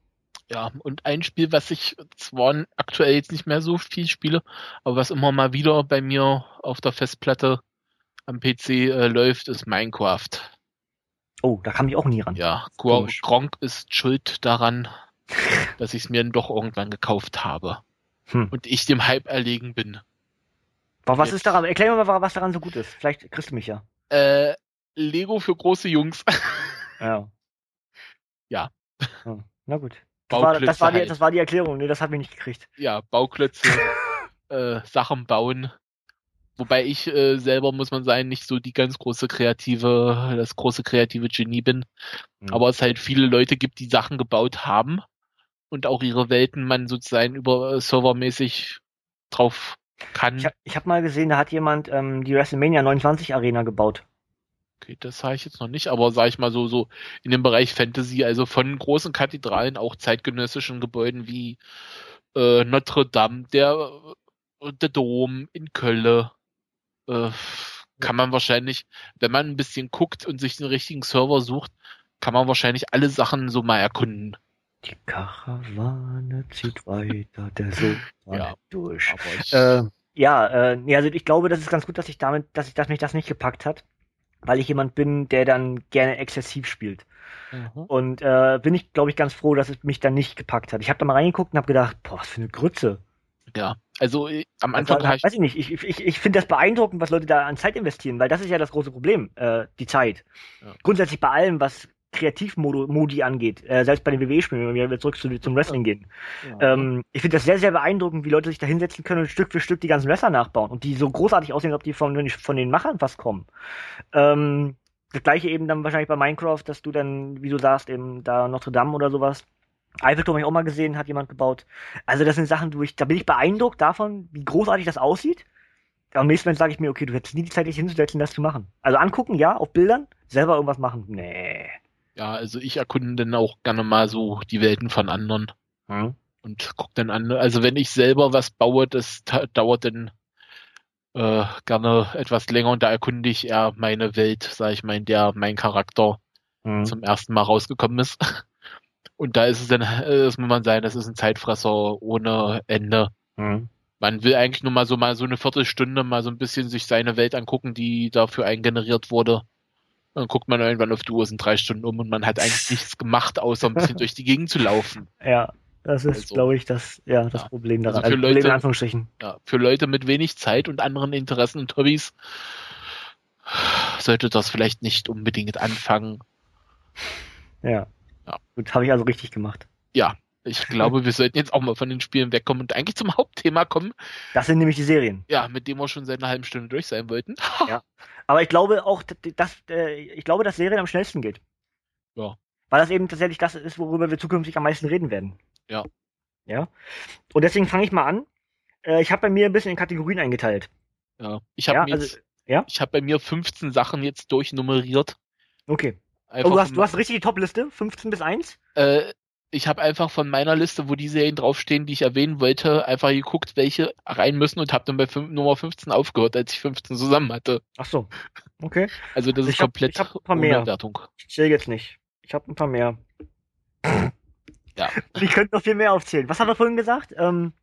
ja. Und ein Spiel, was ich zwar aktuell jetzt nicht mehr so viel spiele, aber was immer mal wieder bei mir auf der Festplatte am PC äh, läuft, ist Minecraft. Oh, da kam ich auch nie ran. Ja, Gronk, Komisch. Gronk ist schuld daran. dass ich es mir dann doch irgendwann gekauft habe. Hm. Und ich dem Hype erlegen bin. Aber was Jetzt. ist daran? Erklär mir mal, was daran so gut ist. Vielleicht kriegst du mich ja. Äh, Lego für große Jungs. ja. Ja. Hm. Na gut. Das war, das, war die, halt. das war die Erklärung, nee, das hat mich nicht gekriegt. Ja, Bauklötze, äh, Sachen bauen. Wobei ich äh, selber, muss man sagen, nicht so die ganz große kreative, das große kreative Genie bin. Mhm. Aber es halt viele Leute gibt, die Sachen gebaut haben und auch ihre Welten man sozusagen über äh, servermäßig drauf kann. Ich, ich habe mal gesehen, da hat jemand ähm, die WrestleMania 29 Arena gebaut. Okay, das sage ich jetzt noch nicht, aber sage ich mal so, so in dem Bereich Fantasy, also von großen Kathedralen, auch zeitgenössischen Gebäuden wie äh, Notre Dame, der, äh, der Dom in Köln, äh, kann man wahrscheinlich, wenn man ein bisschen guckt und sich den richtigen Server sucht, kann man wahrscheinlich alle Sachen so mal erkunden. Die Karawane zieht weiter, der Sohn ja, durch. Äh, ja, äh, also ich glaube, das ist ganz gut, dass ich damit, dass ich, dass mich das nicht gepackt hat, weil ich jemand bin, der dann gerne exzessiv spielt. Mhm. Und äh, bin ich, glaube ich, ganz froh, dass es mich dann nicht gepackt hat. Ich habe da mal reingeguckt und habe gedacht, boah, was für eine Grütze. Ja, also äh, am Anfang also, ich, weiß ich nicht, ich, ich, ich finde das beeindruckend, was Leute da an Zeit investieren, weil das ist ja das große Problem, äh, die Zeit. Ja. Grundsätzlich bei allem, was Kreativmodi angeht, äh, selbst bei den WWE-Spielen, wenn wir wieder zurück zu, zum Wrestling gehen. Ja. Ähm, ich finde das sehr, sehr beeindruckend, wie Leute sich da hinsetzen können und Stück für Stück die ganzen Wrestler nachbauen und die so großartig aussehen, ob die von, von den Machern was kommen. Ähm, das gleiche eben dann wahrscheinlich bei Minecraft, dass du dann, wie du sagst, eben da Notre Dame oder sowas. Eiffelturm habe ich auch mal gesehen, hat jemand gebaut. Also das sind Sachen, wo ich, da bin ich beeindruckt davon, wie großartig das aussieht. Am nächsten Moment sage ich mir, okay, du hättest nie die Zeit, dich hinzusetzen, das zu machen. Also angucken, ja, auf Bildern, selber irgendwas machen, nee. Ja, also ich erkunde dann auch gerne mal so die Welten von anderen. Hm. Und guck dann an. Also wenn ich selber was baue, das dauert dann äh, gerne etwas länger und da erkunde ich eher meine Welt, sag ich mal, in der mein Charakter hm. zum ersten Mal rausgekommen ist. Und da ist es dann, äh, das muss man sagen, das ist ein Zeitfresser ohne Ende. Hm. Man will eigentlich nur mal so mal so eine Viertelstunde mal so ein bisschen sich seine Welt angucken, die dafür eingeneriert wurde. Dann guckt man irgendwann auf die Uhr, sind drei Stunden um und man hat eigentlich nichts gemacht, außer ein bisschen durch die Gegend zu laufen. Ja, das ist, also, glaube ich, das, ja, das ja. Problem daran. Also für Leute, Anführungsstrichen. Ja, für Leute mit wenig Zeit und anderen Interessen und Hobbys sollte das vielleicht nicht unbedingt anfangen. Ja. Ja. Gut, habe ich also richtig gemacht. Ja, ich glaube, wir sollten jetzt auch mal von den Spielen wegkommen und eigentlich zum Hauptthema kommen. Das sind nämlich die Serien. Ja, mit dem wir schon seit einer halben Stunde durch sein wollten. ja. Aber ich glaube auch, dass, äh, ich glaube, dass Serien am schnellsten geht. Ja. Weil das eben tatsächlich das ist, worüber wir zukünftig am meisten reden werden. Ja. Ja. Und deswegen fange ich mal an. Äh, ich habe bei mir ein bisschen in Kategorien eingeteilt. Ja. Ich habe ja, also, ja? ich habe bei mir 15 Sachen jetzt durchnummeriert. Okay. Einfach oh, du hast, du hast richtig die Top-Liste? 15 bis 1? Äh, ich habe einfach von meiner Liste, wo die Serien draufstehen, die ich erwähnen wollte, einfach geguckt, welche rein müssen und habe dann bei 5, Nummer 15 aufgehört, als ich 15 zusammen hatte. Ach so. Okay. Also das ich ist hab, komplett ich hab ein paar mehr. Wertung. Ich zähle jetzt nicht. Ich habe ein paar mehr. Ja. Die könnten noch viel mehr aufzählen. Was haben wir vorhin gesagt? Ähm,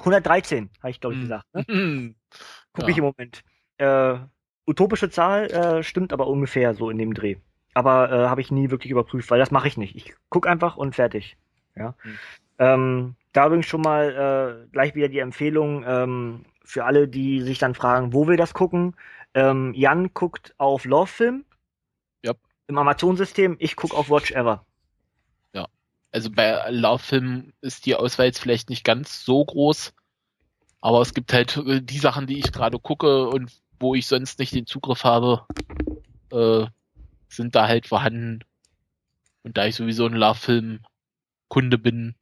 113, habe ich glaube ich hm. gesagt. Ne? Mm. Guck ja. ich im Moment. Äh, utopische Zahl äh, stimmt aber ungefähr so in dem Dreh aber äh, habe ich nie wirklich überprüft, weil das mache ich nicht. Ich guck einfach und fertig. Ja. Mhm. Ähm, da übrigens schon mal äh, gleich wieder die Empfehlung ähm, für alle, die sich dann fragen, wo wir das gucken. Ähm, Jan guckt auf Love Film ja. im Amazon-System, ich guck auf Watch Ever. Ja, also bei Love Film ist die Auswahl jetzt vielleicht nicht ganz so groß, aber es gibt halt äh, die Sachen, die ich gerade gucke und wo ich sonst nicht den Zugriff habe, äh, sind da halt vorhanden. Und da ich sowieso ein Love-Film-Kunde bin,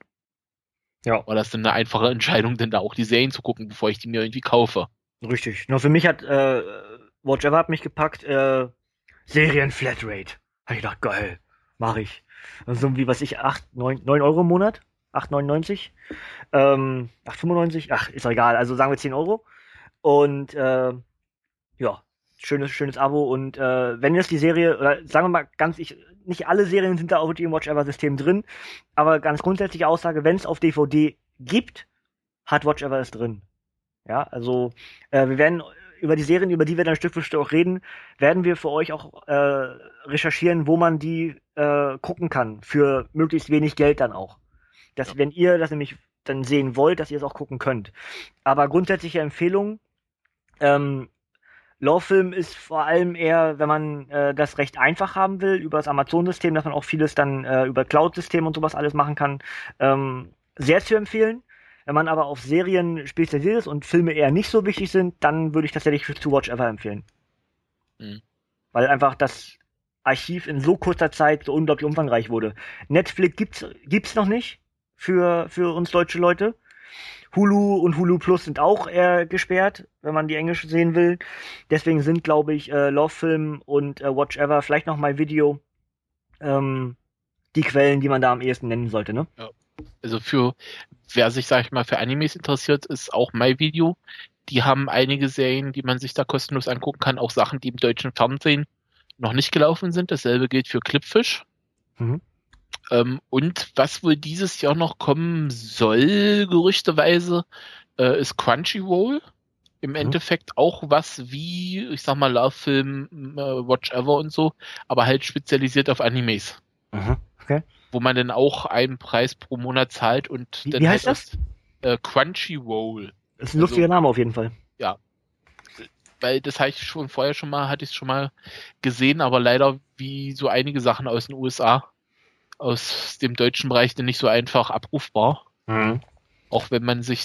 ja. war das dann eine einfache Entscheidung, denn da auch die Serien zu gucken, bevor ich die mir irgendwie kaufe. Richtig. Nur für mich hat äh, Watch Ever hat mich gepackt, äh, Serien Flatrate. Hab ich gedacht, geil, mach ich. So wie was ich, 8, 9, 9 Euro im Monat? 8,99? Ähm, 8,95? Ach, ist doch egal. Also sagen wir 10 Euro. Und äh, ja, schönes, schönes Abo und äh, wenn jetzt die Serie, oder sagen wir mal ganz, ich, nicht alle Serien sind da auf dem Watch Ever System drin, aber ganz grundsätzliche Aussage, wenn es auf DVD gibt, hat Watch Ever es drin. Ja, also äh, wir werden über die Serien, über die wir dann Stück für Stück auch reden, werden wir für euch auch äh, recherchieren, wo man die äh, gucken kann, für möglichst wenig Geld dann auch. Dass ja. wenn ihr das nämlich dann sehen wollt, dass ihr es auch gucken könnt. Aber grundsätzliche Empfehlung, ähm, Lawfilm ist vor allem eher, wenn man äh, das recht einfach haben will, über das Amazon-System, dass man auch vieles dann äh, über Cloud-System und sowas alles machen kann, ähm, sehr zu empfehlen. Wenn man aber auf Serien spezialisiert ist und Filme eher nicht so wichtig sind, dann würde ich tatsächlich To Watch Ever empfehlen. Mhm. Weil einfach das Archiv in so kurzer Zeit so unglaublich umfangreich wurde. Netflix gibt's, gibt's noch nicht für, für uns deutsche Leute. Hulu und Hulu Plus sind auch eher gesperrt, wenn man die Englisch sehen will. Deswegen sind, glaube ich, äh, Love Film und äh, Watch Ever, vielleicht noch mal Video, ähm, die Quellen, die man da am ehesten nennen sollte, ne? Ja. Also für, wer sich, sag ich mal, für Animes interessiert, ist auch MyVideo. Die haben einige Serien, die man sich da kostenlos angucken kann, auch Sachen, die im deutschen Fernsehen noch nicht gelaufen sind. Dasselbe gilt für Clipfish. Mhm. Ähm, und was wohl dieses Jahr noch kommen soll, gerüchteweise, äh, ist Crunchyroll. Im mhm. Endeffekt auch was wie, ich sag mal, Love Film, äh, Watch Ever und so, aber halt spezialisiert auf Animes. Mhm. Okay. Wo man dann auch einen Preis pro Monat zahlt und wie, dann wie heißt halt das? Äh, Crunchyroll. Das ist ein lustiger also, Name auf jeden Fall. Ja, weil das habe ich schon vorher schon mal, hatte ich schon mal gesehen, aber leider wie so einige Sachen aus den USA, aus dem deutschen Bereich, denn nicht so einfach abrufbar. Mhm. Auch wenn man sich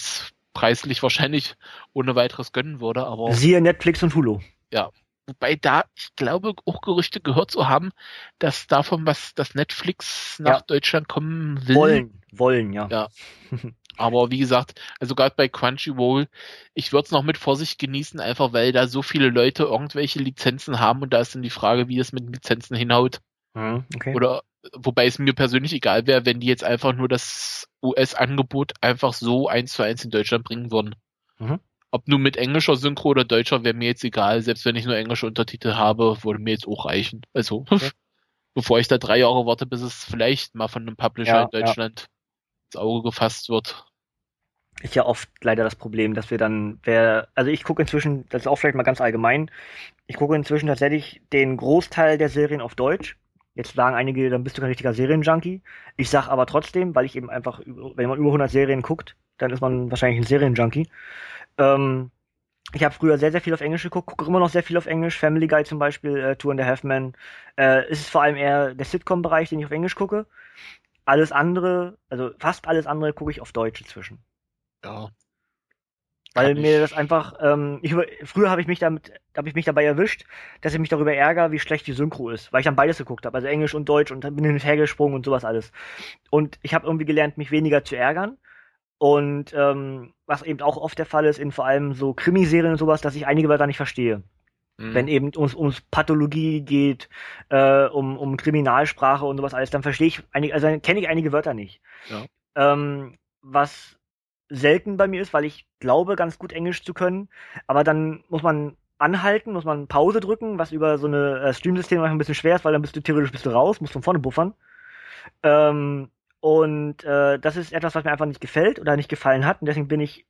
preislich wahrscheinlich ohne weiteres gönnen würde, aber. Siehe Netflix und Hulu. Ja. Wobei da, ich glaube, auch Gerüchte gehört zu haben, dass davon was, das Netflix nach ja. Deutschland kommen will. Wollen, wollen, ja. Ja. Aber wie gesagt, also gerade bei Crunchyroll, ich würde es noch mit Vorsicht genießen, einfach weil da so viele Leute irgendwelche Lizenzen haben und da ist dann die Frage, wie es mit den Lizenzen hinhaut. Hm, okay. Oder wobei es mir persönlich egal wäre, wenn die jetzt einfach nur das US-Angebot einfach so eins zu eins in Deutschland bringen würden. Mhm. Ob nur mit englischer Synchro oder deutscher, wäre mir jetzt egal. Selbst wenn ich nur englische Untertitel habe, würde mir jetzt auch reichen. Also, okay. bevor ich da drei Jahre warte, bis es vielleicht mal von einem Publisher ja, in Deutschland ja ins Auge gefasst wird. Ist ja oft leider das Problem, dass wir dann, wer, also ich gucke inzwischen, das ist auch vielleicht mal ganz allgemein, ich gucke inzwischen tatsächlich den Großteil der Serien auf Deutsch. Jetzt sagen einige, dann bist du kein richtiger Serienjunkie. Ich sag aber trotzdem, weil ich eben einfach, wenn man über 100 Serien guckt, dann ist man wahrscheinlich ein Serienjunkie. Ähm, ich habe früher sehr, sehr viel auf Englisch geguckt, gucke immer noch sehr viel auf Englisch. Family Guy zum Beispiel, äh, Two and a Half Men. Äh, ist es vor allem eher der Sitcom-Bereich, den ich auf Englisch gucke. Alles andere, also fast alles andere gucke ich auf Deutsch inzwischen. Ja. Weil mir das einfach, ähm, ich, früher habe ich mich damit, habe ich mich dabei erwischt, dass ich mich darüber ärgere, wie schlecht die Synchro ist, weil ich dann beides geguckt habe, also Englisch und Deutsch und bin hin und her gesprungen und sowas alles. Und ich habe irgendwie gelernt, mich weniger zu ärgern. Und ähm, was eben auch oft der Fall ist, in vor allem so Krimiserien und sowas, dass ich einige Wörter nicht verstehe. Mhm. Wenn eben ums, ums Pathologie geht, äh, um, um Kriminalsprache und sowas alles, dann verstehe ich einige, also kenne ich einige Wörter nicht. Ja. Ähm, was selten bei mir ist, weil ich glaube, ganz gut Englisch zu können. Aber dann muss man anhalten, muss man Pause drücken, was über so eine äh, Stream-System ein bisschen schwer ist, weil dann bist du theoretisch bist du raus, musst von vorne buffern. Ähm, und äh, das ist etwas, was mir einfach nicht gefällt oder nicht gefallen hat. Und deswegen bin ich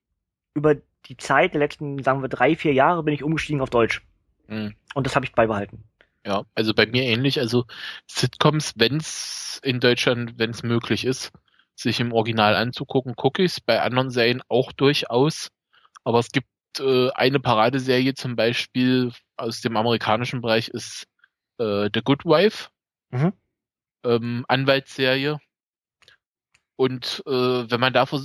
über die Zeit der letzten, sagen wir, drei, vier Jahre bin ich umgestiegen auf Deutsch. Mhm. Und das habe ich beibehalten. Ja, also bei mir ähnlich. Also Sitcoms, wenn es in Deutschland, wenn es möglich ist, sich im Original anzugucken, gucke ich es. Bei anderen Serien auch durchaus. Aber es gibt äh, eine Paradeserie zum Beispiel aus dem amerikanischen Bereich ist äh, The Good Wife. Mhm. Ähm, Anwaltsserie. Und äh, wenn man dafür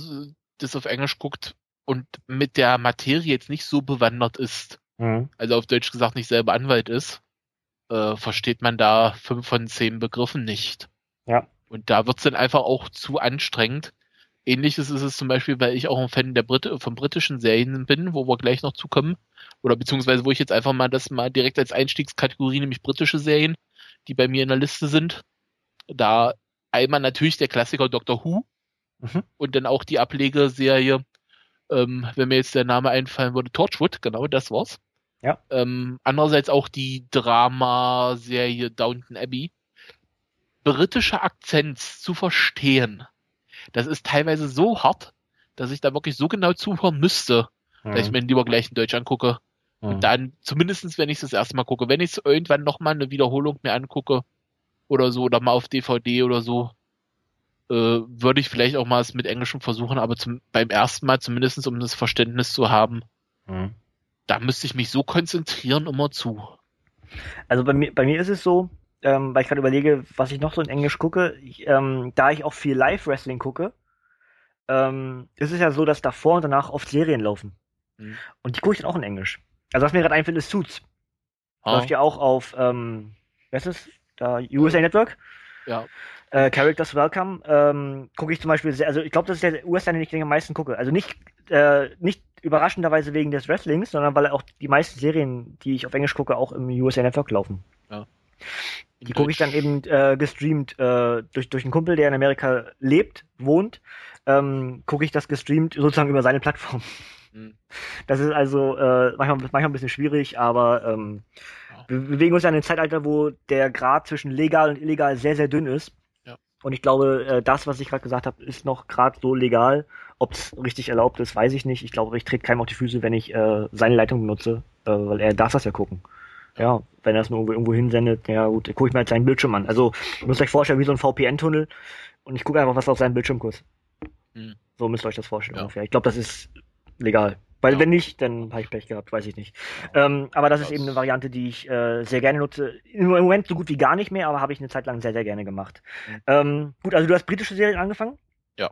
das auf Englisch guckt und mit der Materie jetzt nicht so bewandert ist, mhm. also auf Deutsch gesagt nicht selber Anwalt ist, äh, versteht man da fünf von zehn Begriffen nicht. Ja. Und da wird's dann einfach auch zu anstrengend. Ähnliches ist es zum Beispiel, weil ich auch ein Fan der Brit von britischen Serien bin, wo wir gleich noch zukommen. Oder beziehungsweise wo ich jetzt einfach mal das mal direkt als Einstiegskategorie, nämlich britische Serien, die bei mir in der Liste sind. Da einmal natürlich der Klassiker Doctor Who mhm. und dann auch die Ablegerserie, ähm, wenn mir jetzt der Name einfallen würde, Torchwood, genau das war's. Ja. Ähm, andererseits auch die Dramaserie Downton Abbey. Britische Akzents zu verstehen, das ist teilweise so hart, dass ich da wirklich so genau zuhören müsste, mhm. dass ich mir lieber gleich in Deutsch angucke. Mhm. Und dann, zumindestens wenn ich es das erste Mal gucke, wenn ich es irgendwann nochmal eine Wiederholung mir angucke oder so, oder mal auf DVD oder so, äh, würde ich vielleicht auch mal es mit Englischem versuchen, aber zum, beim ersten Mal zumindest um das Verständnis zu haben, mhm. da müsste ich mich so konzentrieren immer zu. Also bei mir, bei mir ist es so, ähm, weil ich gerade überlege, was ich noch so in Englisch gucke, ich, ähm, da ich auch viel Live-Wrestling gucke, ähm, ist es ja so, dass davor und danach oft Serien laufen. Mhm. Und die gucke ich dann auch in Englisch. Also was mir gerade einfällt, ist Suits. Ah. Läuft ja auch auf, ähm, was ist? Da USA Network. Ja. Äh, Characters Welcome. Ähm, gucke ich zum Beispiel sehr, also ich glaube, das ist der USA, den ich am meisten gucke. Also nicht, äh, nicht überraschenderweise wegen des Wrestlings, sondern weil auch die meisten Serien, die ich auf Englisch gucke, auch im USA Network laufen. Ja. Die gucke ich dann eben äh, gestreamt äh, durch, durch einen Kumpel, der in Amerika lebt, wohnt, ähm, gucke ich das gestreamt sozusagen über seine Plattform. Mhm. Das ist also äh, manchmal, manchmal ein bisschen schwierig, aber ähm, ja. wir bewegen uns ja in einem Zeitalter, wo der Grad zwischen legal und illegal sehr, sehr dünn ist. Ja. Und ich glaube, äh, das, was ich gerade gesagt habe, ist noch gerade so legal. Ob es richtig erlaubt ist, weiß ich nicht. Ich glaube, ich trete keinem auf die Füße, wenn ich äh, seine Leitung benutze, äh, weil er darf das ja gucken. Ja, wenn er es nur irgendwo, hinsendet, ja gut, gucke ich mir halt seinen Bildschirm an. Also, ihr müsst euch vorstellen, wie so ein VPN-Tunnel und ich gucke einfach, was auf seinem Bildschirm kurz. Hm. So müsst ihr euch das vorstellen ja. ungefähr. Ich glaube, das ist legal. Weil ja. wenn nicht, dann habe ich Pech gehabt, weiß ich nicht. Ähm, aber das, das, ist eben eine Variante, die ich äh, sehr gerne nutze. Im Moment so gut wie gar nicht mehr, aber habe ich eine Zeit lang sehr, sehr gerne gemacht. Mhm. Ähm, gut, also du hast britische Serien angefangen? Ja.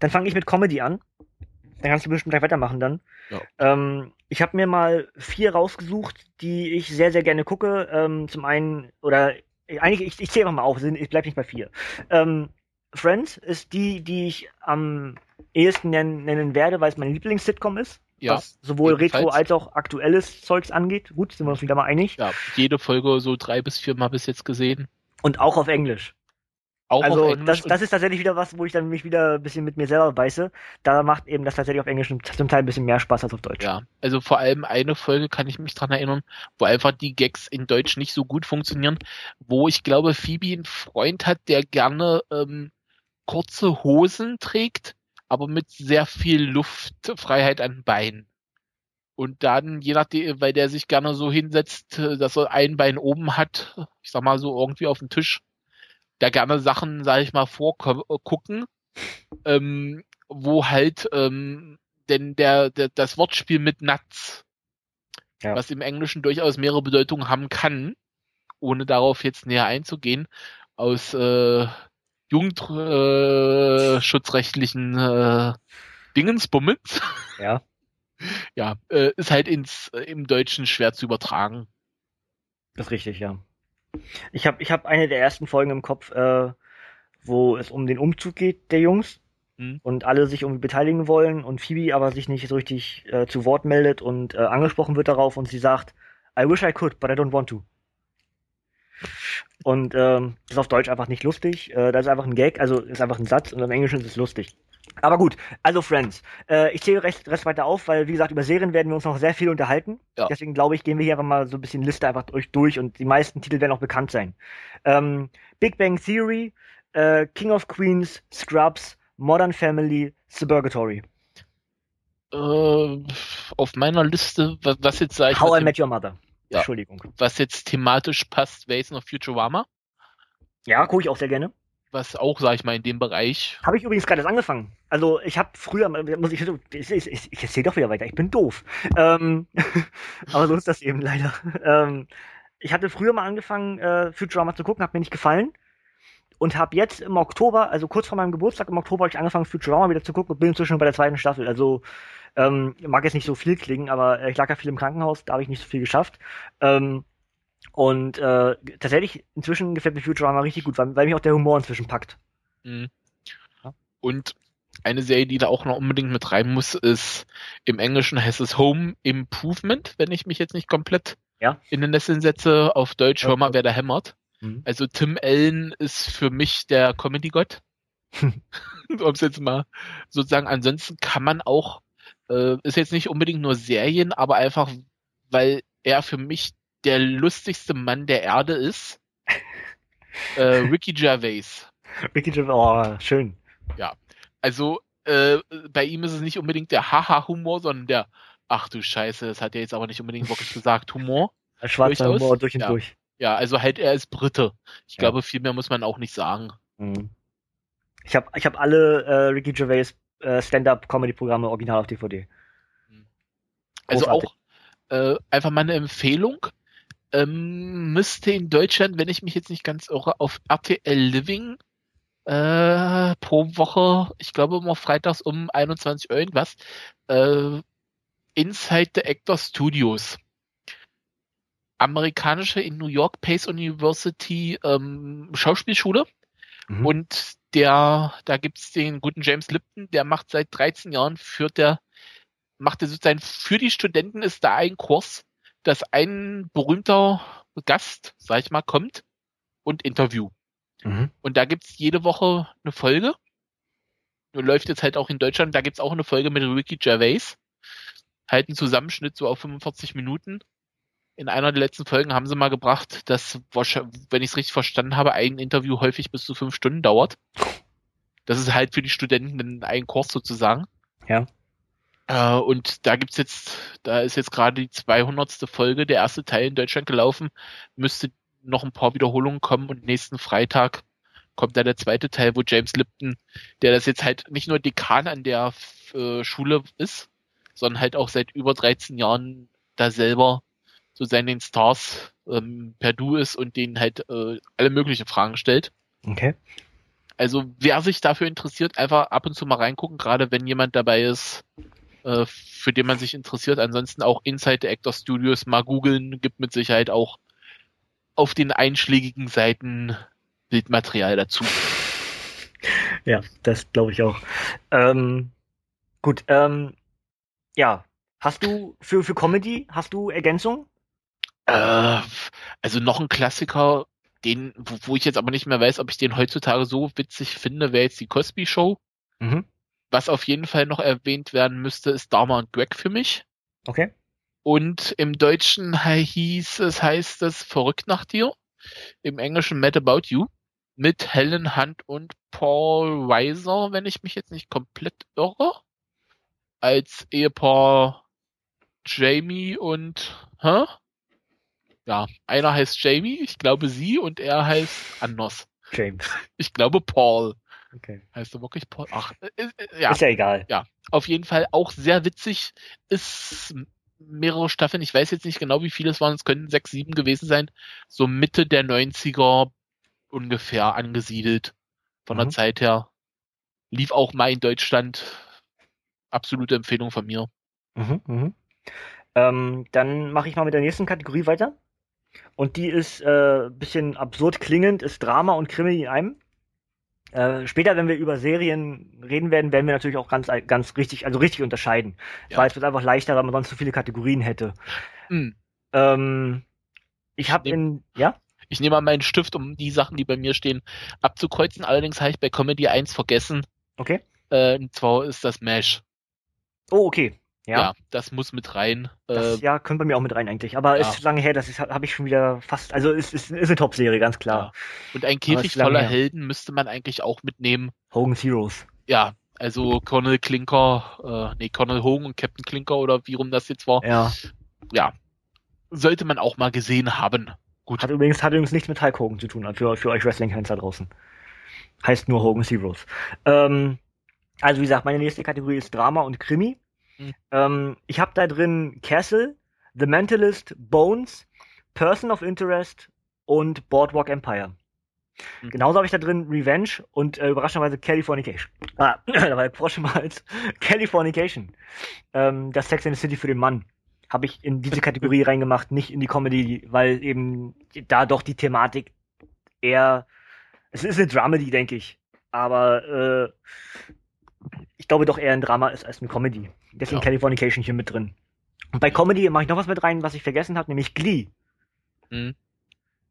Dann fange ich mit Comedy an. Dann kannst du bestimmt gleich weitermachen dann. Ja. Ähm, ich habe mir mal vier rausgesucht, die ich sehr, sehr gerne gucke. Ähm, zum einen, oder eigentlich, ich, ich zähle einfach mal auf, ich bleibe nicht bei vier. Ähm, Friends ist die, die ich am ehesten nennen, nennen werde, weil es mein Lieblings-Sitcom ist. Ja, was sowohl Retro als auch aktuelles Zeugs angeht. Gut, sind wir uns wieder mal einig. Ja, jede Folge so drei bis vier Mal bis jetzt gesehen. Und auch auf Englisch. Auch also das, das ist tatsächlich wieder was, wo ich dann mich wieder ein bisschen mit mir selber beiße. Da macht eben das tatsächlich auf Englisch zum Teil ein bisschen mehr Spaß als auf Deutsch. Ja, also vor allem eine Folge kann ich mich dran erinnern, wo einfach die Gags in Deutsch nicht so gut funktionieren, wo ich glaube, Phoebe einen Freund hat, der gerne ähm, kurze Hosen trägt, aber mit sehr viel Luftfreiheit an Beinen. Und dann, je nachdem, weil der sich gerne so hinsetzt, dass er ein Bein oben hat, ich sag mal so irgendwie auf dem Tisch, da gerne Sachen, sage ich mal, vorgucken, ähm, wo halt ähm, denn der, der das Wortspiel mit Nuts, ja. was im Englischen durchaus mehrere Bedeutungen haben kann, ohne darauf jetzt näher einzugehen, aus äh, jugendschutzrechtlichen äh, Dingensbummels. Ja. Ja, äh, ist halt ins äh, im Deutschen schwer zu übertragen. Das ist richtig, ja. Ich habe ich hab eine der ersten Folgen im Kopf, äh, wo es um den Umzug geht der Jungs hm. und alle sich irgendwie beteiligen wollen und Phoebe aber sich nicht so richtig äh, zu Wort meldet und äh, angesprochen wird darauf und sie sagt, I wish I could, but I don't want to. Und ähm, das ist auf Deutsch einfach nicht lustig. Äh, das ist einfach ein Gag, also ist einfach ein Satz und im Englischen ist es lustig. Aber gut, also Friends. Äh, ich zähle recht, Rest weiter auf, weil wie gesagt, über Serien werden wir uns noch sehr viel unterhalten. Ja. Deswegen glaube ich, gehen wir hier einfach mal so ein bisschen Liste einfach durch, durch und die meisten Titel werden auch bekannt sein. Ähm, Big Bang Theory, äh, King of Queens, Scrubs, Modern Family, Suburgatory. Äh, auf meiner Liste, was, was jetzt sage ich. How I Met Your Mother. Ja. Entschuldigung. Was jetzt thematisch passt, wäre jetzt noch Futurama. Ja, gucke ich auch sehr gerne was auch, sag ich mal, in dem Bereich. Habe ich übrigens gerade angefangen. Also ich habe früher, muss ich, ich, ich, ich erzähle doch wieder weiter, ich bin doof. Ähm, aber so ist das eben leider. Ähm, ich hatte früher mal angefangen, äh, Futurama zu gucken, hat mir nicht gefallen. Und habe jetzt im Oktober, also kurz vor meinem Geburtstag im Oktober, habe ich angefangen, Futurama wieder zu gucken und bin inzwischen bei der zweiten Staffel. Also ähm, mag jetzt nicht so viel klingen, aber ich lag ja viel im Krankenhaus, da habe ich nicht so viel geschafft. Ähm, und äh, tatsächlich, inzwischen gefällt mir Futurama richtig gut, weil, weil mich auch der Humor inzwischen packt. Mhm. Und eine Serie, die da auch noch unbedingt mit rein muss, ist im Englischen heißt es Home Improvement, wenn ich mich jetzt nicht komplett ja. in den Nesseln setze. Auf Deutsch, hör mal, wer da hämmert. Mhm. Also Tim Allen ist für mich der Comedy-Gott. um es jetzt mal sozusagen, ansonsten kann man auch, äh, ist jetzt nicht unbedingt nur Serien, aber einfach, weil er für mich der lustigste Mann der Erde ist. äh, Ricky Gervais. Ricky Gervais, oh, schön. Ja, also äh, bei ihm ist es nicht unbedingt der Haha-Humor, sondern der, ach du Scheiße, das hat er jetzt aber nicht unbedingt wirklich gesagt, Humor. Schwarzer durchaus. Humor durch und ja. durch. Ja, also halt er ist Brite. Ich ja. glaube, viel mehr muss man auch nicht sagen. Mhm. Ich habe ich hab alle äh, Ricky Gervais äh, Stand-up-Comedy-Programme original auf DVD. Also Großartig. auch äh, einfach mal eine Empfehlung. Ähm, müsste in Deutschland, wenn ich mich jetzt nicht ganz irre, auf RTL Living äh, pro Woche, ich glaube immer freitags um 21 Uhr irgendwas, äh, Inside the Actor Studios. Amerikanische in New York Pace University ähm, Schauspielschule. Mhm. Und der, da gibt's den guten James Lipton, der macht seit 13 Jahren, führt der, macht er sozusagen für die Studenten ist da ein Kurs, dass ein berühmter Gast, sag ich mal, kommt und Interview. Mhm. Und da gibt's jede Woche eine Folge. Läuft jetzt halt auch in Deutschland, da gibt's auch eine Folge mit Ricky Gervais. Halt ein Zusammenschnitt so auf 45 Minuten. In einer der letzten Folgen haben sie mal gebracht, dass, wenn ich es richtig verstanden habe, ein Interview häufig bis zu fünf Stunden dauert. Das ist halt für die Studenten ein Kurs sozusagen. Ja. Äh, und da gibt's jetzt, da ist jetzt gerade die 200. Folge, der erste Teil in Deutschland gelaufen, müsste noch ein paar Wiederholungen kommen und nächsten Freitag kommt da der zweite Teil, wo James Lipton, der das jetzt halt nicht nur Dekan an der äh, Schule ist, sondern halt auch seit über 13 Jahren da selber so seinen Stars ähm, per Du ist und denen halt äh, alle möglichen Fragen stellt. Okay. Also wer sich dafür interessiert, einfach ab und zu mal reingucken, gerade wenn jemand dabei ist, äh, für den man sich interessiert. Ansonsten auch Inside the Actor Studios mal googeln, gibt mit Sicherheit auch auf den einschlägigen Seiten Bildmaterial dazu. Ja, das glaube ich auch. Ähm, gut, ähm, ja. Hast du für, für Comedy, hast du Ergänzung? Äh, also noch ein Klassiker, den, wo, wo, ich jetzt aber nicht mehr weiß, ob ich den heutzutage so witzig finde, wäre jetzt die Cosby Show. Mhm. Was auf jeden Fall noch erwähnt werden müsste, ist Dharma und Greg für mich. Okay. Und im Deutschen hieß es, heißt es Verrückt nach dir. Im Englischen Mad About You. Mit Helen Hunt und Paul Weiser, wenn ich mich jetzt nicht komplett irre. Als Ehepaar Jamie und, hä? Ja, einer heißt Jamie, ich glaube sie, und er heißt anders. James. Ich glaube Paul. Okay. Heißt du wirklich Paul? Ach, äh, äh, ja. Ist ja egal. Ja, auf jeden Fall auch sehr witzig. Ist mehrere Staffeln, ich weiß jetzt nicht genau, wie viele es waren, es können sechs, sieben gewesen sein, so Mitte der 90er ungefähr angesiedelt von mhm. der Zeit her. Lief auch mal in Deutschland. Absolute Empfehlung von mir. Mhm, mh. ähm, dann mache ich mal mit der nächsten Kategorie weiter. Und die ist äh, bisschen absurd klingend, ist Drama und Krimi in einem. Äh, später, wenn wir über Serien reden werden, werden wir natürlich auch ganz, ganz richtig, also richtig unterscheiden. Ja. Weil es wird einfach leichter, weil man sonst zu viele Kategorien hätte. Mhm. Ähm, ich habe in, ja? Ich nehme mal meinen Stift, um die Sachen, die bei mir stehen, abzukreuzen. Allerdings habe ich bei Comedy 1 vergessen. Okay. Äh, und zwar ist das Mesh. Oh, okay. Ja. ja, das muss mit rein. Das, äh, ja, können bei mir auch mit rein eigentlich. Aber ja. ist lange her, das habe ich schon wieder fast. Also ist, ist, ist eine Top-Serie, ganz klar. Ja. Und ein Käfig voller Helden müsste man eigentlich auch mitnehmen. Hogan's Heroes. Ja, also Colonel Klinker, äh, nee, Colonel Hogan und Captain Klinker oder wie rum das jetzt war. Ja. Ja. Sollte man auch mal gesehen haben. Gut. Hat übrigens, hat übrigens nichts mit Hulk Hogan zu tun, für, für euch Wrestling-Fans da draußen. Heißt nur Hogan's Heroes. Ähm, also wie gesagt, meine nächste Kategorie ist Drama und Krimi. Mhm. Ähm, ich habe da drin Castle, The Mentalist, Bones, Person of Interest und Boardwalk Empire. Mhm. Genauso habe ich da drin Revenge und äh, überraschenderweise Californication. Ah, da war der schon mal als Californication. Ähm, das Sex in the City für den Mann habe ich in diese Kategorie reingemacht, nicht in die Comedy, weil eben da doch die Thematik eher, es ist eine Dramedy, denke ich, aber äh, ich glaube doch eher ein Drama ist als eine Comedy. Deswegen ja. Californication hier mit drin. Und bei Comedy mache ich noch was mit rein, was ich vergessen habe, nämlich Glee. Mhm.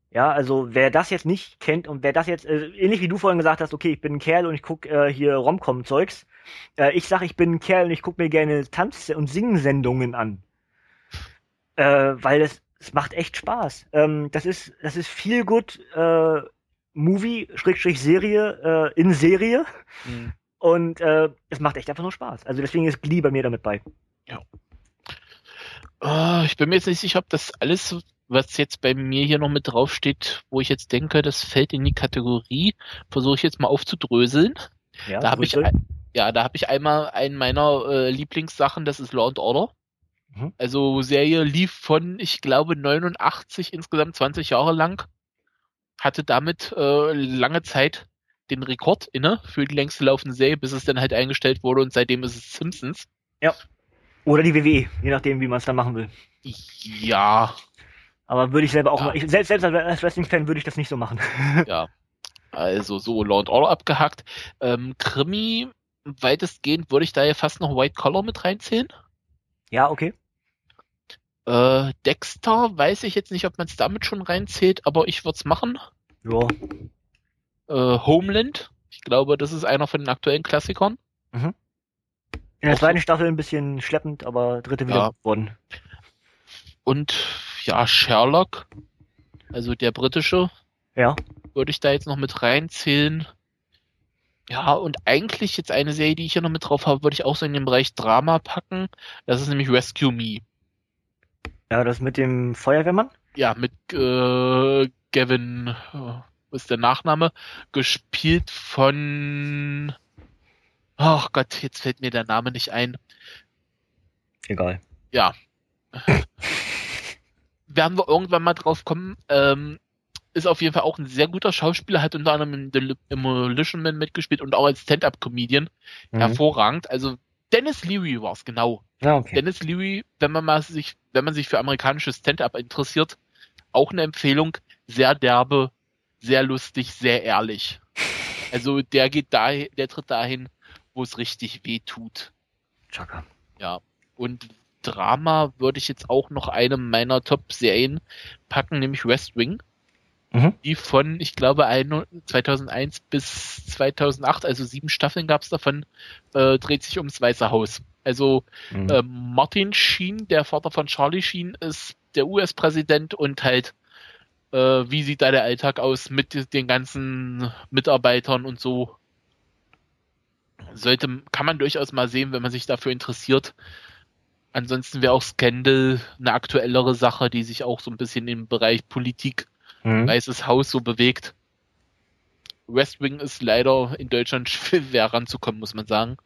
Ja, also wer das jetzt nicht kennt und wer das jetzt, äh, ähnlich wie du vorhin gesagt hast, okay, ich bin ein Kerl und ich guck äh, hier Romcom-Zeugs. Äh, ich sag, ich bin ein Kerl und ich guck mir gerne Tanz- und Singsendungen an. Äh, weil es, es macht echt Spaß. Ähm, das ist, das ist viel gut äh, Movie, Schrägstrich Serie, äh, in Serie. Mhm. Und äh, es macht echt einfach nur Spaß. Also deswegen ist Glee bei mir damit bei. Ja. Oh, ich bin mir jetzt nicht sicher, ob das alles, was jetzt bei mir hier noch mit draufsteht, wo ich jetzt denke, das fällt in die Kategorie, versuche ich jetzt mal aufzudröseln. Ja, da habe ich, ja, da habe ich einmal einen meiner äh, Lieblingssachen, das ist Law and Order. Mhm. Also Serie lief von, ich glaube, 89 insgesamt 20 Jahre lang. Hatte damit äh, lange Zeit den Rekord inne für die längste laufende Serie, bis es dann halt eingestellt wurde und seitdem ist es Simpsons. Ja. Oder die WWE, je nachdem, wie man es dann machen will. Ja. Aber würde ich selber auch ja. mal, ich, selbst, selbst als Wrestling-Fan würde ich das nicht so machen. ja. Also so Law and Order abgehackt. Ähm, Krimi, weitestgehend würde ich da ja fast noch White Collar mit reinzählen. Ja, okay. Äh, Dexter weiß ich jetzt nicht, ob man es damit schon reinzählt, aber ich würde es machen. Ja. Äh, Homeland, ich glaube, das ist einer von den aktuellen Klassikern. Mhm. In der zweiten Staffel ein bisschen schleppend, aber dritte wieder ja. geworden. Und ja, Sherlock, also der britische. Ja. Würde ich da jetzt noch mit reinzählen. Ja, und eigentlich jetzt eine Serie, die ich hier noch mit drauf habe, würde ich auch so in den Bereich Drama packen. Das ist nämlich Rescue Me. Ja, das mit dem Feuerwehrmann? Ja, mit äh, Gavin, äh, ist der Nachname? Gespielt von Ach Gott, jetzt fällt mir der Name nicht ein. Egal. Ja. Werden wir irgendwann mal drauf kommen. Ähm, ist auf jeden Fall auch ein sehr guter Schauspieler, hat unter anderem in The Demolition Man mitgespielt und auch als Stand-Up-Comedian. Mhm. Hervorragend. Also Dennis Leary war es, genau. Ja, okay. Dennis Leary, wenn man mal sich, wenn man sich für amerikanisches Stand-Up interessiert, auch eine Empfehlung. Sehr derbe, sehr lustig, sehr ehrlich. Also der geht da, der tritt dahin, wo es richtig weh tut. Chaka. Ja. Und Drama würde ich jetzt auch noch eine meiner Top-Serien packen, nämlich West Wing. Mhm. Die von, ich glaube, 2001 bis 2008, also sieben Staffeln gab es davon, äh, dreht sich ums Weiße Haus. Also mhm. äh, Martin Sheen, der Vater von Charlie Sheen, ist der US-Präsident und halt, äh, wie sieht da der Alltag aus mit den ganzen Mitarbeitern und so sollte, kann man durchaus mal sehen, wenn man sich dafür interessiert. Ansonsten wäre auch Scandal eine aktuellere Sache, die sich auch so ein bisschen im Bereich Politik, mhm. Weißes Haus so bewegt. West Wing ist leider in Deutschland schwer ranzukommen, muss man sagen.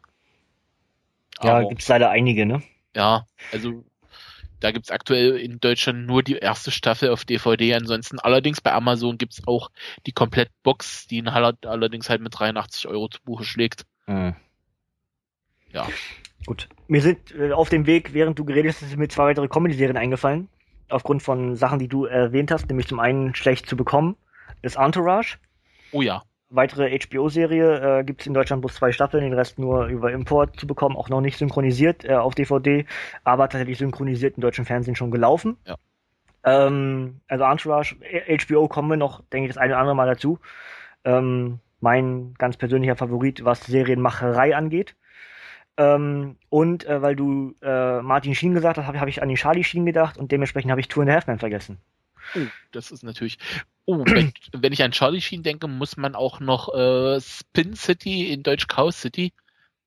Ja, gibt es leider einige, ne? Ja, also da gibt es aktuell in Deutschland nur die erste Staffel auf DVD. Ansonsten allerdings bei Amazon gibt es auch die Komplettbox, die in allerdings halt mit 83 Euro zu Buche schlägt. Mhm. Ja. Gut. Mir sind äh, auf dem Weg, während du geredet hast, mir zwei weitere Comedy-Serien eingefallen. Aufgrund von Sachen, die du erwähnt hast, nämlich zum einen schlecht zu bekommen, ist Entourage. Oh ja. Weitere HBO-Serie äh, gibt es in Deutschland bloß zwei Staffeln, den Rest nur über Import zu bekommen, auch noch nicht synchronisiert äh, auf DVD, aber tatsächlich synchronisiert im deutschen Fernsehen schon gelaufen. Ja. Ähm, also Entourage, HBO kommen wir noch, denke ich, das eine oder andere Mal dazu. Ähm, mein ganz persönlicher Favorit, was Serienmacherei angeht. Ähm, und äh, weil du äh, Martin Sheen gesagt hast, habe hab ich an den Charlie Sheen gedacht und dementsprechend habe ich Two and a Half Men vergessen. Oh, das ist natürlich. Oh, wenn, wenn, ich an Charlie Sheen denke, muss man auch noch äh, Spin City in Deutsch Chaos City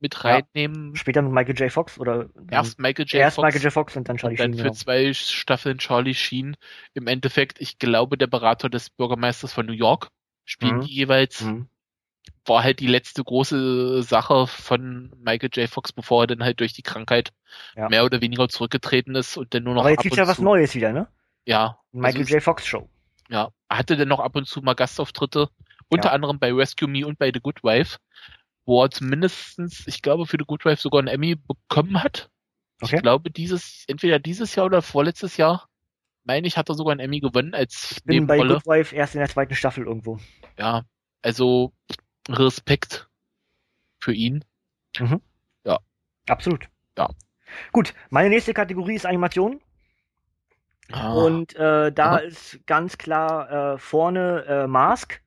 mit reinnehmen. Ja, später mit Michael J. Fox oder erst Michael J. Erst Fox, Michael J. Fox und dann Charlie und dann Sheen. Für genau. zwei Staffeln Charlie Sheen. Im Endeffekt, ich glaube, der Berater des Bürgermeisters von New York spielen mhm. die jeweils. Mhm war halt die letzte große Sache von Michael J. Fox, bevor er dann halt durch die Krankheit ja. mehr oder weniger zurückgetreten ist und dann nur noch. Aber jetzt gibt's ja was Neues wieder, ne? Ja. Michael also, J. Fox Show. Ja. Hatte dann noch ab und zu mal Gastauftritte, unter ja. anderem bei Rescue Me und bei The Good Wife, wo er zumindestens, ich glaube, für The Good Wife sogar einen Emmy bekommen hat. Okay. Ich glaube, dieses, entweder dieses Jahr oder vorletztes Jahr, meine ich, hat er sogar einen Emmy gewonnen als ich bin Nebenrolle. bei Good Wife erst in der zweiten Staffel irgendwo. Ja, also Respekt für ihn. Mhm. Ja. Absolut. Ja. Gut, meine nächste Kategorie ist Animation. Ah. Und äh, da Aha. ist ganz klar äh, vorne äh, Mask,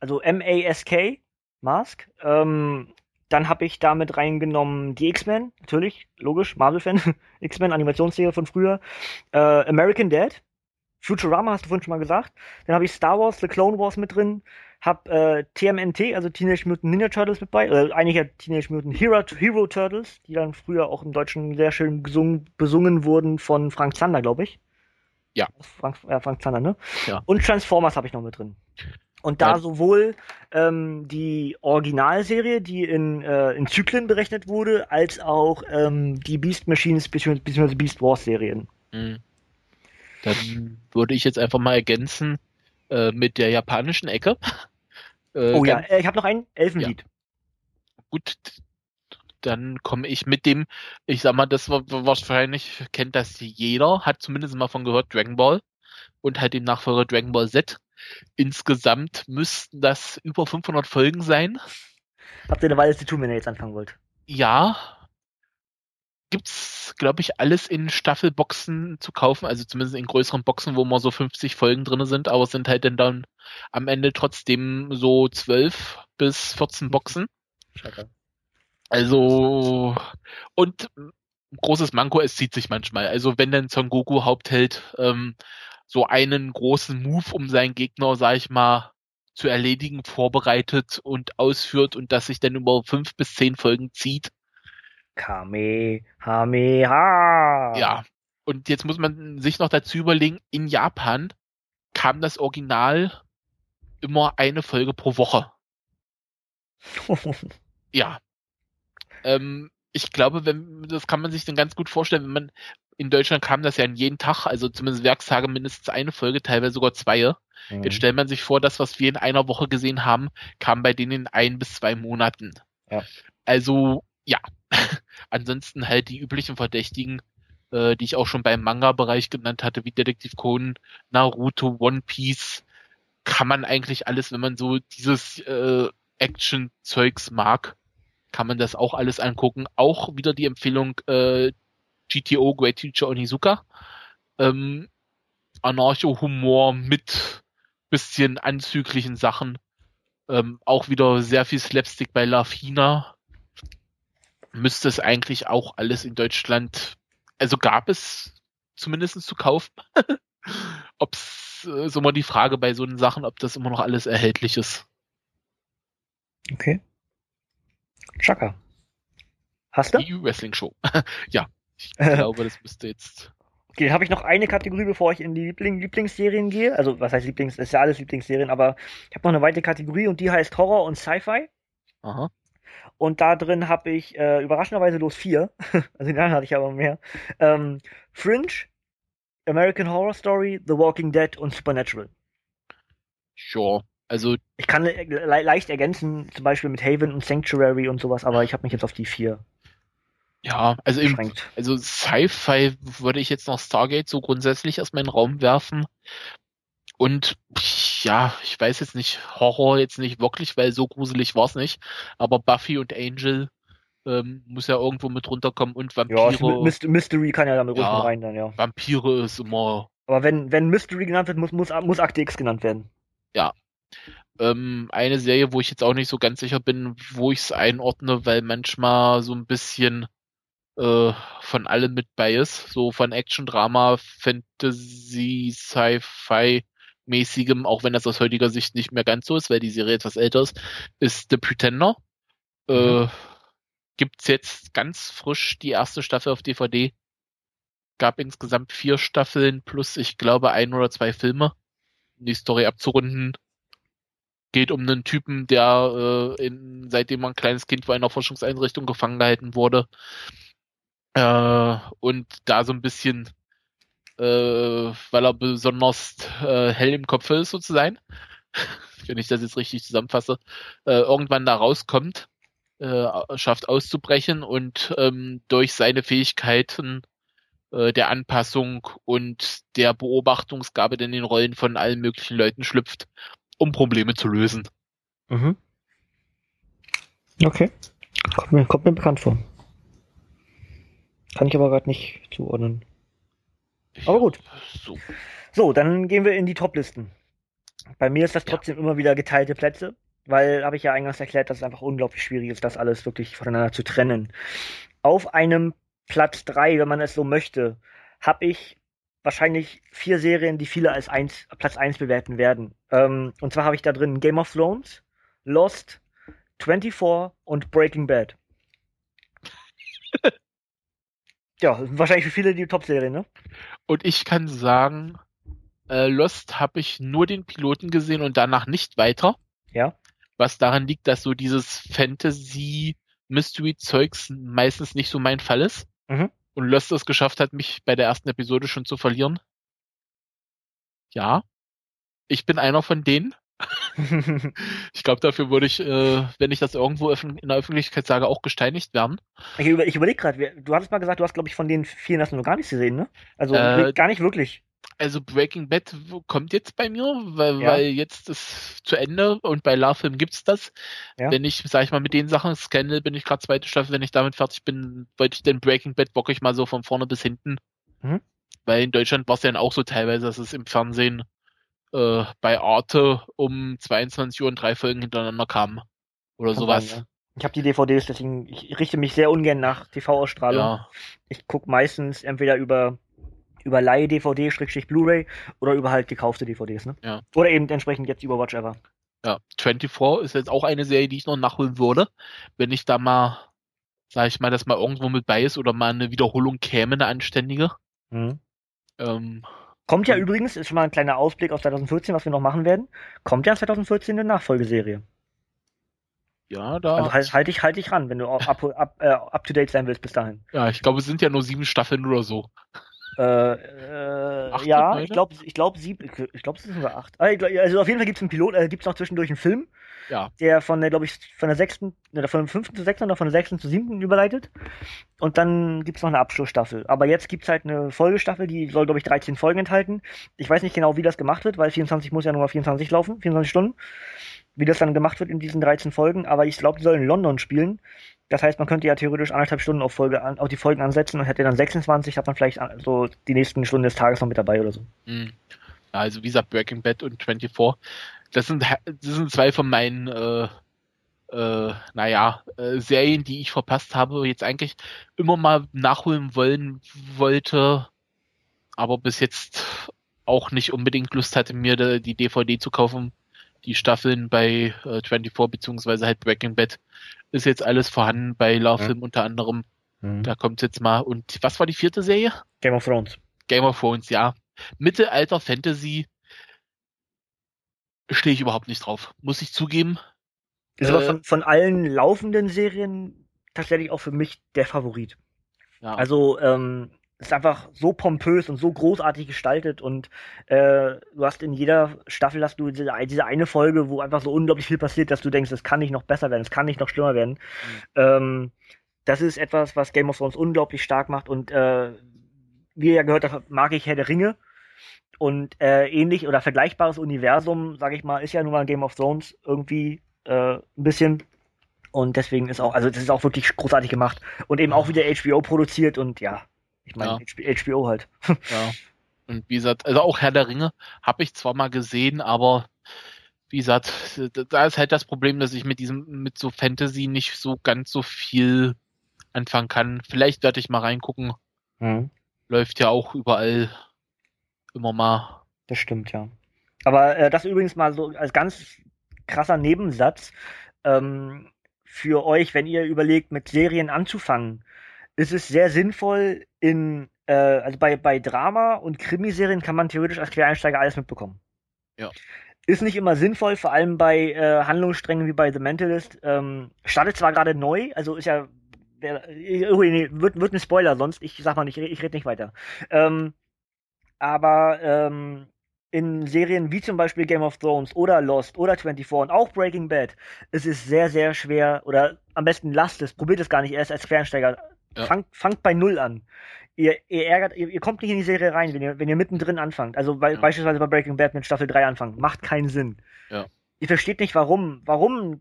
also M-A-S-K, Mask. Ähm, dann habe ich damit reingenommen die X-Men, natürlich, logisch, Marvel-Fan, X-Men, Animationsserie von früher. Äh, American Dad, Futurama hast du vorhin schon mal gesagt. Dann habe ich Star Wars, The Clone Wars mit drin. Hab äh, TMNT, also Teenage Mutant Ninja Turtles mit bei. Äh, eigentlich ja Teenage Mutant Hero, Hero Turtles, die dann früher auch im Deutschen sehr schön gesungen, besungen wurden von Frank Zander, glaube ich. Ja. Frank, äh, Frank Zander, ne? Ja. Und Transformers habe ich noch mit drin. Und da ja. sowohl ähm, die Originalserie, die in, äh, in Zyklen berechnet wurde, als auch ähm, die Beast Machines bzw. Beast Wars Serien. Mhm. Dann würde ich jetzt einfach mal ergänzen äh, mit der japanischen Ecke. Äh, oh ja, äh, ich habe noch ein Elfenlied. Ja. Gut, dann komme ich mit dem, ich sag mal, das war wahrscheinlich kennt das jeder, hat zumindest mal von gehört, Dragon Ball und halt dem Nachfolger Dragon Ball Z. Insgesamt müssten das über 500 Folgen sein. Habt ihr eine Weile zu tun, wenn ihr jetzt anfangen wollt? Ja. Gibt's, glaube ich, alles in Staffelboxen zu kaufen, also zumindest in größeren Boxen, wo mal so 50 Folgen drin sind, aber es sind halt dann, dann am Ende trotzdem so 12 bis 14 Boxen. Schade. Also, und großes Manko, es zieht sich manchmal. Also wenn dann Son Goku Hauptheld ähm, so einen großen Move, um seinen Gegner, sag ich mal, zu erledigen, vorbereitet und ausführt und das sich dann über fünf bis zehn Folgen zieht. Kamehameha! Ja. Und jetzt muss man sich noch dazu überlegen, in Japan kam das Original immer eine Folge pro Woche. ja. Ähm, ich glaube, wenn, das kann man sich dann ganz gut vorstellen, wenn man in Deutschland kam das ja in jeden Tag, also zumindest Werkstage mindestens eine Folge, teilweise sogar zwei. Mhm. Jetzt stellt man sich vor, das, was wir in einer Woche gesehen haben, kam bei denen in ein bis zwei Monaten. Ja. Also, ja. Ansonsten halt die üblichen Verdächtigen, äh, die ich auch schon beim Manga-Bereich genannt hatte, wie Detektiv Conan, Naruto, One Piece, kann man eigentlich alles, wenn man so dieses äh, Action-Zeugs mag, kann man das auch alles angucken. Auch wieder die Empfehlung äh, GTO Great Teacher Onizuka. Ähm, Anarcho-Humor mit bisschen anzüglichen Sachen. Ähm, auch wieder sehr viel Slapstick bei Lafina. Müsste es eigentlich auch alles in Deutschland, also gab es zumindest zu kaufen. Ob's äh, so mal die Frage bei so Sachen, ob das immer noch alles erhältlich ist. Okay. Chaka. Hast du? Die Wrestling Show. ja. Ich glaube, das müsste jetzt. Okay, habe ich noch eine Kategorie, bevor ich in die Liebling Lieblingsserien gehe. Also, was heißt Lieblings? Ist ja alles Lieblingsserien, aber ich habe noch eine weitere Kategorie und die heißt Horror und Sci-Fi. Aha. Und da drin habe ich äh, überraschenderweise los vier. also den anderen hatte ich aber mehr. Ähm, Fringe, American Horror Story, The Walking Dead und Supernatural. Sure. Also. Ich kann le leicht ergänzen, zum Beispiel mit Haven und Sanctuary und sowas, aber ich habe mich jetzt auf die vier ja, also im, also Sci-Fi würde ich jetzt noch Stargate so grundsätzlich erstmal in den Raum werfen. Und ja, ich weiß jetzt nicht, Horror jetzt nicht wirklich, weil so gruselig war es nicht. Aber Buffy und Angel ähm, muss ja irgendwo mit runterkommen und Vampire. Ja, Mystery kann ja damit ja, rein dann, ja. Vampire ist immer. Aber wenn, wenn Mystery genannt wird, muss, muss, muss Akte X genannt werden. Ja. Ähm, eine Serie, wo ich jetzt auch nicht so ganz sicher bin, wo ich es einordne, weil manchmal so ein bisschen äh, von allem mit bei ist. So von Action, Drama, Fantasy, Sci-Fi mäßigem, auch wenn das aus heutiger Sicht nicht mehr ganz so ist, weil die Serie etwas älter ist, ist The Pretender. Äh, mhm. Äh, gibt's jetzt ganz frisch die erste Staffel auf DVD. Gab insgesamt vier Staffeln plus, ich glaube, ein oder zwei Filme. Um die Story abzurunden, geht um einen Typen, der äh, in, seitdem er ein kleines Kind vor einer Forschungseinrichtung gefangen gehalten wurde, äh, und da so ein bisschen, äh, weil er besonders äh, hell im Kopf ist, so zu sein, wenn ich das jetzt richtig zusammenfasse, äh, irgendwann da rauskommt, äh, schafft auszubrechen und ähm, durch seine Fähigkeiten äh, der Anpassung und der Beobachtungsgabe in den Rollen von allen möglichen Leuten schlüpft, um Probleme zu lösen. Mhm. Okay. Kommt mir, kommt mir bekannt vor. Kann ich aber gerade nicht zuordnen. Aber gut. So. so, dann gehen wir in die Top-Listen. Bei mir ist das trotzdem ja. immer wieder geteilte Plätze, weil, habe ich ja eingangs erklärt, dass es einfach unglaublich schwierig ist, das alles wirklich voneinander zu trennen. Auf einem Platz 3, wenn man es so möchte, habe ich wahrscheinlich vier Serien, die viele als eins, Platz 1 bewerten werden. Ähm, und zwar habe ich da drin Game of Thrones, Lost, 24 und Breaking Bad. Ja, wahrscheinlich für viele die Top-Serie, ne? Und ich kann sagen, Äh, Lost habe ich nur den Piloten gesehen und danach nicht weiter. Ja. Was daran liegt, dass so dieses Fantasy-Mystery-Zeugs meistens nicht so mein Fall ist. Mhm. Und Lost es geschafft hat, mich bei der ersten Episode schon zu verlieren. Ja. Ich bin einer von denen. ich glaube, dafür würde ich, äh, wenn ich das irgendwo in der Öffentlichkeit sage, auch gesteinigt werden. Ich, über, ich überlege gerade, du hattest mal gesagt, du hast, glaube ich, von den vielen hast du noch gar nichts gesehen, ne? Also Äh, gar nicht wirklich. Also Breaking Bad kommt jetzt bei mir, weil, Ja. weil jetzt ist zu Ende und bei Love Film gibt's das. Ja. Wenn ich, sag ich mal, mit den Sachen, Scandal bin ich gerade zweite Staffel, wenn ich damit fertig bin, wollte ich den Breaking Bad wirklich mal so von vorne bis hinten. Mhm. Weil in Deutschland war es ja dann auch so teilweise, dass es im Fernsehen äh, bei Arte um 22 Uhr und drei Folgen hintereinander kam. Oder Kann sowas. sein, ja. Ich habe die DVDs, deswegen ich richte mich sehr ungern nach TV-Ausstrahlung. Ich gucke meistens entweder über über Leih-DVD, Schrägstrich Blu-ray oder über halt gekaufte DVDs, ne? Ja. Oder eben entsprechend jetzt über Watch Ever. ja. 24 ist jetzt auch eine Serie, die ich noch nachholen würde. Wenn ich da mal, sag ich mal, das mal irgendwo mit bei ist oder mal eine Wiederholung käme, eine anständige. Mhm. Ähm, Kommt ja übrigens, ist schon mal ein kleiner Ausblick aus 2014, was wir noch machen werden. Kommt ja 2014 eine Nachfolgeserie. ja, da. Also halt, halt dich, halt dich ran, wenn du auch up, up, äh, up to date sein willst bis dahin. ja, ich glaube, es sind ja nur sieben Staffeln oder so. Äh, äh, ja, ich glaube, ich glaube sieben, ich glaube, es sind sogar acht. Ah, Also auf jeden Fall gibt es einen Pilot, äh, gibt es noch zwischendurch einen Film, Ja. der von der, glaube ich, von der sechsten, oder von der fünften zu sechsten oder von der sechsten zu siebten überleitet. Und dann gibt es noch eine Abschlussstaffel. Aber jetzt gibt es halt eine Folgestaffel, die soll, glaube ich, 13 Folgen enthalten. Ich weiß nicht genau, wie das gemacht wird, weil 24 muss ja nur mal 24 laufen, 24 Stunden. Wie das dann gemacht wird in diesen 13 Folgen. Aber ich glaube, die sollen in London spielen. Das heißt, man könnte ja theoretisch anderthalb Stunden auf, Folge an, auf die Folgen ansetzen und hätte dann 26, hat man vielleicht so die nächsten Stunden des Tages noch mit dabei oder so. Hm. Ja, also wie gesagt, Breaking Bad und 24, das sind, das sind zwei von meinen, äh, äh, naja, äh, Serien, die ich verpasst habe, jetzt eigentlich immer mal nachholen wollen wollte, aber bis jetzt auch nicht unbedingt Lust hatte, mir die DVD zu kaufen. Die Staffeln bei äh, 24 beziehungsweise halt Breaking Bad ist jetzt alles vorhanden bei Love Ja. Film unter anderem. Da kommt jetzt mal. Und was war die vierte Serie? Game of Thrones. Game of Thrones, ja. Mittelalter Fantasy stehe ich überhaupt nicht drauf. Muss ich zugeben. Ist aber Äh, von, von allen laufenden Serien tatsächlich auch für mich der Favorit. Ja. Also, ähm, ist einfach so pompös und so großartig gestaltet und äh, du hast in jeder Staffel hast du diese, diese eine Folge, wo einfach so unglaublich viel passiert, dass du denkst, es kann nicht noch besser werden, es kann nicht noch schlimmer werden. Ähm, das ist etwas, was Game of Thrones unglaublich stark macht und äh, wie ihr ja gehört habt, mag ich Herr der Ringe. Und äh, ähnlich oder vergleichbares Universum, sage ich mal, ist ja nun mal Game of Thrones irgendwie äh, ein bisschen. Und deswegen ist auch, also das ist auch wirklich großartig gemacht und eben auch wieder HBO produziert und ja, ich meine Ja. HBO halt. ja. Und wie gesagt, also auch Herr der Ringe habe ich zwar mal gesehen, aber wie gesagt, da ist halt das Problem, dass ich mit diesem, mit so Fantasy nicht so ganz so viel anfangen kann. Vielleicht werde ich mal reingucken. Läuft ja auch überall immer mal. Das stimmt, ja. Aber äh, das übrigens mal so als ganz krasser Nebensatz ähm, für euch, wenn ihr überlegt, mit Serien anzufangen, ist es sehr sinnvoll in, äh, also bei, bei Drama und Krimiserien kann man theoretisch als Quereinsteiger alles mitbekommen. Ja. Ist nicht immer sinnvoll, vor allem bei äh, Handlungssträngen wie bei The Mentalist. Ähm, startet zwar gerade neu, also ist ja, äh, oh, nee, wird, wird ein Spoiler sonst, ich sag mal nicht, ich rede nicht weiter. Ähm, aber ähm, in Serien wie zum Beispiel Game of Thrones oder Lost oder 24 und auch Breaking Bad ist es sehr, sehr schwer oder am besten lasst es, probiert es gar nicht erst als Quereinsteiger. Ja. Fangt, fangt bei Null an. Ihr, ihr ärgert, ihr, ihr kommt nicht in die Serie rein, wenn ihr, wenn ihr mittendrin anfangt. Also bei, Ja. beispielsweise bei Breaking Bad mit Staffel 3 anfangen. Macht keinen Sinn. Ja. Ihr versteht nicht, warum, warum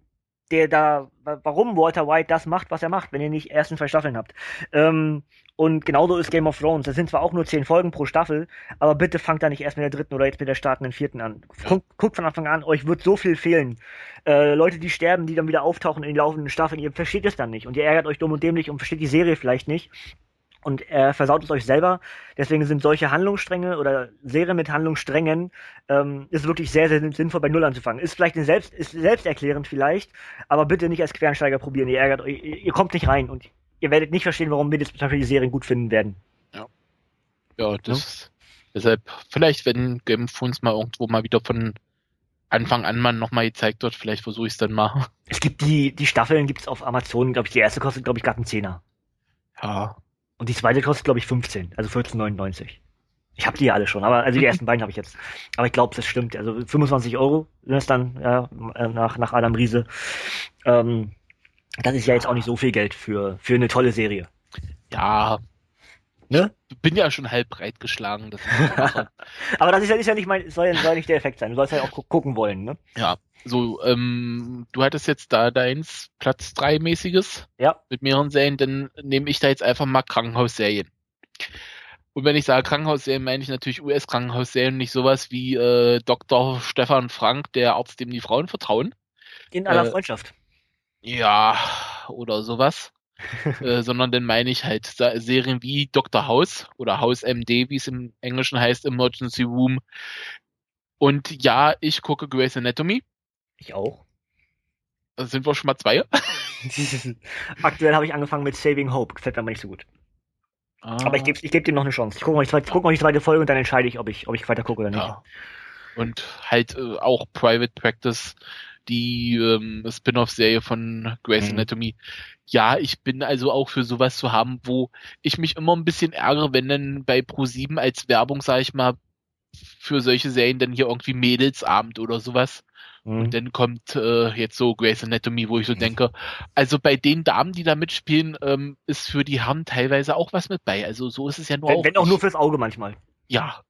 der da, wa- warum Walter White das macht, was er macht, wenn ihr nicht ersten zwei Staffeln habt. Ähm, und genauso ist Game of Thrones. Das sind zwar auch nur zehn Folgen pro Staffel, aber bitte fangt da nicht erst mit der dritten oder jetzt mit der startenden vierten an. Guckt, guckt von Anfang an, euch wird so viel fehlen. Äh, Leute, die sterben, die dann wieder auftauchen in den laufenden Staffeln, ihr versteht es dann nicht. Und ihr ärgert euch dumm und dämlich und versteht die Serie vielleicht nicht. Und äh, versaut es euch selber. Deswegen sind solche Handlungsstränge oder Serien mit Handlungssträngen ähm, ist wirklich sehr, sehr sinnvoll bei Null anzufangen. Ist vielleicht eine selbst, ist selbsterklärend vielleicht, aber bitte nicht als Quereinsteiger probieren. Ihr ärgert euch, ihr, ihr kommt nicht rein und ihr werdet nicht verstehen, warum wir jetzt zum Beispiel die Serien gut finden werden. Ja, das Deshalb, vielleicht, wenn Game of Thrones mal irgendwo mal wieder von Anfang an mal nochmal gezeigt wird, vielleicht versuche ich es dann mal. Es gibt die, die Staffeln gibt's auf Amazon, glaube ich, die erste kostet, glaube ich, gerade einen Zehner. Ja. Und die zweite kostet, glaube ich, 15, also 14,99. Ich habe die ja alle schon, aber also die ersten beiden habe ich jetzt. Aber ich glaube, das stimmt. Also 25 Euro sind es dann ja, nach, nach Adam Riese. Ähm, das ist ja jetzt auch nicht so viel Geld für, für eine tolle Serie. Ja. Ne? Bin ja schon halb breit geschlagen. Das aber das ist ja, ist ja nicht mein, soll, soll nicht der Effekt sein. Du sollst ja auch gucken wollen, ne? Ja. So, ähm, du hattest jetzt da deins Platz 3 mäßiges. Ja. Mit mehreren Serien, dann nehme ich da jetzt einfach mal Krankenhausserien. Und wenn ich sage Krankenhausserien, meine ich natürlich US-Krankenhausserien, nicht sowas wie äh, Dr. Stefan Frank, der Arzt, dem die Frauen vertrauen. In aller äh, Freundschaft. Ja, oder sowas. Äh, sondern dann meine ich halt Serien wie Dr. House oder House MD, wie es im Englischen heißt, Emergency Room. Und ja, ich gucke Grey's Anatomy. Ich auch. Da sind wir schon mal zwei. Aktuell habe ich angefangen mit Saving Hope. Gefällt mir aber nicht so gut. Ah. Aber ich gebe ich geb dem noch eine Chance. Ich gucke mal, guck mal die zweite Folge und dann entscheide ich, ob ich, ob ich weiter gucke oder nicht. Ja. Und halt äh, auch Private Practice, die ähm, Spin-off-Serie von Grey's mhm. Anatomy. Ja, ich bin also auch für sowas zu haben, wo ich mich immer ein bisschen ärgere, wenn dann bei Pro7 als Werbung, sage ich mal, für solche Serien dann hier irgendwie Mädelsabend oder sowas Mhm. Und dann kommt äh, jetzt so Grey's Anatomy, wo ich so mhm. denke, also bei den Damen, die da mitspielen, ähm, ist für die Herren teilweise auch was mit bei. Also so ist es ja nur wenn, auch. Wenn auch nur fürs Auge manchmal. Ja.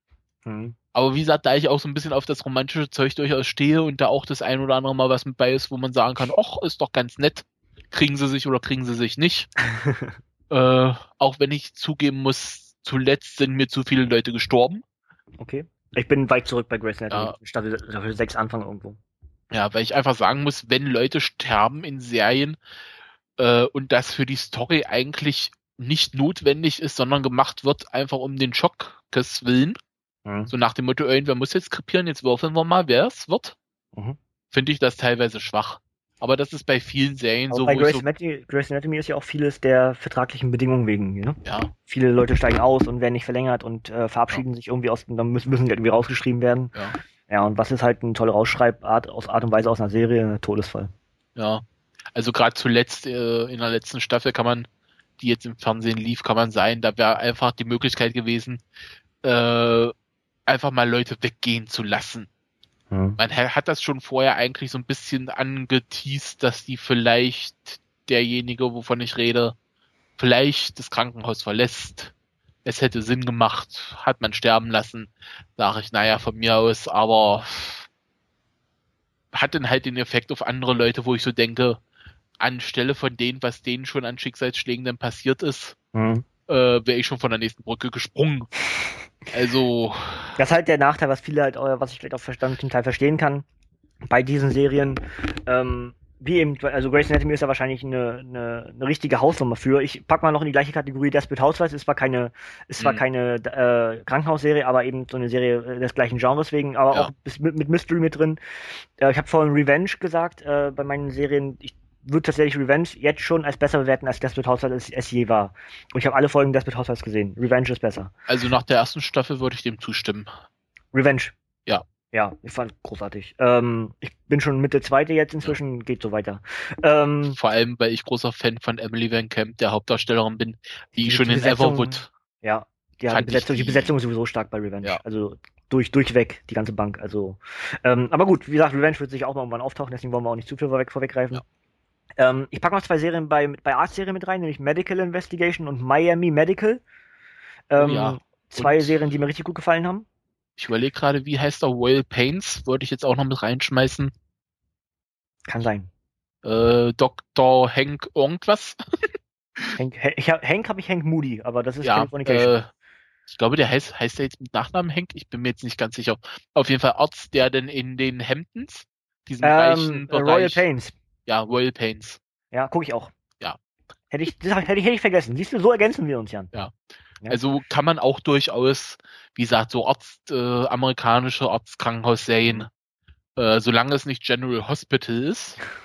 Mhm. Aber wie gesagt, da ich auch so ein bisschen auf das romantische Zeug durchaus stehe und da auch das ein oder andere Mal was mit bei ist, wo man sagen kann, ach, ist doch ganz nett, kriegen sie sich oder kriegen sie sich nicht. äh, auch wenn ich zugeben muss, zuletzt sind mir zu viele Leute gestorben. Okay. Ich bin weit zurück bei Grace Anatomy. Ja. Staffel, Staffel 6 Anfang irgendwo. Ja, weil ich einfach sagen muss, wenn Leute sterben in Serien äh, und das für die Story eigentlich nicht notwendig ist, sondern gemacht wird, einfach um den Schockes willen. Mhm. So nach dem Motto, irgendwer muss jetzt krepieren, jetzt würfeln wir mal, wer es wird. Mhm. Finde ich das teilweise schwach. Aber das ist bei vielen Serien Aber so. Bei Grace, so Anatomy, Grace Anatomy ist ja auch vieles der vertraglichen Bedingungen wegen. Ne? Ja. Viele Leute steigen aus und werden nicht verlängert und äh, verabschieden ja. sich irgendwie aus, dann müssen, müssen die irgendwie rausgeschrieben werden. Ja. Ja, und was ist halt eine tolle Rausschreibart aus Art und Weise aus einer Serie? Todesfall. Ja, also gerade zuletzt äh, in der letzten Staffel kann man, die jetzt im Fernsehen lief, kann man sein, da wäre einfach die Möglichkeit gewesen, äh, einfach mal Leute weggehen zu lassen. Hm. Man hat das schon vorher eigentlich so ein bisschen angeteased, dass die vielleicht derjenige, wovon ich rede, vielleicht das Krankenhaus verlässt es hätte Sinn gemacht, hat man sterben lassen, sage ich, naja, von mir aus, aber hat dann halt den Effekt auf andere Leute, wo ich so denke, anstelle von denen, was denen schon an Schicksalsschlägen dann passiert ist, mhm. äh, wäre ich schon von der nächsten Brücke gesprungen. Also. Das ist halt der Nachteil, was viele halt, was ich vielleicht auch verstanden, zum Teil verstehen kann, bei diesen Serien, ähm, wie eben, also Grey's Anatomy ist ja wahrscheinlich eine, eine, eine richtige Hausnummer für. Ich pack mal noch in die gleiche Kategorie Desperate Housewives. Ist zwar keine, ist zwar mhm. keine äh, Krankenhausserie, aber eben so eine Serie äh, des gleichen Genres wegen, aber ja. auch mit, mit Mystery mit drin. Äh, ich habe vorhin Revenge gesagt äh, bei meinen Serien. Ich würde tatsächlich Revenge jetzt schon als besser bewerten, als Desperate Housewives es, es je war. Und ich habe alle Folgen Desperate Housewives gesehen. Revenge ist besser. Also nach der ersten Staffel würde ich dem zustimmen. Revenge. Ja. Ja, ich fand großartig. Ähm, ich bin schon Mitte zweite jetzt inzwischen, ja. geht so weiter. Ähm, Vor allem, weil ich großer Fan von Emily Van Camp, der Hauptdarstellerin bin, die, die schon in Everwood. Ja, die, Besetzung, die, die Besetzung ist sowieso stark bei Revenge. Ja. Also durch, durchweg, die ganze Bank. Also, ähm, aber gut, wie gesagt, Revenge wird sich auch mal irgendwann auftauchen, deswegen wollen wir auch nicht zu viel vorweg, vorweggreifen. Ja. Ähm, ich packe noch zwei Serien bei, bei Art-Serien mit rein, nämlich Medical Investigation und Miami Medical. Ähm, ja. Zwei Serien, die mir richtig gut gefallen haben. Ich überlege gerade, wie heißt der Royal Pains? Wollte ich jetzt auch noch mit reinschmeißen. Kann sein. Äh, Dr. Hank irgendwas. Hank, ich hab, Hank habe ich Hank Moody, aber das ist ja, Äh, ich glaube, der heißt, heißt der jetzt mit Nachnamen Hank? Ich bin mir jetzt nicht ganz sicher. Auf jeden Fall Arzt, der denn in den Hamptons, diesen ähm, reichen Bereich, Royal Pains. Ja, Royal Pains. Ja, gucke ich auch. Ja. Hätte ich, das hätte ich, hätte ich vergessen. Siehst du, so ergänzen wir uns, Jan. Ja. Ja. Also kann man auch durchaus, wie gesagt, so Arzt, äh, amerikanische Arztkrankenhausserien, äh, solange es nicht General Hospital ist,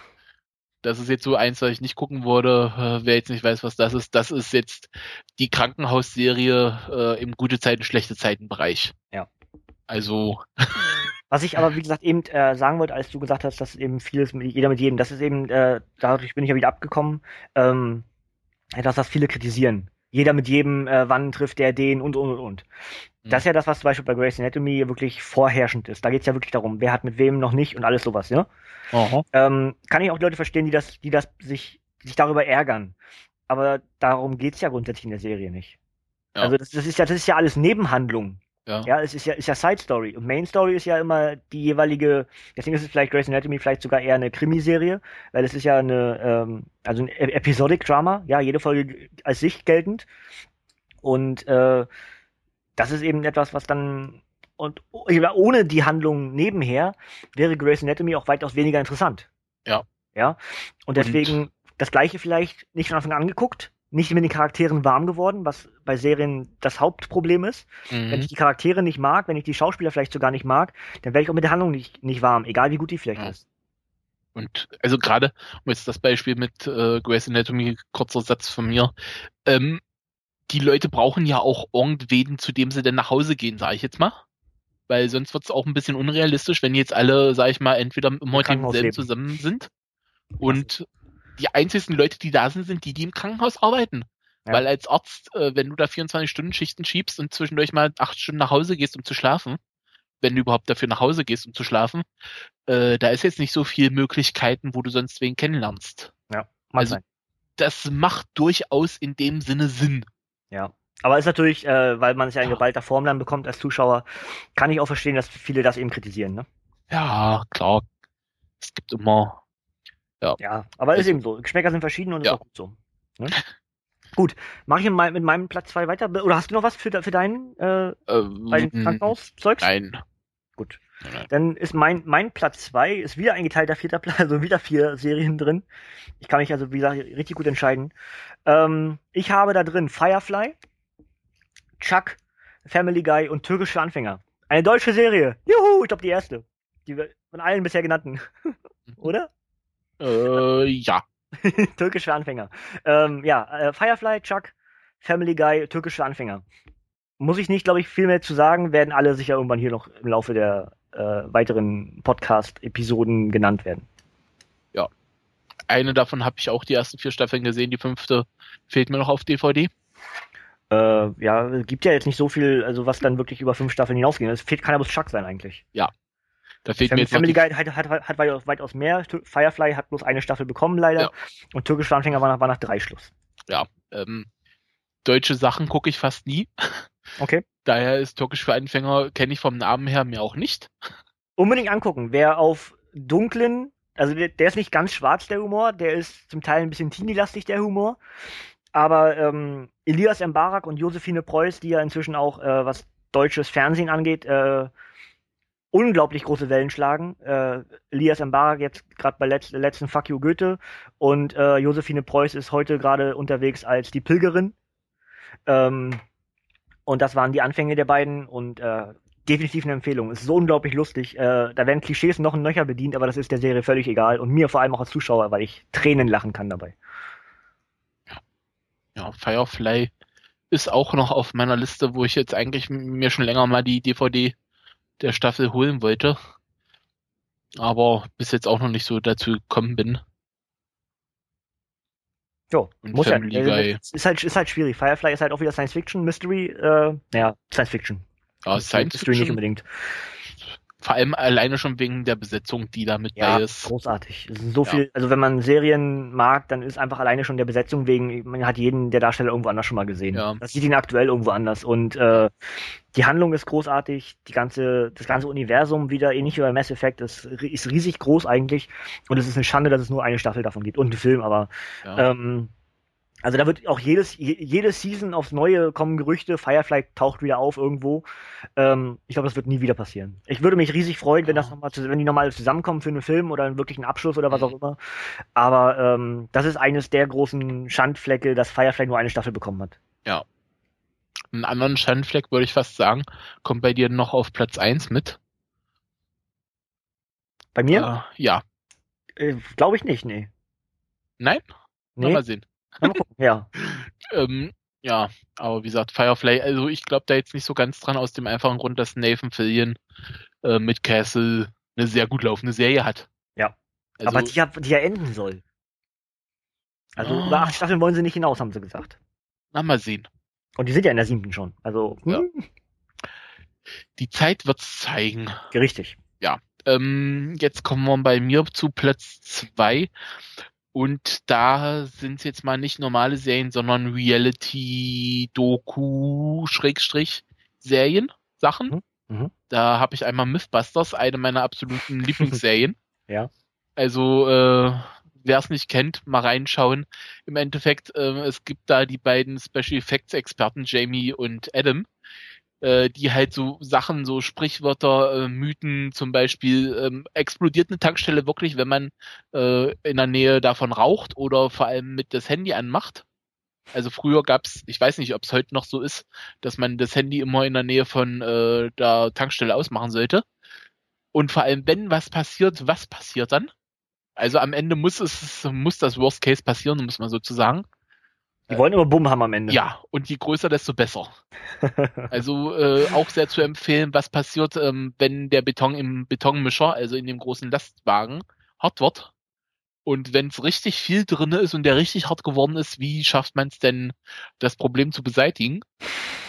Das ist jetzt so eins, was ich nicht gucken würde. Äh, wer jetzt nicht weiß, was das ist, das ist jetzt die Krankenhausserie äh, im gute Zeiten, schlechte Zeiten Bereich. Ja. Also. Was ich aber, wie gesagt, eben äh, sagen wollte, als du gesagt hast, dass eben vieles, mit, jeder mit jedem, das ist eben, äh, dadurch bin ich ja wieder abgekommen, ähm, etwas, was viele kritisieren. Jeder mit jedem, äh, wann trifft der den und, und, und, und. Mhm. Das ist ja das, was zum Beispiel bei Grey's Anatomy wirklich vorherrschend ist. Da geht's ja wirklich darum, wer hat mit wem noch nicht und alles sowas, ja? Ähm, kann ich auch die Leute verstehen, die das, die das sich, sich darüber ärgern. Aber darum geht's ja grundsätzlich in der Serie nicht. Ja. Also das, das, ist ja, das ist ja alles Nebenhandlung. Ja. ja, es ist ja, ist ja Side Story. Und Main Story ist ja immer die jeweilige, deswegen ist es vielleicht Grey's Anatomy vielleicht sogar eher eine Krimiserie, weil es ist ja eine, ähm, also ein Episodic Drama, ja, jede Folge als sich geltend. Und äh, das ist eben etwas, was dann und ohne die Handlung nebenher wäre Grey's Anatomy auch weitaus weniger interessant. Ja. Ja. Und deswegen und das gleiche vielleicht nicht von Anfang an geguckt, nicht mit den Charakteren warm geworden, was bei Serien das Hauptproblem ist. Mhm. Wenn ich die Charaktere nicht mag, wenn ich die Schauspieler vielleicht sogar nicht mag, dann werde ich auch mit der Handlung nicht, nicht warm, egal wie gut die vielleicht ja. ist. Und also gerade, um jetzt das Beispiel mit äh, Grey's Anatomy, kurzer Satz von mir, ähm, die Leute brauchen ja auch irgendwen, zu dem sie denn nach Hause gehen, sage ich jetzt mal. Weil sonst wird es auch ein bisschen unrealistisch, wenn jetzt alle, sag ich mal, entweder im heutigen selben zusammen sind und die einzigen Leute, die da sind, sind die, die im Krankenhaus arbeiten. Ja. Weil als Arzt, äh, wenn du da 24 Stunden Schichten schiebst und zwischendurch mal acht Stunden nach Hause gehst, um zu schlafen, wenn du überhaupt dafür nach Hause gehst, um zu schlafen, äh, da ist jetzt nicht so viel Möglichkeiten, wo du sonst wen kennenlernst. Ja. Also sein. das macht durchaus in dem Sinne Sinn. Ja. Aber ist natürlich, äh, weil man es ja in geballter Form dann bekommt als Zuschauer, kann ich auch verstehen, dass viele das eben kritisieren, ne? Ja, klar. Es gibt immer ja. ja, aber ist also eben so. Geschmäcker sind verschieden und ja. ist auch gut so. Ne? gut, mache ich mit meinem Platz 2 weiter. Oder hast du noch was für, für deinen äh, ähm, Krankenhauszeugs? Nein. Gut. Nein. Dann ist mein, mein Platz 2 ist wieder eingeteilter vierter Platz, also wieder vier Serien drin. Ich kann mich also, wie gesagt, richtig gut entscheiden. Ähm, ich habe da drin Firefly, Chuck, Family Guy und Türkische Anfänger. Eine deutsche Serie. Juhu, ich glaube die erste. Die von allen bisher genannten. Oder? Äh, ja. türkische Anfänger. Ähm, ja, äh, Firefly, Chuck, Family Guy, türkische Anfänger. Muss ich nicht, glaube ich, viel mehr zu sagen, werden alle sicher irgendwann hier noch im Laufe der äh, weiteren Podcast-Episoden genannt werden. Ja. Eine davon habe ich auch die ersten vier Staffeln gesehen, die fünfte fehlt mir noch auf DVD. Äh, ja, gibt ja jetzt nicht so viel, also was dann wirklich über fünf Staffeln hinausgeht. Es fehlt, kann ja bloß Chuck sein eigentlich. Ja, da fehlt Family, mir jetzt Family Guy hat, hat, hat, hat weitaus mehr. Firefly hat bloß eine Staffel bekommen, leider. Ja. Und Türkische Anfänger war nach, war nach drei Schluss. Ja, ähm, deutsche Sachen gucke ich fast nie. Okay. Daher ist Türkisch für Anfänger, kenne ich vom Namen her mir auch nicht. Unbedingt angucken. Wer auf dunklen, also der, der ist nicht ganz schwarz, der Humor, der ist zum Teil ein bisschen teenie-lastig, der Humor. Aber ähm, Elias Mbarak und Josephine Preuß, die ja inzwischen auch, äh, was deutsches Fernsehen angeht, äh, unglaublich große Wellen schlagen. Äh, Elias Mbarak jetzt gerade bei letz letzten Fuck You Goethe und äh, Josephine Preuß ist heute gerade unterwegs als die Pilgerin. Ähm, und das waren die Anfänge der beiden und äh, definitiv eine Empfehlung. Ist so unglaublich lustig. Äh, da werden Klischees noch ein Nöcher bedient, aber das ist der Serie völlig egal und mir vor allem auch als Zuschauer, weil ich Tränen lachen kann dabei. Ja Firefly ist auch noch auf meiner Liste, wo ich jetzt eigentlich mir schon länger mal die DVD der Staffel holen wollte. Aber bis jetzt auch noch nicht so dazu gekommen bin. Jo, und muss Family ja. Guy. Ist halt, ist halt schwierig. Firefly ist halt auch wieder Science Fiction, Mystery, äh, naja, Science Fiction. Ja, Science Mystery Fiction. nicht unbedingt. Vor allem alleine schon wegen der Besetzung, die da mit ja, bei ist. großartig. Es sind so ja. viel, also wenn man Serien mag, dann ist einfach alleine schon der Besetzung wegen, man hat jeden der Darsteller irgendwo anders schon mal gesehen. Ja. Das sieht ihn aktuell irgendwo anders. Und äh, die Handlung ist großartig, die ganze, das ganze Universum wieder ähnlich wie bei Mass Effect ist, ist riesig groß eigentlich. Und es ist eine Schande, dass es nur eine Staffel davon gibt und einen Film, aber ja. ähm, also da wird auch jedes, jede Season aufs Neue kommen Gerüchte, Firefly taucht wieder auf irgendwo. Ähm, ich glaube, das wird nie wieder passieren. Ich würde mich riesig freuen, wenn das noch mal, wenn die nochmal zusammenkommen für einen Film oder einen wirklichen Abschluss oder was auch mhm. immer. Aber ähm, das ist eines der großen Schandflecke, dass Firefly nur eine Staffel bekommen hat. Ja. Einen anderen Schandfleck würde ich fast sagen, kommt bei dir noch auf Platz 1 mit. Bei mir? Äh, ja. Äh, glaube ich nicht, nee. Nein? Nee. Mal sehen. Ja. ähm, ja, aber wie gesagt, Firefly, also ich glaube da jetzt nicht so ganz dran, aus dem einfachen Grund, dass Nathan Fillion äh, mit Castle eine sehr gut laufende Serie hat. Ja. Also, aber die ja, die ja enden soll. Also oh. über acht Staffeln wollen sie nicht hinaus, haben sie gesagt. Na, mal sehen. Und die sind ja in der siebten schon. Also. Ja. Hm. Die Zeit wird's zeigen. Richtig. Ja. Ähm, jetzt kommen wir bei mir zu Platz zwei. Und da sind es jetzt mal nicht normale Serien, sondern Reality-Doku-Serien, Sachen. Mhm. Mhm. Da habe ich einmal Mythbusters, eine meiner absoluten Lieblingsserien. ja. Also, äh, wer es nicht kennt, mal reinschauen. Im Endeffekt, äh, es gibt da die beiden Special Effects Experten, Jamie und Adam, äh, die halt so Sachen, so Sprichwörter, äh, Mythen, zum Beispiel, ähm, explodiert eine Tankstelle wirklich, wenn man äh, in der Nähe davon raucht oder vor allem mit das Handy anmacht. Also früher gab's, ich weiß nicht, ob es heute noch so ist, dass man das Handy immer in der Nähe von äh, der Tankstelle ausmachen sollte. Und vor allem, wenn was passiert, was passiert dann? Also am Ende muss es, muss das Worst Case passieren, muss man sozusagen. Die wollen immer Bumm haben am Ende. Ja, und je größer, desto besser. also äh, auch sehr zu empfehlen, was passiert, ähm, wenn der Beton im Betonmischer, also in dem großen Lastwagen, hart wird. Und wenn es richtig viel drin ist und der richtig hart geworden ist, wie schafft man es denn, das Problem zu beseitigen?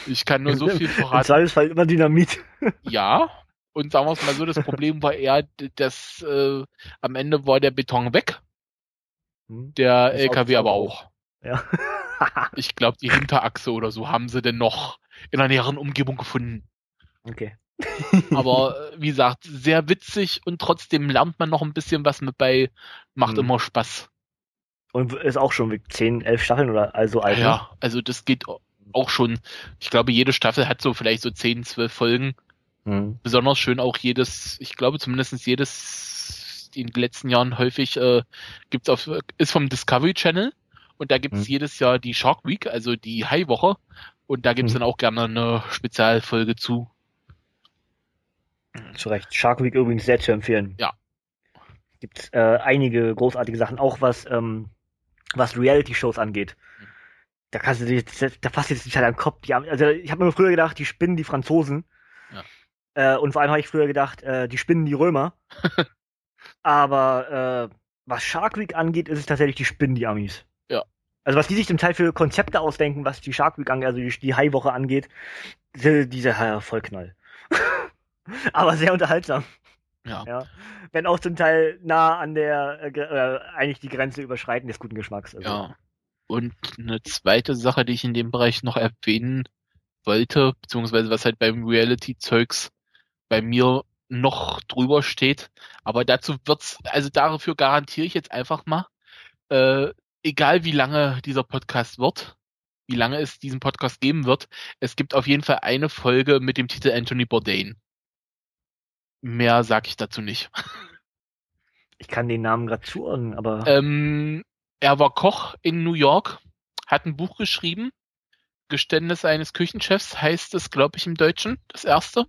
Ich kann nur so viel verraten. Im Fall immer Dynamit. ja, und sagen wir es mal so, das Problem war eher, dass äh, am Ende war der Beton weg. Hm. Der LKW aber auch. Ja. ich glaube, die Hinterachse oder so haben sie denn noch in einer näheren Umgebung gefunden. Okay. Aber äh, wie gesagt, sehr witzig und trotzdem lernt man noch ein bisschen was mit bei. Macht hm. immer Spaß. Und ist auch schon mit 10, 11 Staffeln oder also alt? Ja, ne? also das geht auch schon. Ich glaube, jede Staffel hat so vielleicht so 10, 12 Folgen. Hm. Besonders schön auch jedes, ich glaube zumindest jedes, in den letzten Jahren häufig äh, gibt's auf, ist vom Discovery Channel und da gibt's hm. jedes Jahr die Shark Week, also die Hai-Woche und da gibt's hm. dann auch gerne eine Spezialfolge zu. Zu Recht. Shark Week übrigens sehr zu empfehlen. Ja. Gibt äh, einige großartige Sachen, auch was, ähm, was Reality-Shows angeht. Hm. Da kannst du dir, da fasst jetzt die Zeit am Kopf. Die, also ich habe mir früher gedacht, die spinnen die Franzosen. Äh, und vor allem habe ich früher gedacht, äh, die spinnen die Römer. Aber äh, was Shark Week angeht, ist es tatsächlich die Spinnen, die Amis. Also was die sich zum Teil für Konzepte ausdenken, was die Shark Week angeht, also die, die Hai-Woche angeht, diese, diese ja, Vollknall. Aber sehr unterhaltsam. Ja. ja. Wenn auch zum Teil nah an der, äh, äh, eigentlich die Grenze überschreiten des guten Geschmacks. Also. Ja. Und eine zweite Sache, die ich in dem Bereich noch erwähnen wollte, beziehungsweise was halt beim Reality-Zeugs bei mir noch drüber steht. Aber dazu wird's, also dafür garantiere ich jetzt einfach mal, äh, egal wie lange dieser Podcast wird, wie lange es diesen Podcast geben wird, es gibt auf jeden Fall eine Folge mit dem Titel Anthony Bourdain. Mehr sag ich dazu nicht. Ich kann den Namen gerade zuordnen, aber. Ähm, er war Koch in New York, hat ein Buch geschrieben. Geständnis eines Küchenchefs heißt es, glaube ich, im Deutschen, das erste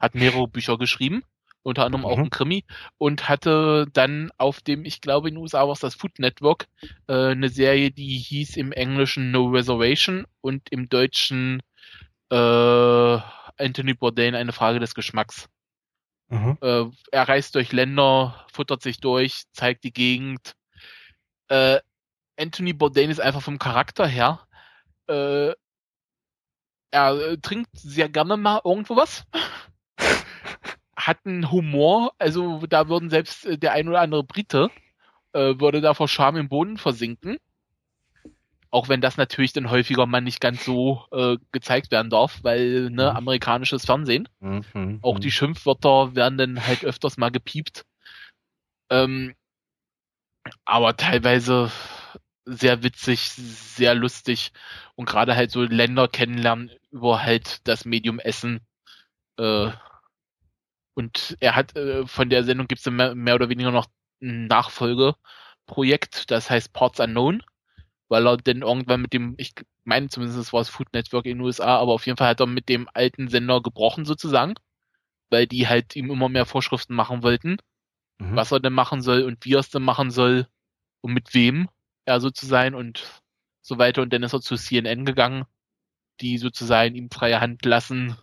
hat mehrere Bücher geschrieben, unter anderem auch mhm. ein Krimi und hatte dann auf dem, ich glaube in den USA war es das Food Network, äh, eine Serie, die hieß im Englischen No Reservation und im Deutschen äh, Anthony Bourdain eine Frage des Geschmacks. Mhm. Äh, er reist durch Länder, futtert sich durch, zeigt die Gegend. Äh, Anthony Bourdain ist einfach vom Charakter her. Äh, er äh, trinkt sehr gerne mal irgendwo was hatten Humor, also da würden selbst äh, der ein oder andere Brite äh, würde da vor Scham im Boden versinken. Auch wenn das natürlich dann häufiger mal nicht ganz so äh, gezeigt werden darf, weil ne, mhm. amerikanisches Fernsehen. Mhm, Auch die mhm. Schimpfwörter werden dann halt öfters mal gepiept. Ähm, aber teilweise sehr witzig, sehr lustig und gerade halt so Länder kennenlernen über halt das Medium Essen. Äh, und er hat äh, von der Sendung gibt es mehr, mehr, oder weniger noch ein Nachfolgeprojekt, das heißt Ports Unknown, weil er denn irgendwann mit dem, ich meine zumindest war es Food Network in den USA, aber auf jeden Fall hat er mit dem alten Sender gebrochen sozusagen, weil die halt ihm immer mehr Vorschriften machen wollten, mhm. was er denn machen soll und wie er es denn machen soll und mit wem. er so zu sein und so weiter. Und dann ist er zu CNN gegangen, die sozusagen ihm freie Hand lassen,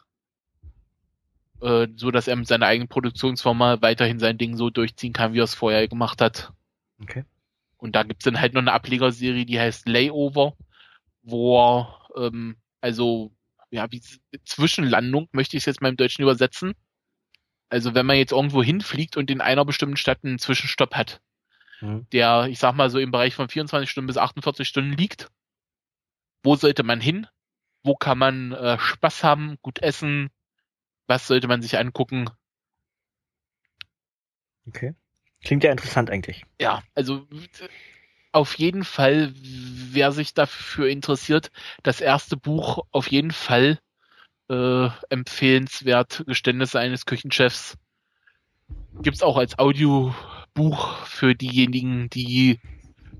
äh, so dass er mit seiner eigenen Produktionsfirma weiterhin sein Ding so durchziehen kann, wie er es vorher gemacht hat. Okay. Und da gibt's dann halt noch eine Ablegerserie, die heißt Layover, wo er, ähm, also, ja, wie Zwischenlandung möchte ich es jetzt mal im Deutschen übersetzen. Also wenn man jetzt irgendwo hinfliegt und in einer bestimmten Stadt einen Zwischenstopp hat, mhm. der, ich sag mal, so im Bereich von 24 Stunden bis 48 Stunden liegt, wo sollte man hin? Wo kann man äh, Spaß haben, gut essen? Was sollte man sich angucken? Okay. Klingt ja interessant eigentlich. Ja, also auf jeden Fall, wer sich dafür interessiert, das erste Buch auf jeden Fall äh, empfehlenswert. Geständnisse eines Küchenchefs. Gibt's auch als Audiobuch für diejenigen, die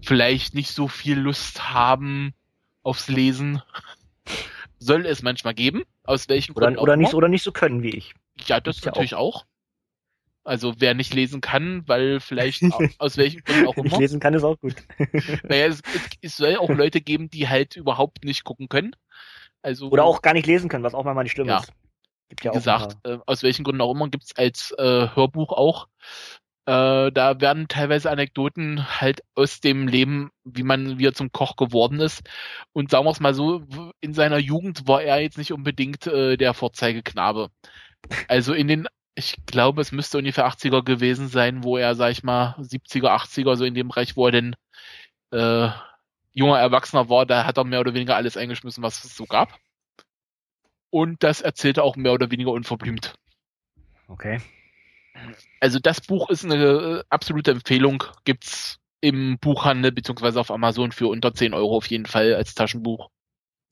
vielleicht nicht so viel Lust haben aufs Lesen. Soll es manchmal geben, aus welchen oder, Gründen oder nicht, oder nicht so können wie ich. Ja, das, das natürlich auch. auch. Also wer nicht lesen kann, weil vielleicht aus welchen Gründen auch immer. Nicht lesen kann, ist auch gut. naja, es, es, soll auch Leute geben, die halt überhaupt nicht gucken können. Also, Oder auch gar nicht lesen können, was auch mal nicht schlimm ja. ist. Gibt ja Wie gesagt, äh, aus welchen Gründen auch immer gibt's als äh, Hörbuch auch. Äh, da werden teilweise Anekdoten halt aus dem Leben, wie man wie er zum Koch geworden ist. Und sagen wir es mal so, in seiner Jugend war er jetzt nicht unbedingt äh, der Vorzeigeknabe. Also in den ich glaube, es müsste ungefähr 80er gewesen sein, wo er, sag ich mal, 70er, 80er, so in dem Bereich, wo er denn äh, junger Erwachsener war, da hat er mehr oder weniger alles eingeschmissen, was es so gab. Und das erzählte auch mehr oder weniger unverblümt. Okay. Also das Buch ist eine äh, absolute Empfehlung. Gibt's im Buchhandel beziehungsweise auf Amazon für unter 10 Euro auf jeden Fall als Taschenbuch.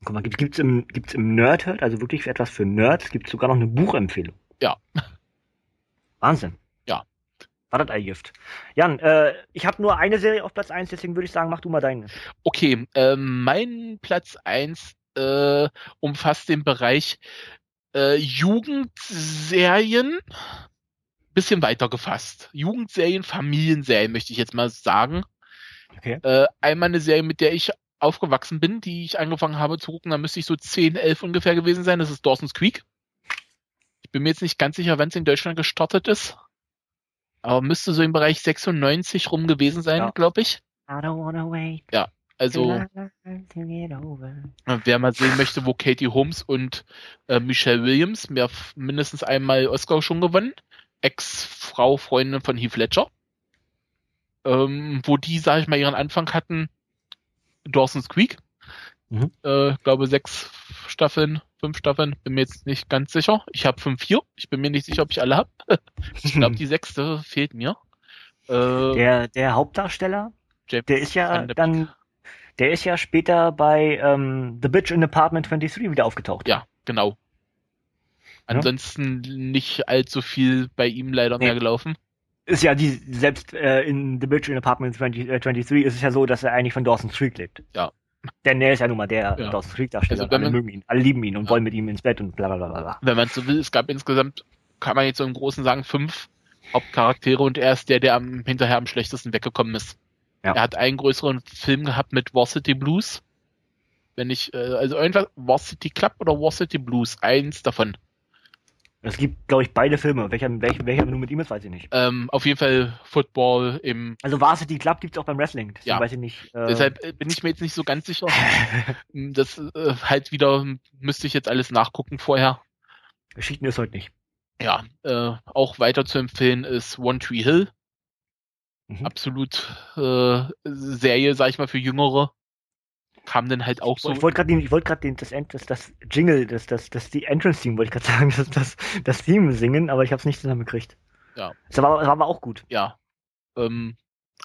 Guck mal, gibt's im, gibt's im Nerdhurt, also wirklich für etwas für Nerds, gibt's sogar noch eine Buchempfehlung. Ja. Wahnsinn. Ja. War das Eigift. Jan, äh, ich habe nur eine Serie auf Platz 1, deswegen würde ich sagen, mach du mal deine. Okay, äh, mein Platz 1 äh, umfasst den Bereich äh, Jugendserien, bisschen weiter gefasst. Jugendserien, Familienserien möchte ich jetzt mal sagen. Okay. Äh, einmal eine Serie, mit der ich aufgewachsen bin, die ich angefangen habe zu gucken, da müsste ich so 10, 11 ungefähr gewesen sein. Das ist Dawson's Creek. Ich bin mir jetzt nicht ganz sicher, wann es in Deutschland gestartet ist. Aber müsste so im Bereich 96 rum gewesen sein, ja. glaube ich. Ja, also wer mal sehen möchte, wo Katie Holmes und äh, Michelle Williams mehr mindestens einmal Oscar schon gewonnen. Ex-Frau, Freundin von Heath Ledger. Ähm, wo die, sag ich mal, ihren Anfang hatten, Dawson's Creek. Mhm. Äh, glaube sechs Staffeln, fünf Staffeln, bin mir jetzt nicht ganz sicher. Ich habe fünf vier. Ich bin mir nicht sicher, ob ich alle habe. ich glaube, die sechste fehlt mir. Äh, der, der Hauptdarsteller, James der ist ja dann, der ist ja später bei ähm, The Bitch in Apartment 23 wieder aufgetaucht. Ja, genau. Ansonsten ja. nicht allzu viel bei ihm leider nee. mehr gelaufen. Ist ja die, selbst äh, in The Bitch in Apartment 20, äh, 23 ist es ja so, dass er eigentlich von Dawson's Creek lebt. Ja. Denn er ist ja nun mal der ja. Dawson's Creek Darsteller. Also alle mögen ihn, alle lieben ihn und ja. wollen mit ihm ins Bett und bla bla bla bla. Wenn man so will, es gab insgesamt, kann man jetzt so im Großen sagen, fünf Hauptcharaktere und er ist der, der am, hinterher am schlechtesten weggekommen ist. Ja. Er hat einen größeren Film gehabt mit Varsity Blues. Wenn ich, äh, also irgendwas, Varsity Club oder Varsity Blues, eins davon. Es gibt, glaube ich, beide Filme. Welcher, welcher, welcher nur mit ihm ist, weiß ich nicht. Ähm, auf jeden Fall Football im. Also Varsity Club gibt es auch beim Wrestling. Deswegen ja. weiß ich nicht. Äh... Deshalb äh, bin ich mir jetzt nicht so ganz sicher. das äh, halt wieder müsste ich jetzt alles nachgucken vorher. Geschichten ist heute nicht. Ja, äh, auch weiter zu empfehlen ist One Tree Hill. Mhm. Absolut äh, Serie, sag ich mal, für Jüngere kam dann halt auch so. Ich wollte gerade ich wollte gerade das, das, das Jingle, das, das, das die Entrance Theme wollte ich gerade sagen, das, das, das Theme singen, aber ich habe es nicht zusammengekriegt. Ja. Das war, das war aber auch gut. Ja. Ähm,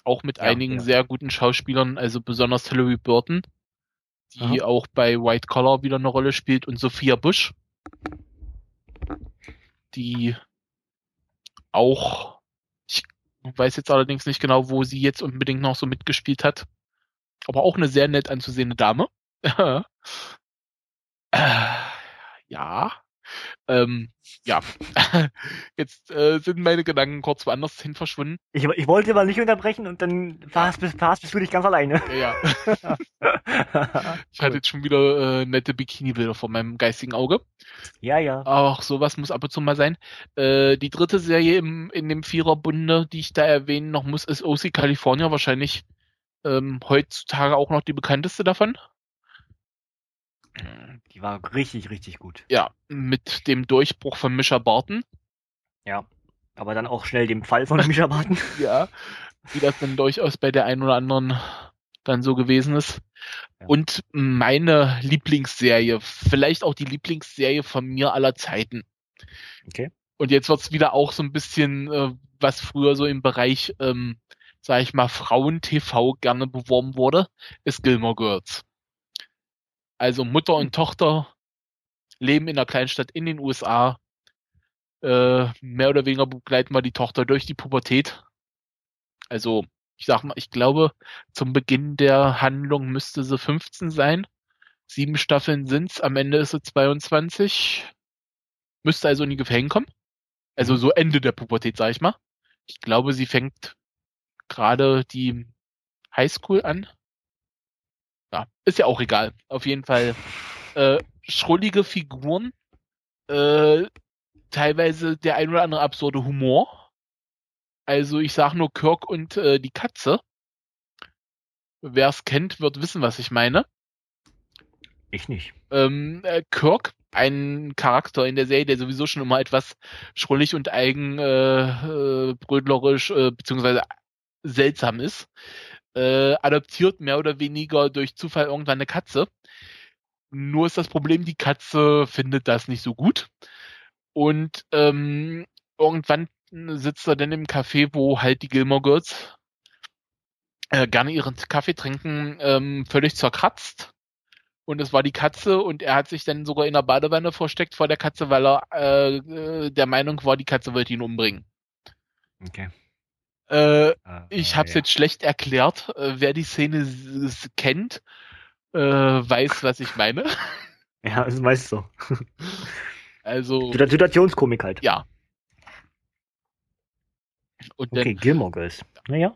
auch mit ja, einigen ja. sehr guten Schauspielern, also besonders Hilary Burton, die Aha. auch bei White Collar wieder eine Rolle spielt und Sophia Bush, die auch, ich weiß jetzt allerdings nicht genau, wo sie jetzt unbedingt noch so mitgespielt hat aber auch eine sehr nett anzusehende Dame. äh, ja. Ähm, ja, jetzt äh, sind meine Gedanken kurz woanders hin verschwunden. Ich, ich wollte aber nicht unterbrechen und dann warst, bist, warst, bist du dich ganz alleine. Ja, ja. ich hatte jetzt schon wieder äh, nette Bikini-Bilder vor meinem geistigen Auge. Ja, ja. Auch sowas muss ab und zu mal sein. Äh, die dritte Serie im, in dem Viererbunde, die ich da erwähnen noch muss, ist OC California. Wahrscheinlich ähm, heutzutage auch noch die bekannteste davon. Die war richtig, richtig gut. Ja, mit dem Durchbruch von Mischa Barton. Ja, aber dann auch schnell dem Fall von Mischa Barton. ja, wie das dann durchaus bei der einen oder anderen dann so gewesen ist. Ja. Und meine Lieblingsserie, vielleicht auch die Lieblingsserie von mir aller Zeiten. Okay. Und jetzt wird's wieder auch so ein bisschen, äh, was früher so im Bereich, ähm, sag ich mal, Frauen-TV gerne beworben wurde, ist Gilmore Girls. Also Mutter und Tochter leben in einer Kleinstadt in den USA. Äh, mehr oder weniger begleiten wir die Tochter durch die Pubertät. Also, ich sag mal, ich glaube, zum Beginn der Handlung müsste sie 15 sein. Sieben Staffeln sind's, am Ende ist sie 22. Müsste also in die Gefängnis kommen. Also so Ende der Pubertät, sag ich mal. Ich glaube, sie fängt gerade die Highschool an ja, ist ja auch egal. Auf jeden Fall äh, schrullige Figuren, äh, teilweise der ein oder andere absurde Humor. Also ich sag nur Kirk und äh, die Katze. Wer es kennt, wird wissen, was ich meine. Ich nicht. Ähm, äh, Kirk, ein Charakter in der Serie, der sowieso schon immer etwas schrullig und eigen, äh, äh, äh, beziehungsweise seltsam ist, äh, adoptiert mehr oder weniger durch Zufall irgendwann eine Katze. Nur ist das Problem, die Katze findet das nicht so gut. Und ähm, irgendwann sitzt er dann im Café, wo halt die Gilmore Girls äh, gerne ihren Kaffee trinken, ähm, völlig zerkratzt. Und es war die Katze und er hat sich dann sogar in der Badewanne versteckt vor der Katze, weil er äh, äh der Meinung war, die Katze wollte ihn umbringen. Okay. Äh, ah, ich habe es ja. jetzt schlecht erklärt. Äh, wer die Szene kennt, äh, weiß, was ich meine. Ja, das ist meist so. Also. Situationskomik halt. Ja. Und okay, dann, Gilmore Girls. Naja.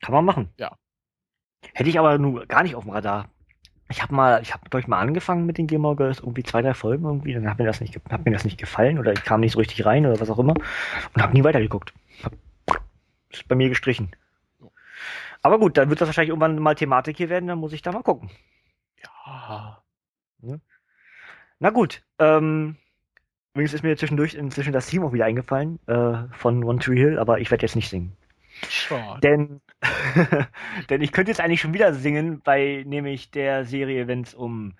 Kann man machen. Ja. Hätte ich aber nur gar nicht auf dem Radar. Ich habe mal, ich habe glaube ich mal angefangen mit den Gilmore Girls, irgendwie zwei, drei Folgen irgendwie, dann hat mir das nicht, hat mir das nicht gefallen oder ich kam nicht so richtig rein oder was auch immer und habe nie weitergeguckt. Hab ist bei mir gestrichen. Aber gut, dann wird das wahrscheinlich irgendwann mal Thematik hier werden, dann muss ich da mal gucken. Ja. ja. Na gut, ähm, übrigens ist mir zwischendurch inzwischen das Team auch wieder eingefallen äh, von One Tree Hill, aber ich werde jetzt nicht singen. Schade. Denn, denn ich könnte jetzt eigentlich schon wieder singen bei nämlich der Serie, wenn es um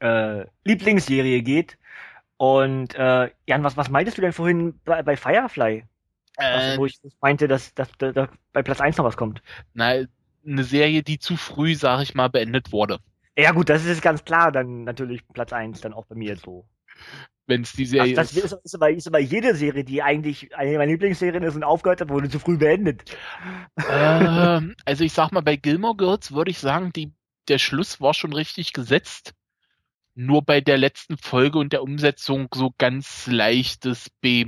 äh, Lieblingsserie geht. Und äh, Jan, was, was meintest du denn vorhin bei, bei Firefly? Also, wo ich meinte, dass, dass, dass, dass bei Platz 1 noch was kommt. Nein, eine Serie, die zu früh, sag ich mal, beendet wurde. Ja gut, das ist ganz klar, dann natürlich Platz 1 dann auch bei mir so. Wenn es die Serie Ach, das ist. ist, aber, ist aber jede Serie, die eigentlich eine meiner Lieblingsserien ist und aufgehört hat, wurde zu früh beendet. Ähm, also ich sag mal, bei Gilmore Girls würde ich sagen, die, der Schluss war schon richtig gesetzt. Nur bei der letzten Folge und der Umsetzung so ganz leichtes B-.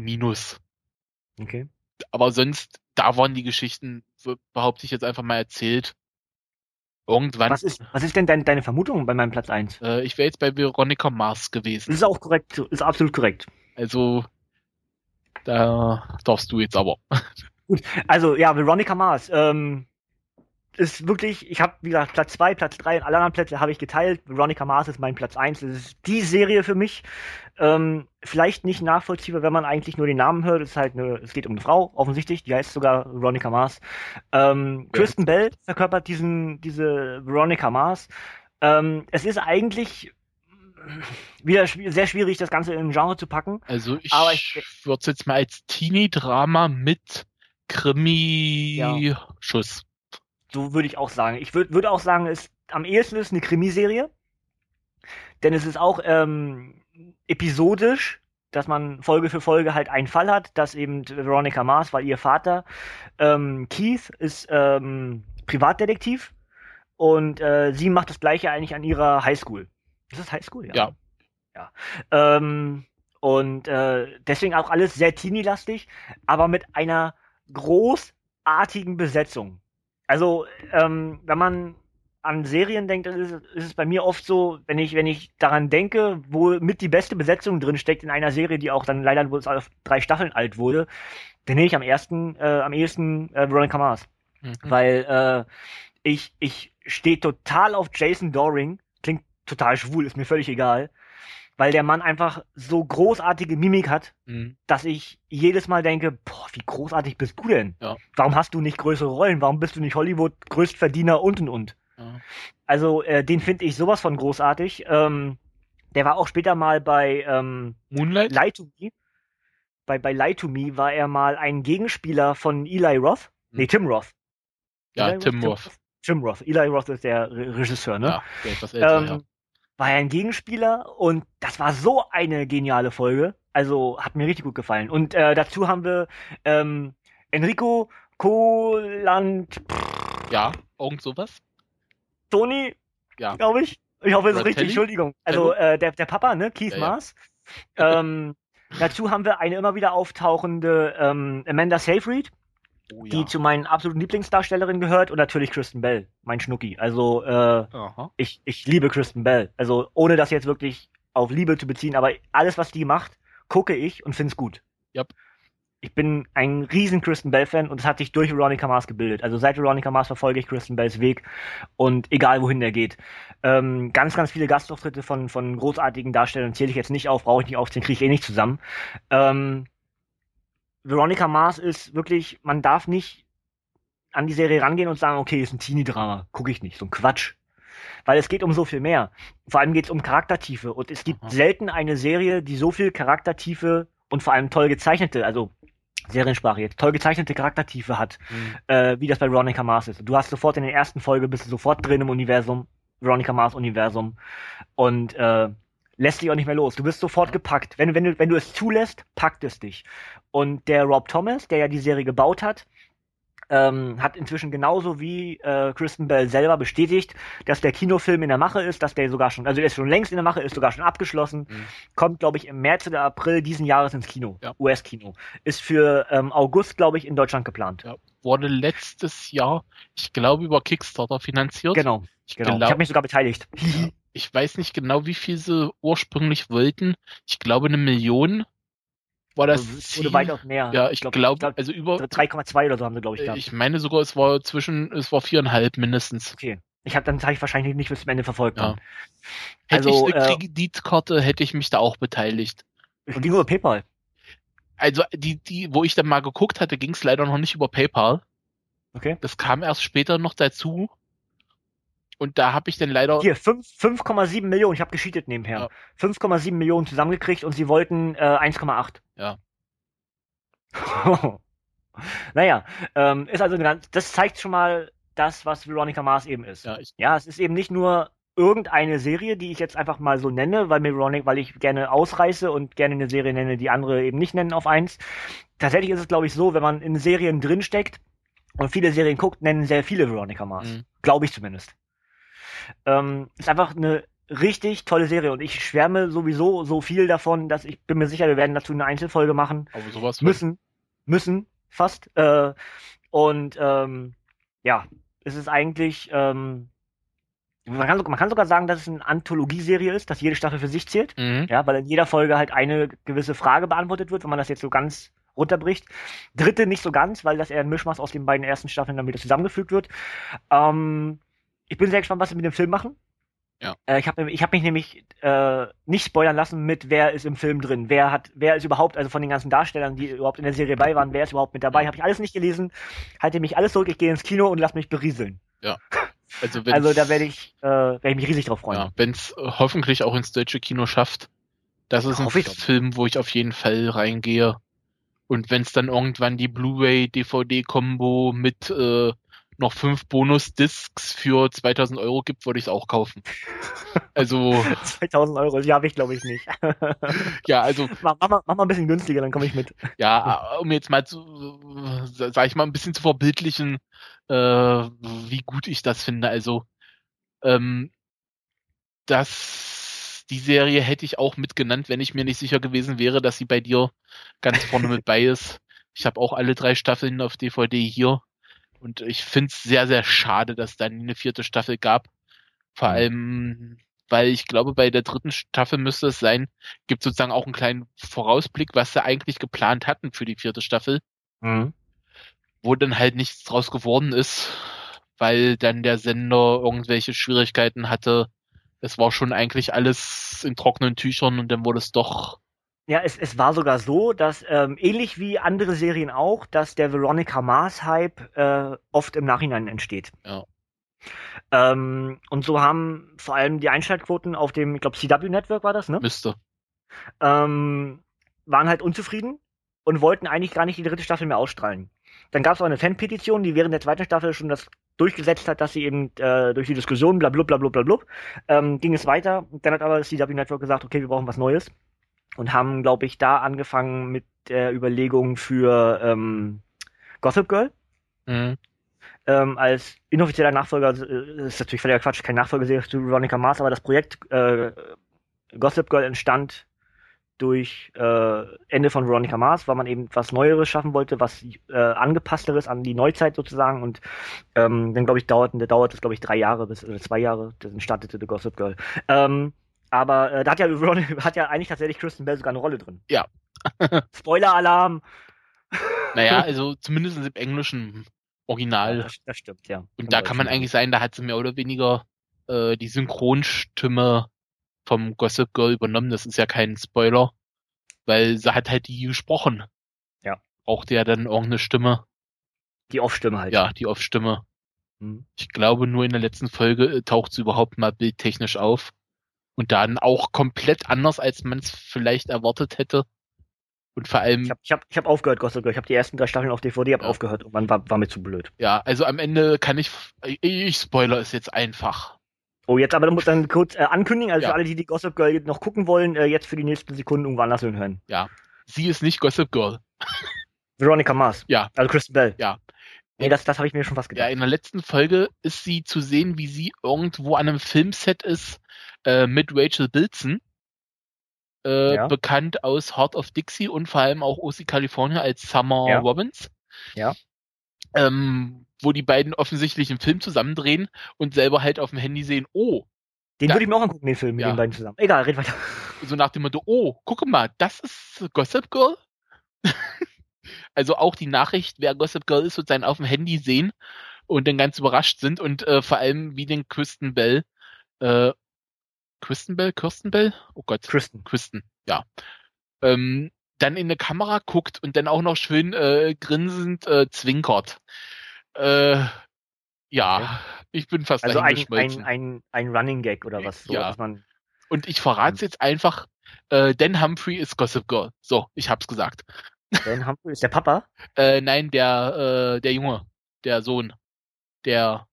Okay aber sonst, da waren die Geschichten, behaupte ich jetzt einfach mal erzählt. Irgendwann. Was ist, was ist denn dein, deine Vermutung bei meinem Platz 1? Äh, ich wäre jetzt bei Veronica Mars gewesen. Das ist auch korrekt, ist absolut korrekt. Also, da darfst du jetzt aber. Gut, also ja, Veronica Mars. Ähm, ist wirklich, ich habe, wie gesagt, Platz 2, Platz 3 und alle anderen Plätze habe ich geteilt. Veronica Mars ist mein Platz 1. Das ist die Serie für mich. Ähm, vielleicht nicht nachvollziehbar, wenn man eigentlich nur den Namen hört. Es ist halt eine, es geht um eine Frau, offensichtlich, die heißt sogar Veronica Mars. Ähm, ja. Kristen Bell verkörpert diesen, diese Veronica Mars. Ähm, es ist eigentlich wieder sehr schwierig, das Ganze in ein Genre zu packen. Also ich, ich würde es jetzt mal als Teenie-Drama mit Krimi-Schuss. Ja. So würde ich auch sagen. Ich würde würd auch sagen, es am ehesten ist eine Krimiserie. Denn es ist auch ähm, episodisch, dass man Folge für Folge halt einen Fall hat, dass eben Veronica Mars, weil ihr Vater ähm, Keith ist ähm, Privatdetektiv und äh, sie macht das gleiche eigentlich an ihrer Highschool. Ist das Highschool? Ja. ja. Ja. Ähm, und äh, deswegen auch alles sehr teeny-lastig, aber mit einer großartigen Besetzung. Also, ähm, wenn man an Serien denkt, ist, ist, es bei mir oft so, wenn ich, wenn ich daran denke, wo mit die beste Besetzung drin steckt in einer Serie, die auch dann leider bloß auf drei Staffeln alt wurde, dann nehme ich am ersten, äh, am ehesten äh, Veronica Mars. Mhm. Weil äh, ich, ich stehe total auf Jason Doring, klingt total schwul, ist mir völlig egal weil der Mann einfach so großartige Mimik hat, mhm. dass ich jedes Mal denke, boah, wie großartig bist du denn? Ja. Warum hast du nicht größere Rollen? Warum bist du nicht Hollywood Größtverdiener und und und? Ja. Also äh, den finde ich sowas von großartig. Ähm, der war auch später mal bei ähm, Moonlight. Lie to Me. Bei, bei Lie to Me war er mal ein Gegenspieler von Eli Roth. Mhm. Nee, Tim Roth. Ja, Eli Tim Roth. Roth. Tim Roth. Eli Roth ist der Regisseur, ne? Ja, der ist was älter, ähm, ja war er ein Gegenspieler und das war so eine geniale Folge. Also hat mir richtig gut gefallen. Und äh, dazu haben wir ähm, Enrico Coland. Ja, irgend sowas. Tony, ja. glaube ich. Ich hoffe, es ist richtig, Entschuldigung. Also äh, der, der Papa, ne, Keith ja, Mars. Ja. ähm, dazu haben wir eine immer wieder auftauchende ähm, Amanda Seyfried. Oh, ja. die zu meinen absoluten Lieblingsdarstellerinnen gehört und natürlich Kristen Bell, mein Schnucki. Also äh, ich, ich liebe Kristen Bell. Also ohne das jetzt wirklich auf Liebe zu beziehen, aber alles, was die macht, gucke ich und finde es gut. Yep. Ich bin ein riesen Kristen Bell-Fan und es hat sich durch Veronica Mars gebildet. Also seit Veronica Mars verfolge ich Kristen Bells Weg und egal wohin der geht. Ähm, ganz, ganz viele Gastauftritte von, von großartigen Darstellern zähle ich jetzt nicht auf, brauche ich nicht aufzählen, kriege ich eh nicht zusammen. Ähm, Veronica Mars ist wirklich, man darf nicht an die Serie rangehen und sagen, okay, ist ein Teenie-Drama, gucke ich nicht, so ein Quatsch. Weil es geht um so viel mehr. Vor allem geht es um Charaktertiefe. Und es gibt Aha. selten eine Serie, die so viel Charaktertiefe und vor allem toll gezeichnete, also Seriensprache jetzt, toll gezeichnete Charaktertiefe hat, mhm. äh, wie das bei Veronica Mars ist. Du hast sofort in der ersten Folge, bist du sofort drin im Universum, Veronica Mars Universum. Und äh, lässt dich auch nicht mehr los. Du bist sofort gepackt. Wenn, wenn, du, wenn du es zulässt, packt es dich. Und der Rob Thomas, der ja die Serie gebaut hat, ähm, hat inzwischen genauso wie äh, Kristen Bell selber bestätigt, dass der Kinofilm in der Mache ist, dass der sogar schon, also der ist schon längst in der Mache, ist sogar schon abgeschlossen, mhm. kommt, glaube ich, im März oder April diesen Jahres ins Kino, ja. US-Kino. Ist für ähm, August, glaube ich, in Deutschland geplant. Ja. Wurde letztes Jahr, ich glaube, über Kickstarter finanziert. Genau, ich, genau. ich habe mich sogar beteiligt. Ja. Ich weiß nicht genau, wie viel sie ursprünglich wollten. Ich glaube, eine Million war das. Also, wurde weitaus mehr. Ja, ich glaube, glaub, also über 3,2 oder so haben sie, glaube ich, gehabt. Ich meine sogar, es war zwischen, es war viereinhalb mindestens. Okay. Ich habe dann habe ich wahrscheinlich nicht bis zum Ende verfolgt. Ja. Hätte also, ich eine äh, Kreditkarte, hätte ich mich da auch beteiligt. Und ging über PayPal. Also die, die, wo ich dann mal geguckt hatte, ging es leider noch nicht über PayPal. Okay. Das kam erst später noch dazu. Und da habe ich dann leider. Hier, 5,7 Millionen, ich habe gescheatet nebenher. Ja. 5,7 Millionen zusammengekriegt und sie wollten äh, 1,8. Ja. naja, ähm, ist also genannt, das zeigt schon mal das, was Veronica Mars eben ist. Ja, ja, es ist eben nicht nur irgendeine Serie, die ich jetzt einfach mal so nenne, weil mir Veronica, weil ich gerne ausreiße und gerne eine Serie nenne, die andere eben nicht nennen auf eins. Tatsächlich ist es, glaube ich, so, wenn man in Serien drinsteckt und viele Serien guckt, nennen sehr viele Veronica Mars. Mhm. Glaube ich zumindest. Ähm, ist einfach eine richtig tolle Serie und ich schwärme sowieso so viel davon, dass ich bin mir sicher, wir werden dazu eine Einzelfolge machen. Aber sowas müssen, müssen fast. Äh, und ähm, ja, es ist eigentlich ähm, man kann, man kann sogar sagen, dass es eine Anthologieserie ist, dass jede Staffel für sich zählt. Mhm. Ja, weil in jeder Folge halt eine gewisse Frage beantwortet wird, wenn man das jetzt so ganz runterbricht. Dritte nicht so ganz, weil das eher ein Mischmaß aus den beiden ersten Staffeln dann wieder zusammengefügt wird. Ähm, ich bin sehr gespannt, was sie mit dem Film machen. Ja. Äh, ich habe ich hab mich nämlich äh, nicht spoilern lassen mit, wer ist im Film drin, wer hat, wer ist überhaupt, also von den ganzen Darstellern, die überhaupt in der Serie bei waren, wer ist überhaupt mit dabei, ja. habe ich alles nicht gelesen. Halte mich alles zurück, ich gehe ins Kino und lass mich berieseln. Ja. Also, also da werde ich, äh, werd ich mich riesig drauf freuen. Ja, wenn es hoffentlich auch ins deutsche Kino schafft. Das ist ein Film, wo ich auf jeden Fall reingehe. Und wenn es dann irgendwann die Blu-ray-DVD-Kombo mit äh, noch fünf Bonus-Discs für 2000 Euro gibt, würde ich es auch kaufen. Also. 2000 Euro, die habe ich glaube ich nicht. ja, also. Mach, mach, mal, mach mal ein bisschen günstiger, dann komme ich mit. Ja, um jetzt mal zu, sag ich mal, ein bisschen zu verbildlichen, äh, wie gut ich das finde. Also, ähm, das, die Serie hätte ich auch mitgenannt, wenn ich mir nicht sicher gewesen wäre, dass sie bei dir ganz vorne mit bei ist. Ich habe auch alle drei Staffeln auf DVD hier. Und ich finde es sehr, sehr schade, dass dann eine vierte Staffel gab. Vor mhm. allem, weil ich glaube, bei der dritten Staffel müsste es sein, gibt sozusagen auch einen kleinen Vorausblick, was sie eigentlich geplant hatten für die vierte Staffel. Mhm. Wo dann halt nichts draus geworden ist, weil dann der Sender irgendwelche Schwierigkeiten hatte. Es war schon eigentlich alles in trockenen Tüchern und dann wurde es doch ja, es, es war sogar so, dass ähm, ähnlich wie andere Serien auch, dass der Veronica Mars Hype äh, oft im Nachhinein entsteht. Ja. Ähm, und so haben vor allem die Einschaltquoten auf dem, ich glaube, CW Network war das, ne? Müsste. Ähm, waren halt unzufrieden und wollten eigentlich gar nicht die dritte Staffel mehr ausstrahlen. Dann gab es auch eine Fanpetition, die während der zweiten Staffel schon das durchgesetzt hat, dass sie eben äh, durch die Diskussion, bla bla bla bla bla, ähm, ging es weiter. Dann hat aber das CW Network gesagt, okay, wir brauchen was Neues und haben, glaube ich, da angefangen mit der Überlegung für ähm, Gossip Girl. Mhm. Ähm, als inoffizieller Nachfolger, äh, ist natürlich völliger Quatsch, kein Nachfolger zu Veronica Mars, aber das Projekt äh, Gossip Girl entstand durch äh, Ende von Veronica Mars, weil man eben was Neueres schaffen wollte, was äh, angepassteres an die Neuzeit sozusagen. Und ähm, dann, glaube ich, dauert, dauert es, glaube ich, drei Jahre bis äh, zwei Jahre, dann startete The Gossip Girl. Ähm, aber äh, da hat ja, hat ja eigentlich tatsächlich Kristen Bell sogar eine Rolle drin. Ja. Spoiler-Alarm. naja, also zumindest im englischen Original. Ja, das, das, stimmt, ja. Und da kann man eigentlich sagen, da hat sie mehr oder weniger äh, die Synchronstimme vom Gossip Girl übernommen. Das ist ja kein Spoiler, weil sie hat halt die gesprochen. Ja. Braucht ja dann irgendeine Stimme. Die Off-Stimme halt. Ja, die Off-Stimme. Hm. Ich glaube, nur in der letzten Folge äh, taucht sie überhaupt mal bildtechnisch auf. Und dann auch komplett anders, als man es vielleicht erwartet hätte. Und vor allem. Ich habe ich hab, ich hab aufgehört, Gossip Girl. Ich habe die ersten drei Staffeln auf DVD hab ja. aufgehört und man war, war mir zu blöd. Ja, also am Ende kann ich. Ich spoiler es jetzt einfach. Oh, jetzt aber muss dann kurz äh, ankündigen, also ja. für alle, die die Gossip Girl noch gucken wollen, äh, jetzt für die nächsten Sekunden irgendwo anders hören. Ja. Sie ist nicht Gossip Girl. Veronica Mars. Ja. Also Kristen Bell. Ja. Nee, das, das habe ich mir schon fast gedacht. Ja, in der letzten Folge ist sie zu sehen, wie sie irgendwo an einem Filmset ist äh, mit Rachel Bilson, äh, ja. bekannt aus Heart of Dixie und vor allem auch OC California als Summer ja. Robbins. Ja. Ähm, wo die beiden offensichtlich einen Film zusammendrehen und selber halt auf dem Handy sehen, oh. Den würde ich mir auch angucken, den Film mit ja. den beiden zusammen. Egal, red weiter. So nach dem Motto, oh, gucke mal, das ist Gossip Girl. also auch die Nachricht, wer Gossip Girl ist, sozusagen auf dem Handy sehen und dann ganz überrascht sind und äh, vor allem wie den Kristen Bell äh, Kristen Bell, Kirsten Bell? Oh Gott. Kristen. Kristen, ja. Ähm, dann in eine Kamera guckt und dann auch noch schön äh, grinsend äh, zwinkert. Äh, ja, okay. ich bin fast Also ein, ein, ein, ein Running Gag oder was so, ja. und ich verrate es jetzt einfach, äh, Dan Humphrey ist Gossip Girl. So, ich hab's gesagt. Dan Humphrey ist der Papa? äh, nein, der, äh, der Junge, der Sohn, der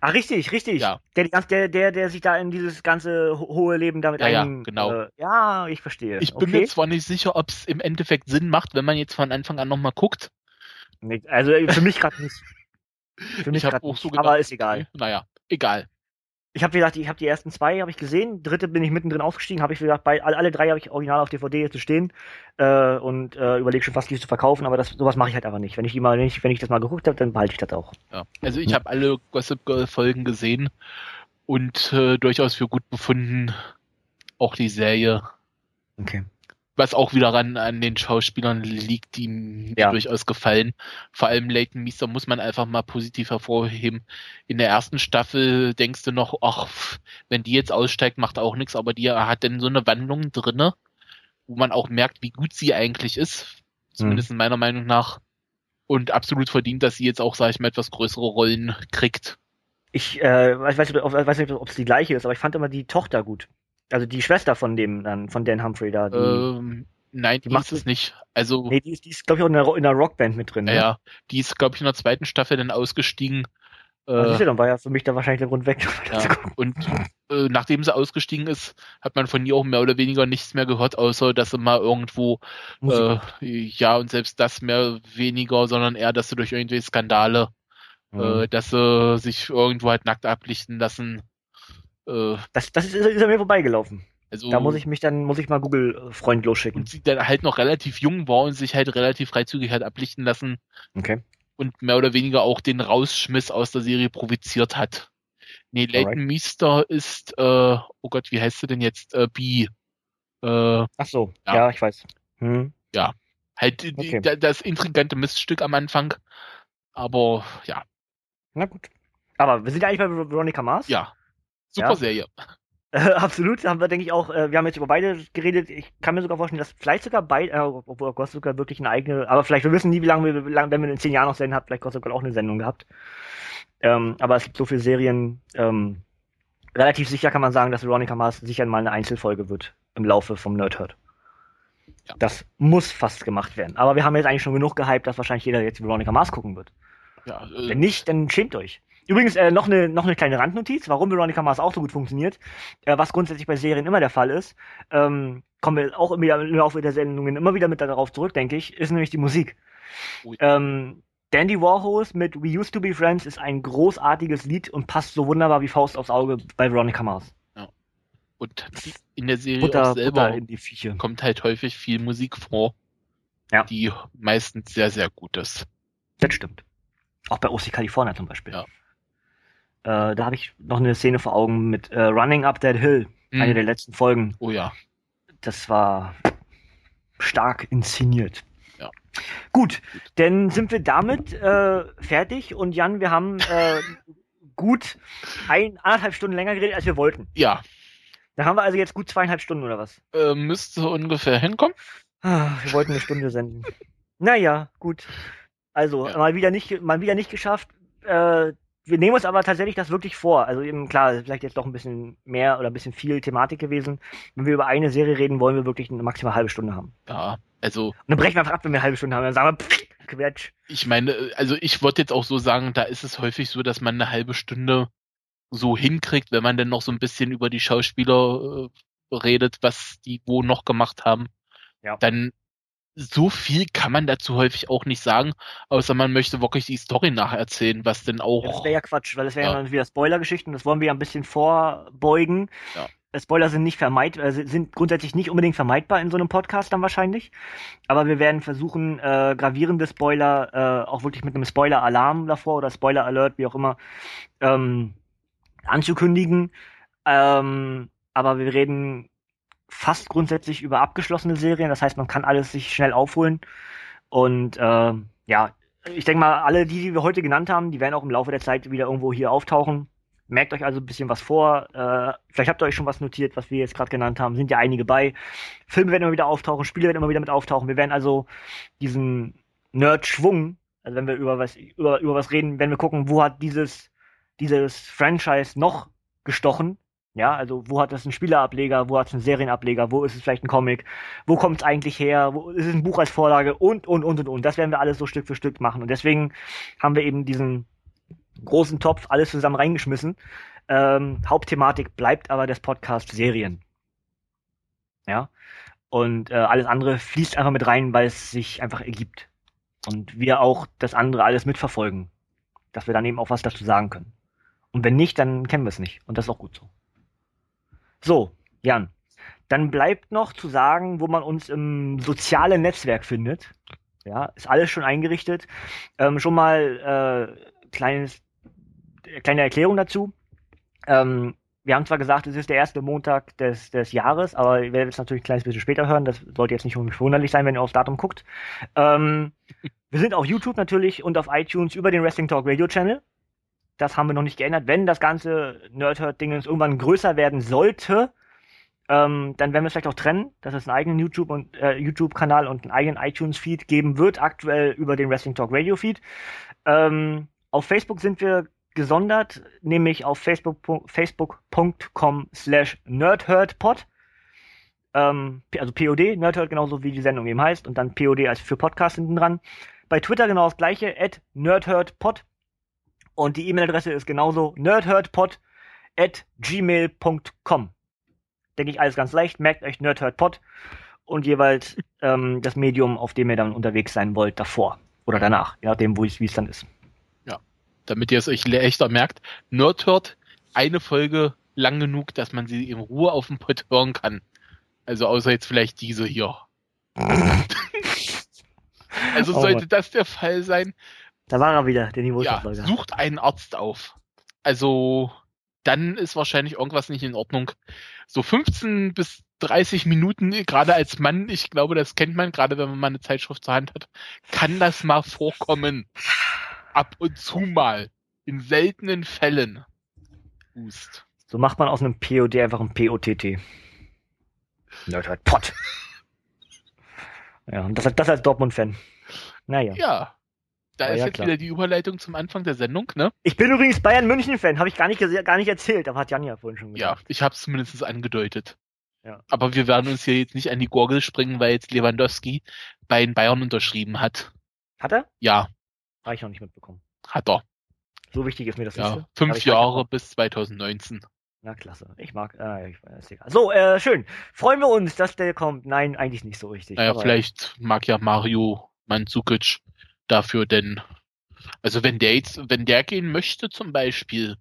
Ah, richtig, richtig. Ja. Der, der, der, der sich da in dieses ganze hohe Leben damit ja, ein, ja, genau. Äh, ja, ich verstehe. Ich bin okay. mir zwar nicht sicher, ob es im Endeffekt Sinn macht, wenn man jetzt von Anfang an nochmal guckt. Also für mich gerade nicht. Für mich gerade so gedacht, aber ist egal. Naja, egal ich habe gesagt, ich habe die ersten zwei habe ich gesehen, dritte bin ich mittendrin aufgestiegen, habe ich gesagt, bei alle drei habe ich original auf DVD zu stehen äh, und äh, überlege schon fast die zu verkaufen, aber das sowas mache ich halt einfach nicht. Wenn ich die mal nicht, wenn ich das mal geguckt habe, dann behalte ich das auch. Ja. Also ich habe alle Gossip Girl Folgen gesehen und äh, durchaus für gut befunden, auch die Serie. Okay was auch wieder ran an den Schauspielern liegt, die mir ja. durchaus gefallen. Vor allem Leighton Meester muss man einfach mal positiv hervorheben. In der ersten Staffel denkst du noch, ach, wenn die jetzt aussteigt, macht auch nichts, aber die hat dann so eine Wandlung drinne, wo man auch merkt, wie gut sie eigentlich ist. Zumindest mhm. in meiner Meinung nach. Und absolut verdient, dass sie jetzt auch, sag ich mal, etwas größere Rollen kriegt. Ich äh, weiß nicht, ob es die gleiche ist, aber ich fand immer die Tochter gut. Also die Schwester von dem, dann, von Dan Humphrey da. Die, ähm, nein, die, die macht es nicht. Also. Nee, die ist, die ist glaube ich, auch in der, in der Rockband mit drin. Ja, ne? ja. die ist, glaube ich, in der zweiten Staffel dann ausgestiegen. Äh, ja, dann war ja für mich da wahrscheinlich der Grund weg. Ja, und äh, nachdem sie ausgestiegen ist, hat man von ihr auch mehr oder weniger nichts mehr gehört, außer dass sie mal irgendwo, äh, ja, und selbst das mehr weniger, sondern eher, dass sie durch irgendwelche Skandale, mhm. äh, dass sie sich irgendwo halt nackt ablichten lassen, Äh, das das ist, ist an mir vorbeigelaufen. Also, da muss ich mich dann, muss ich mal Google Freund losschicken. Und sie dann halt noch relativ jung war und sich halt relativ freizügig hat ablichten lassen. Okay. Und mehr oder weniger auch den Rausschmiss aus der Serie provoziert hat. Nee, Leighton Meester ist, äh, oh Gott, wie heißt sie denn jetzt? Äh, B. Äh, Ach so, ja, ja ich weiß. Hm. Ja, halt okay. die, das intrigante Miststück am Anfang. Aber ja. Na gut. Aber wir sind ja eigentlich bei Veronica Mars. Ja. Super ja. Serie. Äh, absolut, haben wir, denke ich, auch, äh, wir haben jetzt über beide geredet. Ich kann mir sogar vorstellen, dass vielleicht sogar beide, äh, obwohl Gott sogar wirklich eine eigene, aber vielleicht, wir wissen nie, wie lange wir, lang, wenn wir in zehn Jahren noch senden, hat vielleicht Gott sogar auch eine Sendung gehabt. Ähm, aber es gibt so viele Serien, ähm, relativ sicher kann man sagen, dass Veronica Mars sicher mal eine Einzelfolge wird im Laufe vom Nerdhurt. Ja. Das muss fast gemacht werden. Aber wir haben jetzt eigentlich schon genug gehypt, dass wahrscheinlich jeder jetzt Veronica Mars gucken wird. Ja, äh, Wenn nicht, dann schämt euch. Übrigens, äh, noch, eine, noch eine kleine Randnotiz, warum Veronica Mars auch so gut funktioniert, äh, was grundsätzlich bei Serien immer der Fall ist, ähm, kommen wir auch immer im Laufe der Sendungen immer wieder mit darauf zurück, denke ich, ist nämlich die Musik. Ähm, Dandy Warhols mit We Used to Be Friends ist ein großartiges Lied und passt so wunderbar wie Faust aufs Auge bei Veronica Mars. Ja. Und in der Serie Butter, auch selber kommt halt häufig viel Musik vor, ja. die meistens sehr, sehr gut ist. Das stimmt. Auch bei OC California zum Beispiel. Ja. Äh, da habe ich noch eine Szene vor Augen mit äh, Running Up That Hill, mhm. eine der letzten Folgen. Oh ja. Das war stark inszeniert. Ja. Gut, denn sind wir damit äh, fertig und Jan, wir haben äh, gut ein, anderthalb Stunden länger geredet, als wir wollten. Ja. Da haben wir also jetzt gut zweieinhalb Stunden oder was? Äh, müsste ungefähr hinkommen. Ah, wir wollten eine Stunde senden. naja, gut. Also, ja. mal wieder nicht, mal wieder nicht geschafft. Äh, wir nehmen uns aber tatsächlich das wirklich vor. Also eben klar, vielleicht jetzt doch ein bisschen mehr oder ein bisschen viel Thematik gewesen. Wenn wir über eine Serie reden, wollen wir wirklich eine maximal halbe Stunde haben. Ja, also. Und dann brechen wir einfach ab, wenn wir eine halbe Stunde haben. Dann sagen wir, pff, Quetsch. Ich meine, also ich würde jetzt auch so sagen, da ist es häufig so, dass man eine halbe Stunde so hinkriegt, wenn man dann noch so ein bisschen über die Schauspieler äh, redet, was die wo noch gemacht haben. Ja. Dann so viel kann man dazu häufig auch nicht sagen, außer man möchte wirklich die Story nacherzählen, was denn auch. Ja, das wäre ja Quatsch, weil das wären ja. dann wieder Spoiler-Geschichten, das wollen wir ja ein bisschen vorbeugen. Ja. Äh, Spoiler sind nicht vermeidbar, äh, sind grundsätzlich nicht unbedingt vermeidbar in so einem Podcast dann wahrscheinlich. Aber wir werden versuchen, äh, gravierende Spoiler äh, auch wirklich mit einem Spoiler-Alarm davor oder Spoiler-Alert, wie auch immer, ähm, anzukündigen. Ähm, aber wir reden fast grundsätzlich über abgeschlossene Serien. Das heißt, man kann alles sich schnell aufholen. Und äh, ja, ich denke mal, alle die, die wir heute genannt haben, die werden auch im Laufe der Zeit wieder irgendwo hier auftauchen. Merkt euch also ein bisschen was vor. Äh, vielleicht habt ihr euch schon was notiert, was wir jetzt gerade genannt haben. Sind ja einige bei. Filme werden immer wieder auftauchen, Spiele werden immer wieder mit auftauchen. Wir werden also diesen Nerd-Schwung, also wenn wir über was, über, über was reden, wenn wir gucken, wo hat dieses, dieses Franchise noch gestochen, ja, also wo hat das einen Spielerableger, wo hat es einen Serienableger, wo ist es vielleicht ein Comic, wo kommt es eigentlich her, wo ist es ein Buch als Vorlage und, und, und, und, und. Das werden wir alles so Stück für Stück machen. Und deswegen haben wir eben diesen großen Topf alles zusammen reingeschmissen. Ähm, Hauptthematik bleibt aber des Podcast Serien. Ja. Und äh, alles andere fließt einfach mit rein, weil es sich einfach ergibt. Und wir auch das andere alles mitverfolgen. Dass wir dann eben auch was dazu sagen können. Und wenn nicht, dann kennen wir es nicht. Und das ist auch gut so. So, Jan. Dann bleibt noch zu sagen, wo man uns im sozialen Netzwerk findet. Ja, ist alles schon eingerichtet. Ähm, schon mal äh, kleines, kleine Erklärung dazu. Ähm, wir haben zwar gesagt, es ist der erste Montag des, des Jahres, aber ihr werdet es natürlich ein kleines bisschen später hören. Das sollte jetzt nicht verwunderlich sein, wenn ihr aufs Datum guckt. Ähm, wir sind auf YouTube natürlich und auf iTunes über den Wrestling Talk Radio Channel. Das haben wir noch nicht geändert. Wenn das ganze Nerdhurt-Dingens irgendwann größer werden sollte, ähm, dann werden wir es vielleicht auch trennen, dass es einen eigenen YouTube und äh, YouTube-Kanal und einen eigenen iTunes-Feed geben wird, aktuell über den Wrestling Talk Radio-Feed. Ähm, auf Facebook sind wir gesondert, nämlich auf facebook.com facebook slash nerdhurtpod. Ähm, also POD, Nerdhurt genauso wie die Sendung eben heißt und dann POD als für Podcast hinten dran. Bei Twitter genau das gleiche, at nerdhurtpod. Und die E-Mail-Adresse ist genauso nerdhurtpod at gmail.com. Denke ich alles ganz leicht. Merkt euch nerdhurtpod und jeweils ähm, das Medium, auf dem ihr dann unterwegs sein wollt, davor oder danach, je nachdem, wie es dann ist. Ja, damit ihr es euch echter merkt. Nerdhurt, eine Folge lang genug, dass man sie in Ruhe auf dem Pod hören kann. Also außer jetzt vielleicht diese hier. also oh, sollte das der Fall sein. Da war er wieder, der Niveauverfolger. Ja, sucht einen Arzt auf. Also dann ist wahrscheinlich irgendwas nicht in Ordnung. So 15 bis 30 Minuten, gerade als Mann, ich glaube, das kennt man, gerade wenn man mal eine Zeitschrift zur Hand hat, kann das mal vorkommen. Ab und zu mal. In seltenen Fällen. Hust. So macht man aus einem POD einfach ein POTT. Nerd Pott. Ja, und das, das als Dortmund-Fan. Naja. Ja. Da ist ja, jetzt klar. wieder die Überleitung zum Anfang der Sendung, ne? Ich bin übrigens Bayern München-Fan, habe ich gar nicht, gar nicht erzählt, aber hat Jan ja vorhin schon gesagt. Ja, ich habe es zumindest angedeutet. Ja. Aber wir werden uns hier jetzt nicht an die Gurgel springen, weil jetzt Lewandowski bei den Bayern unterschrieben hat. Hat er? Ja. Habe ich noch nicht mitbekommen. Hat er. So wichtig ist mir das ja, Fünf Jahre bis 2019. Na klasse. Ich mag, äh, ich, ist egal. So, äh, schön. Freuen wir uns, dass der kommt. Nein, eigentlich nicht so richtig. Naja, vielleicht mag ja Mario Mandzukic dafür denn, also wenn der jetzt, wenn der gehen möchte zum Beispiel,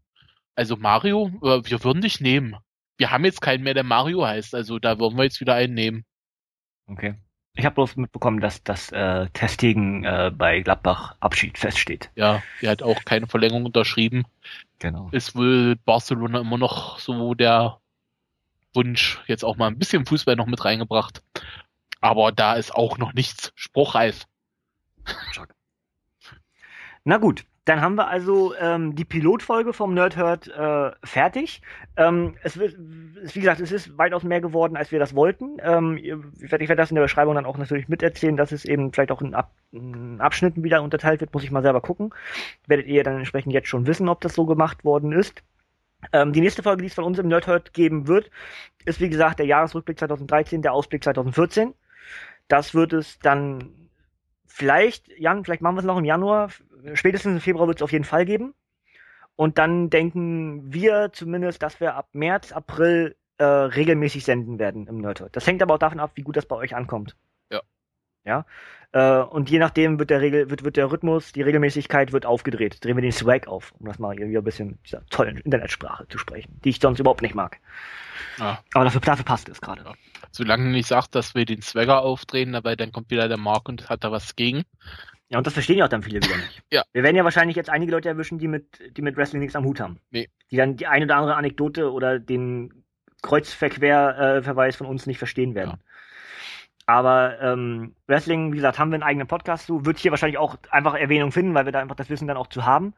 also Mario, äh, wir würden dich nehmen. Wir haben jetzt keinen mehr, der Mario heißt, also da würden wir jetzt wieder einen nehmen. Okay. Ich habe bloß mitbekommen, dass das äh, Testegen äh, bei Gladbach Abschied feststeht. Ja, er hat auch keine Verlängerung unterschrieben. Genau. Ist wohl Barcelona immer noch so der Wunsch, jetzt auch mal ein bisschen Fußball noch mit reingebracht. Aber da ist auch noch nichts spruchreif. Na gut, dann haben wir also ähm, die Pilotfolge vom Nerdhurt äh, fertig. Ähm, es wird, wie gesagt, es ist weitaus mehr geworden, als wir das wollten. Ähm, ich werde werd das in der Beschreibung dann auch natürlich miterzählen, dass es eben vielleicht auch in, Ab in Abschnitten wieder unterteilt wird. Muss ich mal selber gucken. Werdet ihr dann entsprechend jetzt schon wissen, ob das so gemacht worden ist. Ähm, die nächste Folge, die es von uns im Nerdhurt geben wird, ist wie gesagt der Jahresrückblick 2013, der Ausblick 2014. Das wird es dann vielleicht, Jan, vielleicht machen wir es noch im Januar, spätestens im Februar wird es auf jeden Fall geben. Und dann denken wir zumindest, dass wir ab März, April äh, regelmäßig senden werden im Nerdhurt. Das hängt aber auch davon ab, wie gut das bei euch ankommt. Ja. Äh, und je nachdem wird der Regel, wird, wird der Rhythmus, die Regelmäßigkeit wird aufgedreht. Drehen wir den Swag auf, um das mal irgendwie ein bisschen dieser tollen Internetsprache zu sprechen, die ich sonst überhaupt nicht mag. Ja. Aber dafür, dafür passt es gerade. Ja. Solange nicht sagt, dass wir den Swagger aufdrehen, dabei dann kommt wieder der Mark und hat da was gegen. Ja, und das verstehen ja auch dann viele wieder nicht. ja. Wir werden ja wahrscheinlich jetzt einige Leute erwischen, die mit, die mit Wrestling nichts am Hut haben. Nee. Die dann die eine oder andere Anekdote oder den Kreuzverquer-Verweis äh, von uns nicht verstehen werden. Ja. Aber ähm, Wrestling, wie gesagt, haben wir einen eigenen Podcast zu, wird hier wahrscheinlich auch einfach Erwähnung finden, weil wir da einfach das Wissen dann auch zu haben.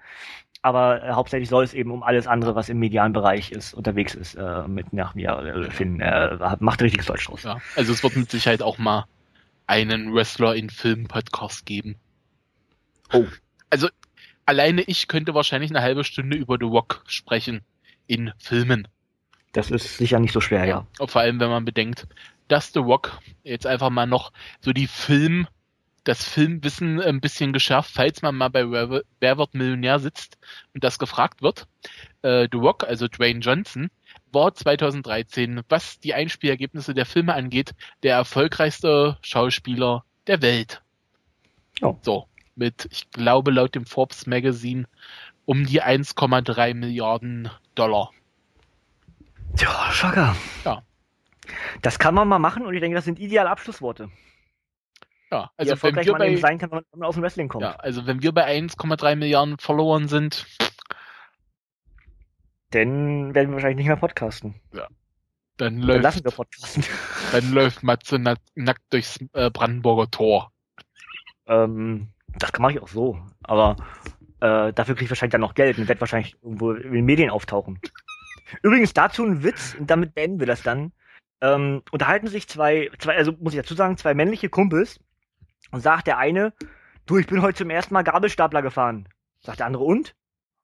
Aber äh, hauptsächlich soll es eben um alles andere, was im medialen Bereich ist, unterwegs ist, äh, mit nach mir äh, Finn. Äh, macht richtiges Deutsch draus. Ja, also es wird mit Sicherheit auch mal einen Wrestler in Film-Podcast geben. Oh. Also alleine ich könnte wahrscheinlich eine halbe Stunde über The Rock sprechen in Filmen. Das ist sicher nicht so schwer, ja. ja. Vor allem, wenn man bedenkt, dass The Rock jetzt einfach mal noch so die Film, das Filmwissen ein bisschen geschärft, falls man mal bei Wer, wird Millionär sitzt und das gefragt wird. Äh, The Rock, also Dwayne Johnson, war 2013, was die Einspielergebnisse der Filme angeht, der erfolgreichste Schauspieler der Welt. Oh. So, mit, ich glaube, laut dem Forbes Magazine um die 1,3 Milliarden Dollar. Ja, Schocker. Ja. Das kann man mal machen und ich denke, das sind ideale Abschlussworte. Ja, also wenn wir bei, sein kann, wenn man aus dem Wrestling kommt. Ja, also wenn wir bei 1,3 Milliarden Followern sind, dann werden wir wahrscheinlich nicht mehr podcasten. Ja. Dann, dann läuft, lassen wir podcasten. Dann läuft Matze nack, nackt durchs äh, Brandenburger Tor. Ähm, das mache ich auch so. Aber äh, dafür kriege ich wahrscheinlich dann noch Geld und werde wahrscheinlich irgendwo in den Medien auftauchen. Übrigens dazu ein Witz, und damit beenden wir das dann. Ähm, unterhalten sich zwei, zwei, also muss ich dazu sagen, zwei männliche Kumpels und sagt der eine, du, ich bin heute zum ersten Mal Gabelstapler gefahren. Sagt der andere und?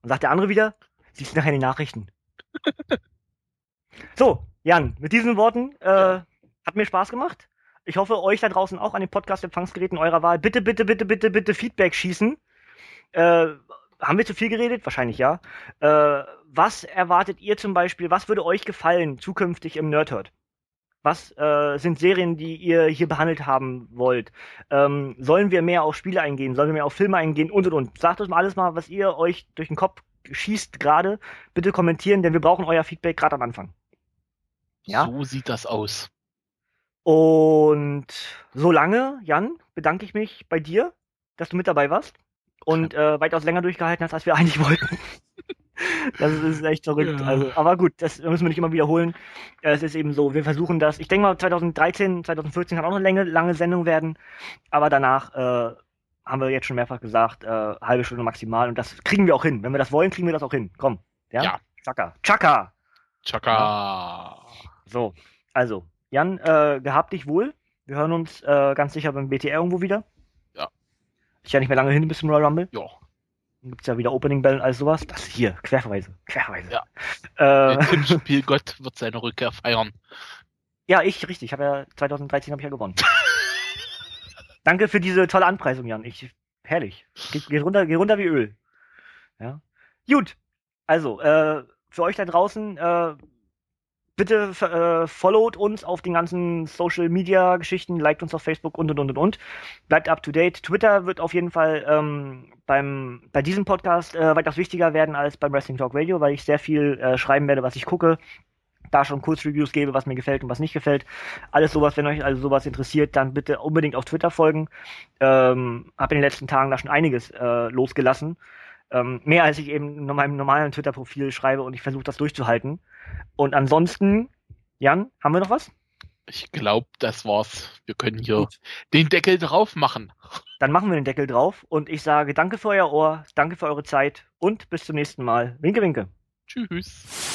Und sagt der andere wieder, siehst du nachher in den Nachrichten. so, Jan, mit diesen Worten äh, hat mir Spaß gemacht. Ich hoffe, euch da draußen auch an den Podcast-Empfangsgeräten eurer Wahl. Bitte, bitte, bitte, bitte, bitte Feedback schießen. Äh, haben wir zu viel geredet? Wahrscheinlich ja. Äh, was erwartet ihr zum Beispiel? Was würde euch gefallen zukünftig im Nerdhurt? Was äh, sind Serien, die ihr hier behandelt haben wollt? Ähm, sollen wir mehr auf Spiele eingehen? Sollen wir mehr auf Filme eingehen? Und und und. Sagt uns mal alles mal, was ihr euch durch den Kopf schießt gerade, bitte kommentieren, denn wir brauchen euer Feedback gerade am Anfang. Ja? So sieht das aus. Und solange, Jan, bedanke ich mich bei dir, dass du mit dabei warst und äh, weitaus länger durchgehalten hast, als wir eigentlich wollten. Das ist echt verrückt. Ja. Also, aber gut, das müssen wir nicht immer wiederholen. Es ist eben so, wir versuchen das. Ich denke mal, 2013, 2014 kann auch eine lange, lange Sendung werden, aber danach äh, haben wir jetzt schon mehrfach gesagt, äh, halbe Stunde maximal und das kriegen wir auch hin. Wenn wir das wollen, kriegen wir das auch hin. Komm. Ja. ja. Chaka. Chaka. Chaka. So, also, Jan, äh, gehabt dich wohl. Wir hören uns äh, ganz sicher beim BTR irgendwo wieder. Ja. Ist ja nicht mehr lange hin bis zum Royal Rumble. Ja. Dann gibt's ja wieder Opening Bell und alles sowas. Das hier, querverweise. Querverweise. Ja. Äh, Der Tippspiel Gott wird seine Rückkehr feiern. Ja, ich, richtig. Ich habe ja 2013 habe ich ja gewonnen. Danke für diese tolle Anpreisung, Jan. Ich, herrlich. Geht, geht runter, geht runter wie Öl. Ja. Gut. Also, äh, für euch da draußen, äh, bitte äh, followt uns auf den ganzen Social Media Geschichten, liked uns auf Facebook und und und und und. Bleibt up to date. Twitter wird auf jeden Fall ähm, beim bei diesem Podcast äh, weitaus wichtiger werden als beim Wrestling Talk Radio, weil ich sehr viel äh, schreiben werde, was ich gucke, da schon Kurzreviews gebe, was mir gefällt und was nicht gefällt. Alles sowas, wenn euch also sowas interessiert, dann bitte unbedingt auf Twitter folgen. Ähm, hab in den letzten Tagen da schon einiges äh, losgelassen. Ähm, mehr als ich eben in meinem normalen Twitter-Profil schreibe und ich versuche das durchzuhalten. Und ansonsten, Jan, haben wir noch was? Ich glaube, das war's. Wir können hier Gut. den Deckel drauf machen. Dann machen wir den Deckel drauf und ich sage danke für euer Ohr, danke für eure Zeit und bis zum nächsten Mal. Winke, winke. Tschüss.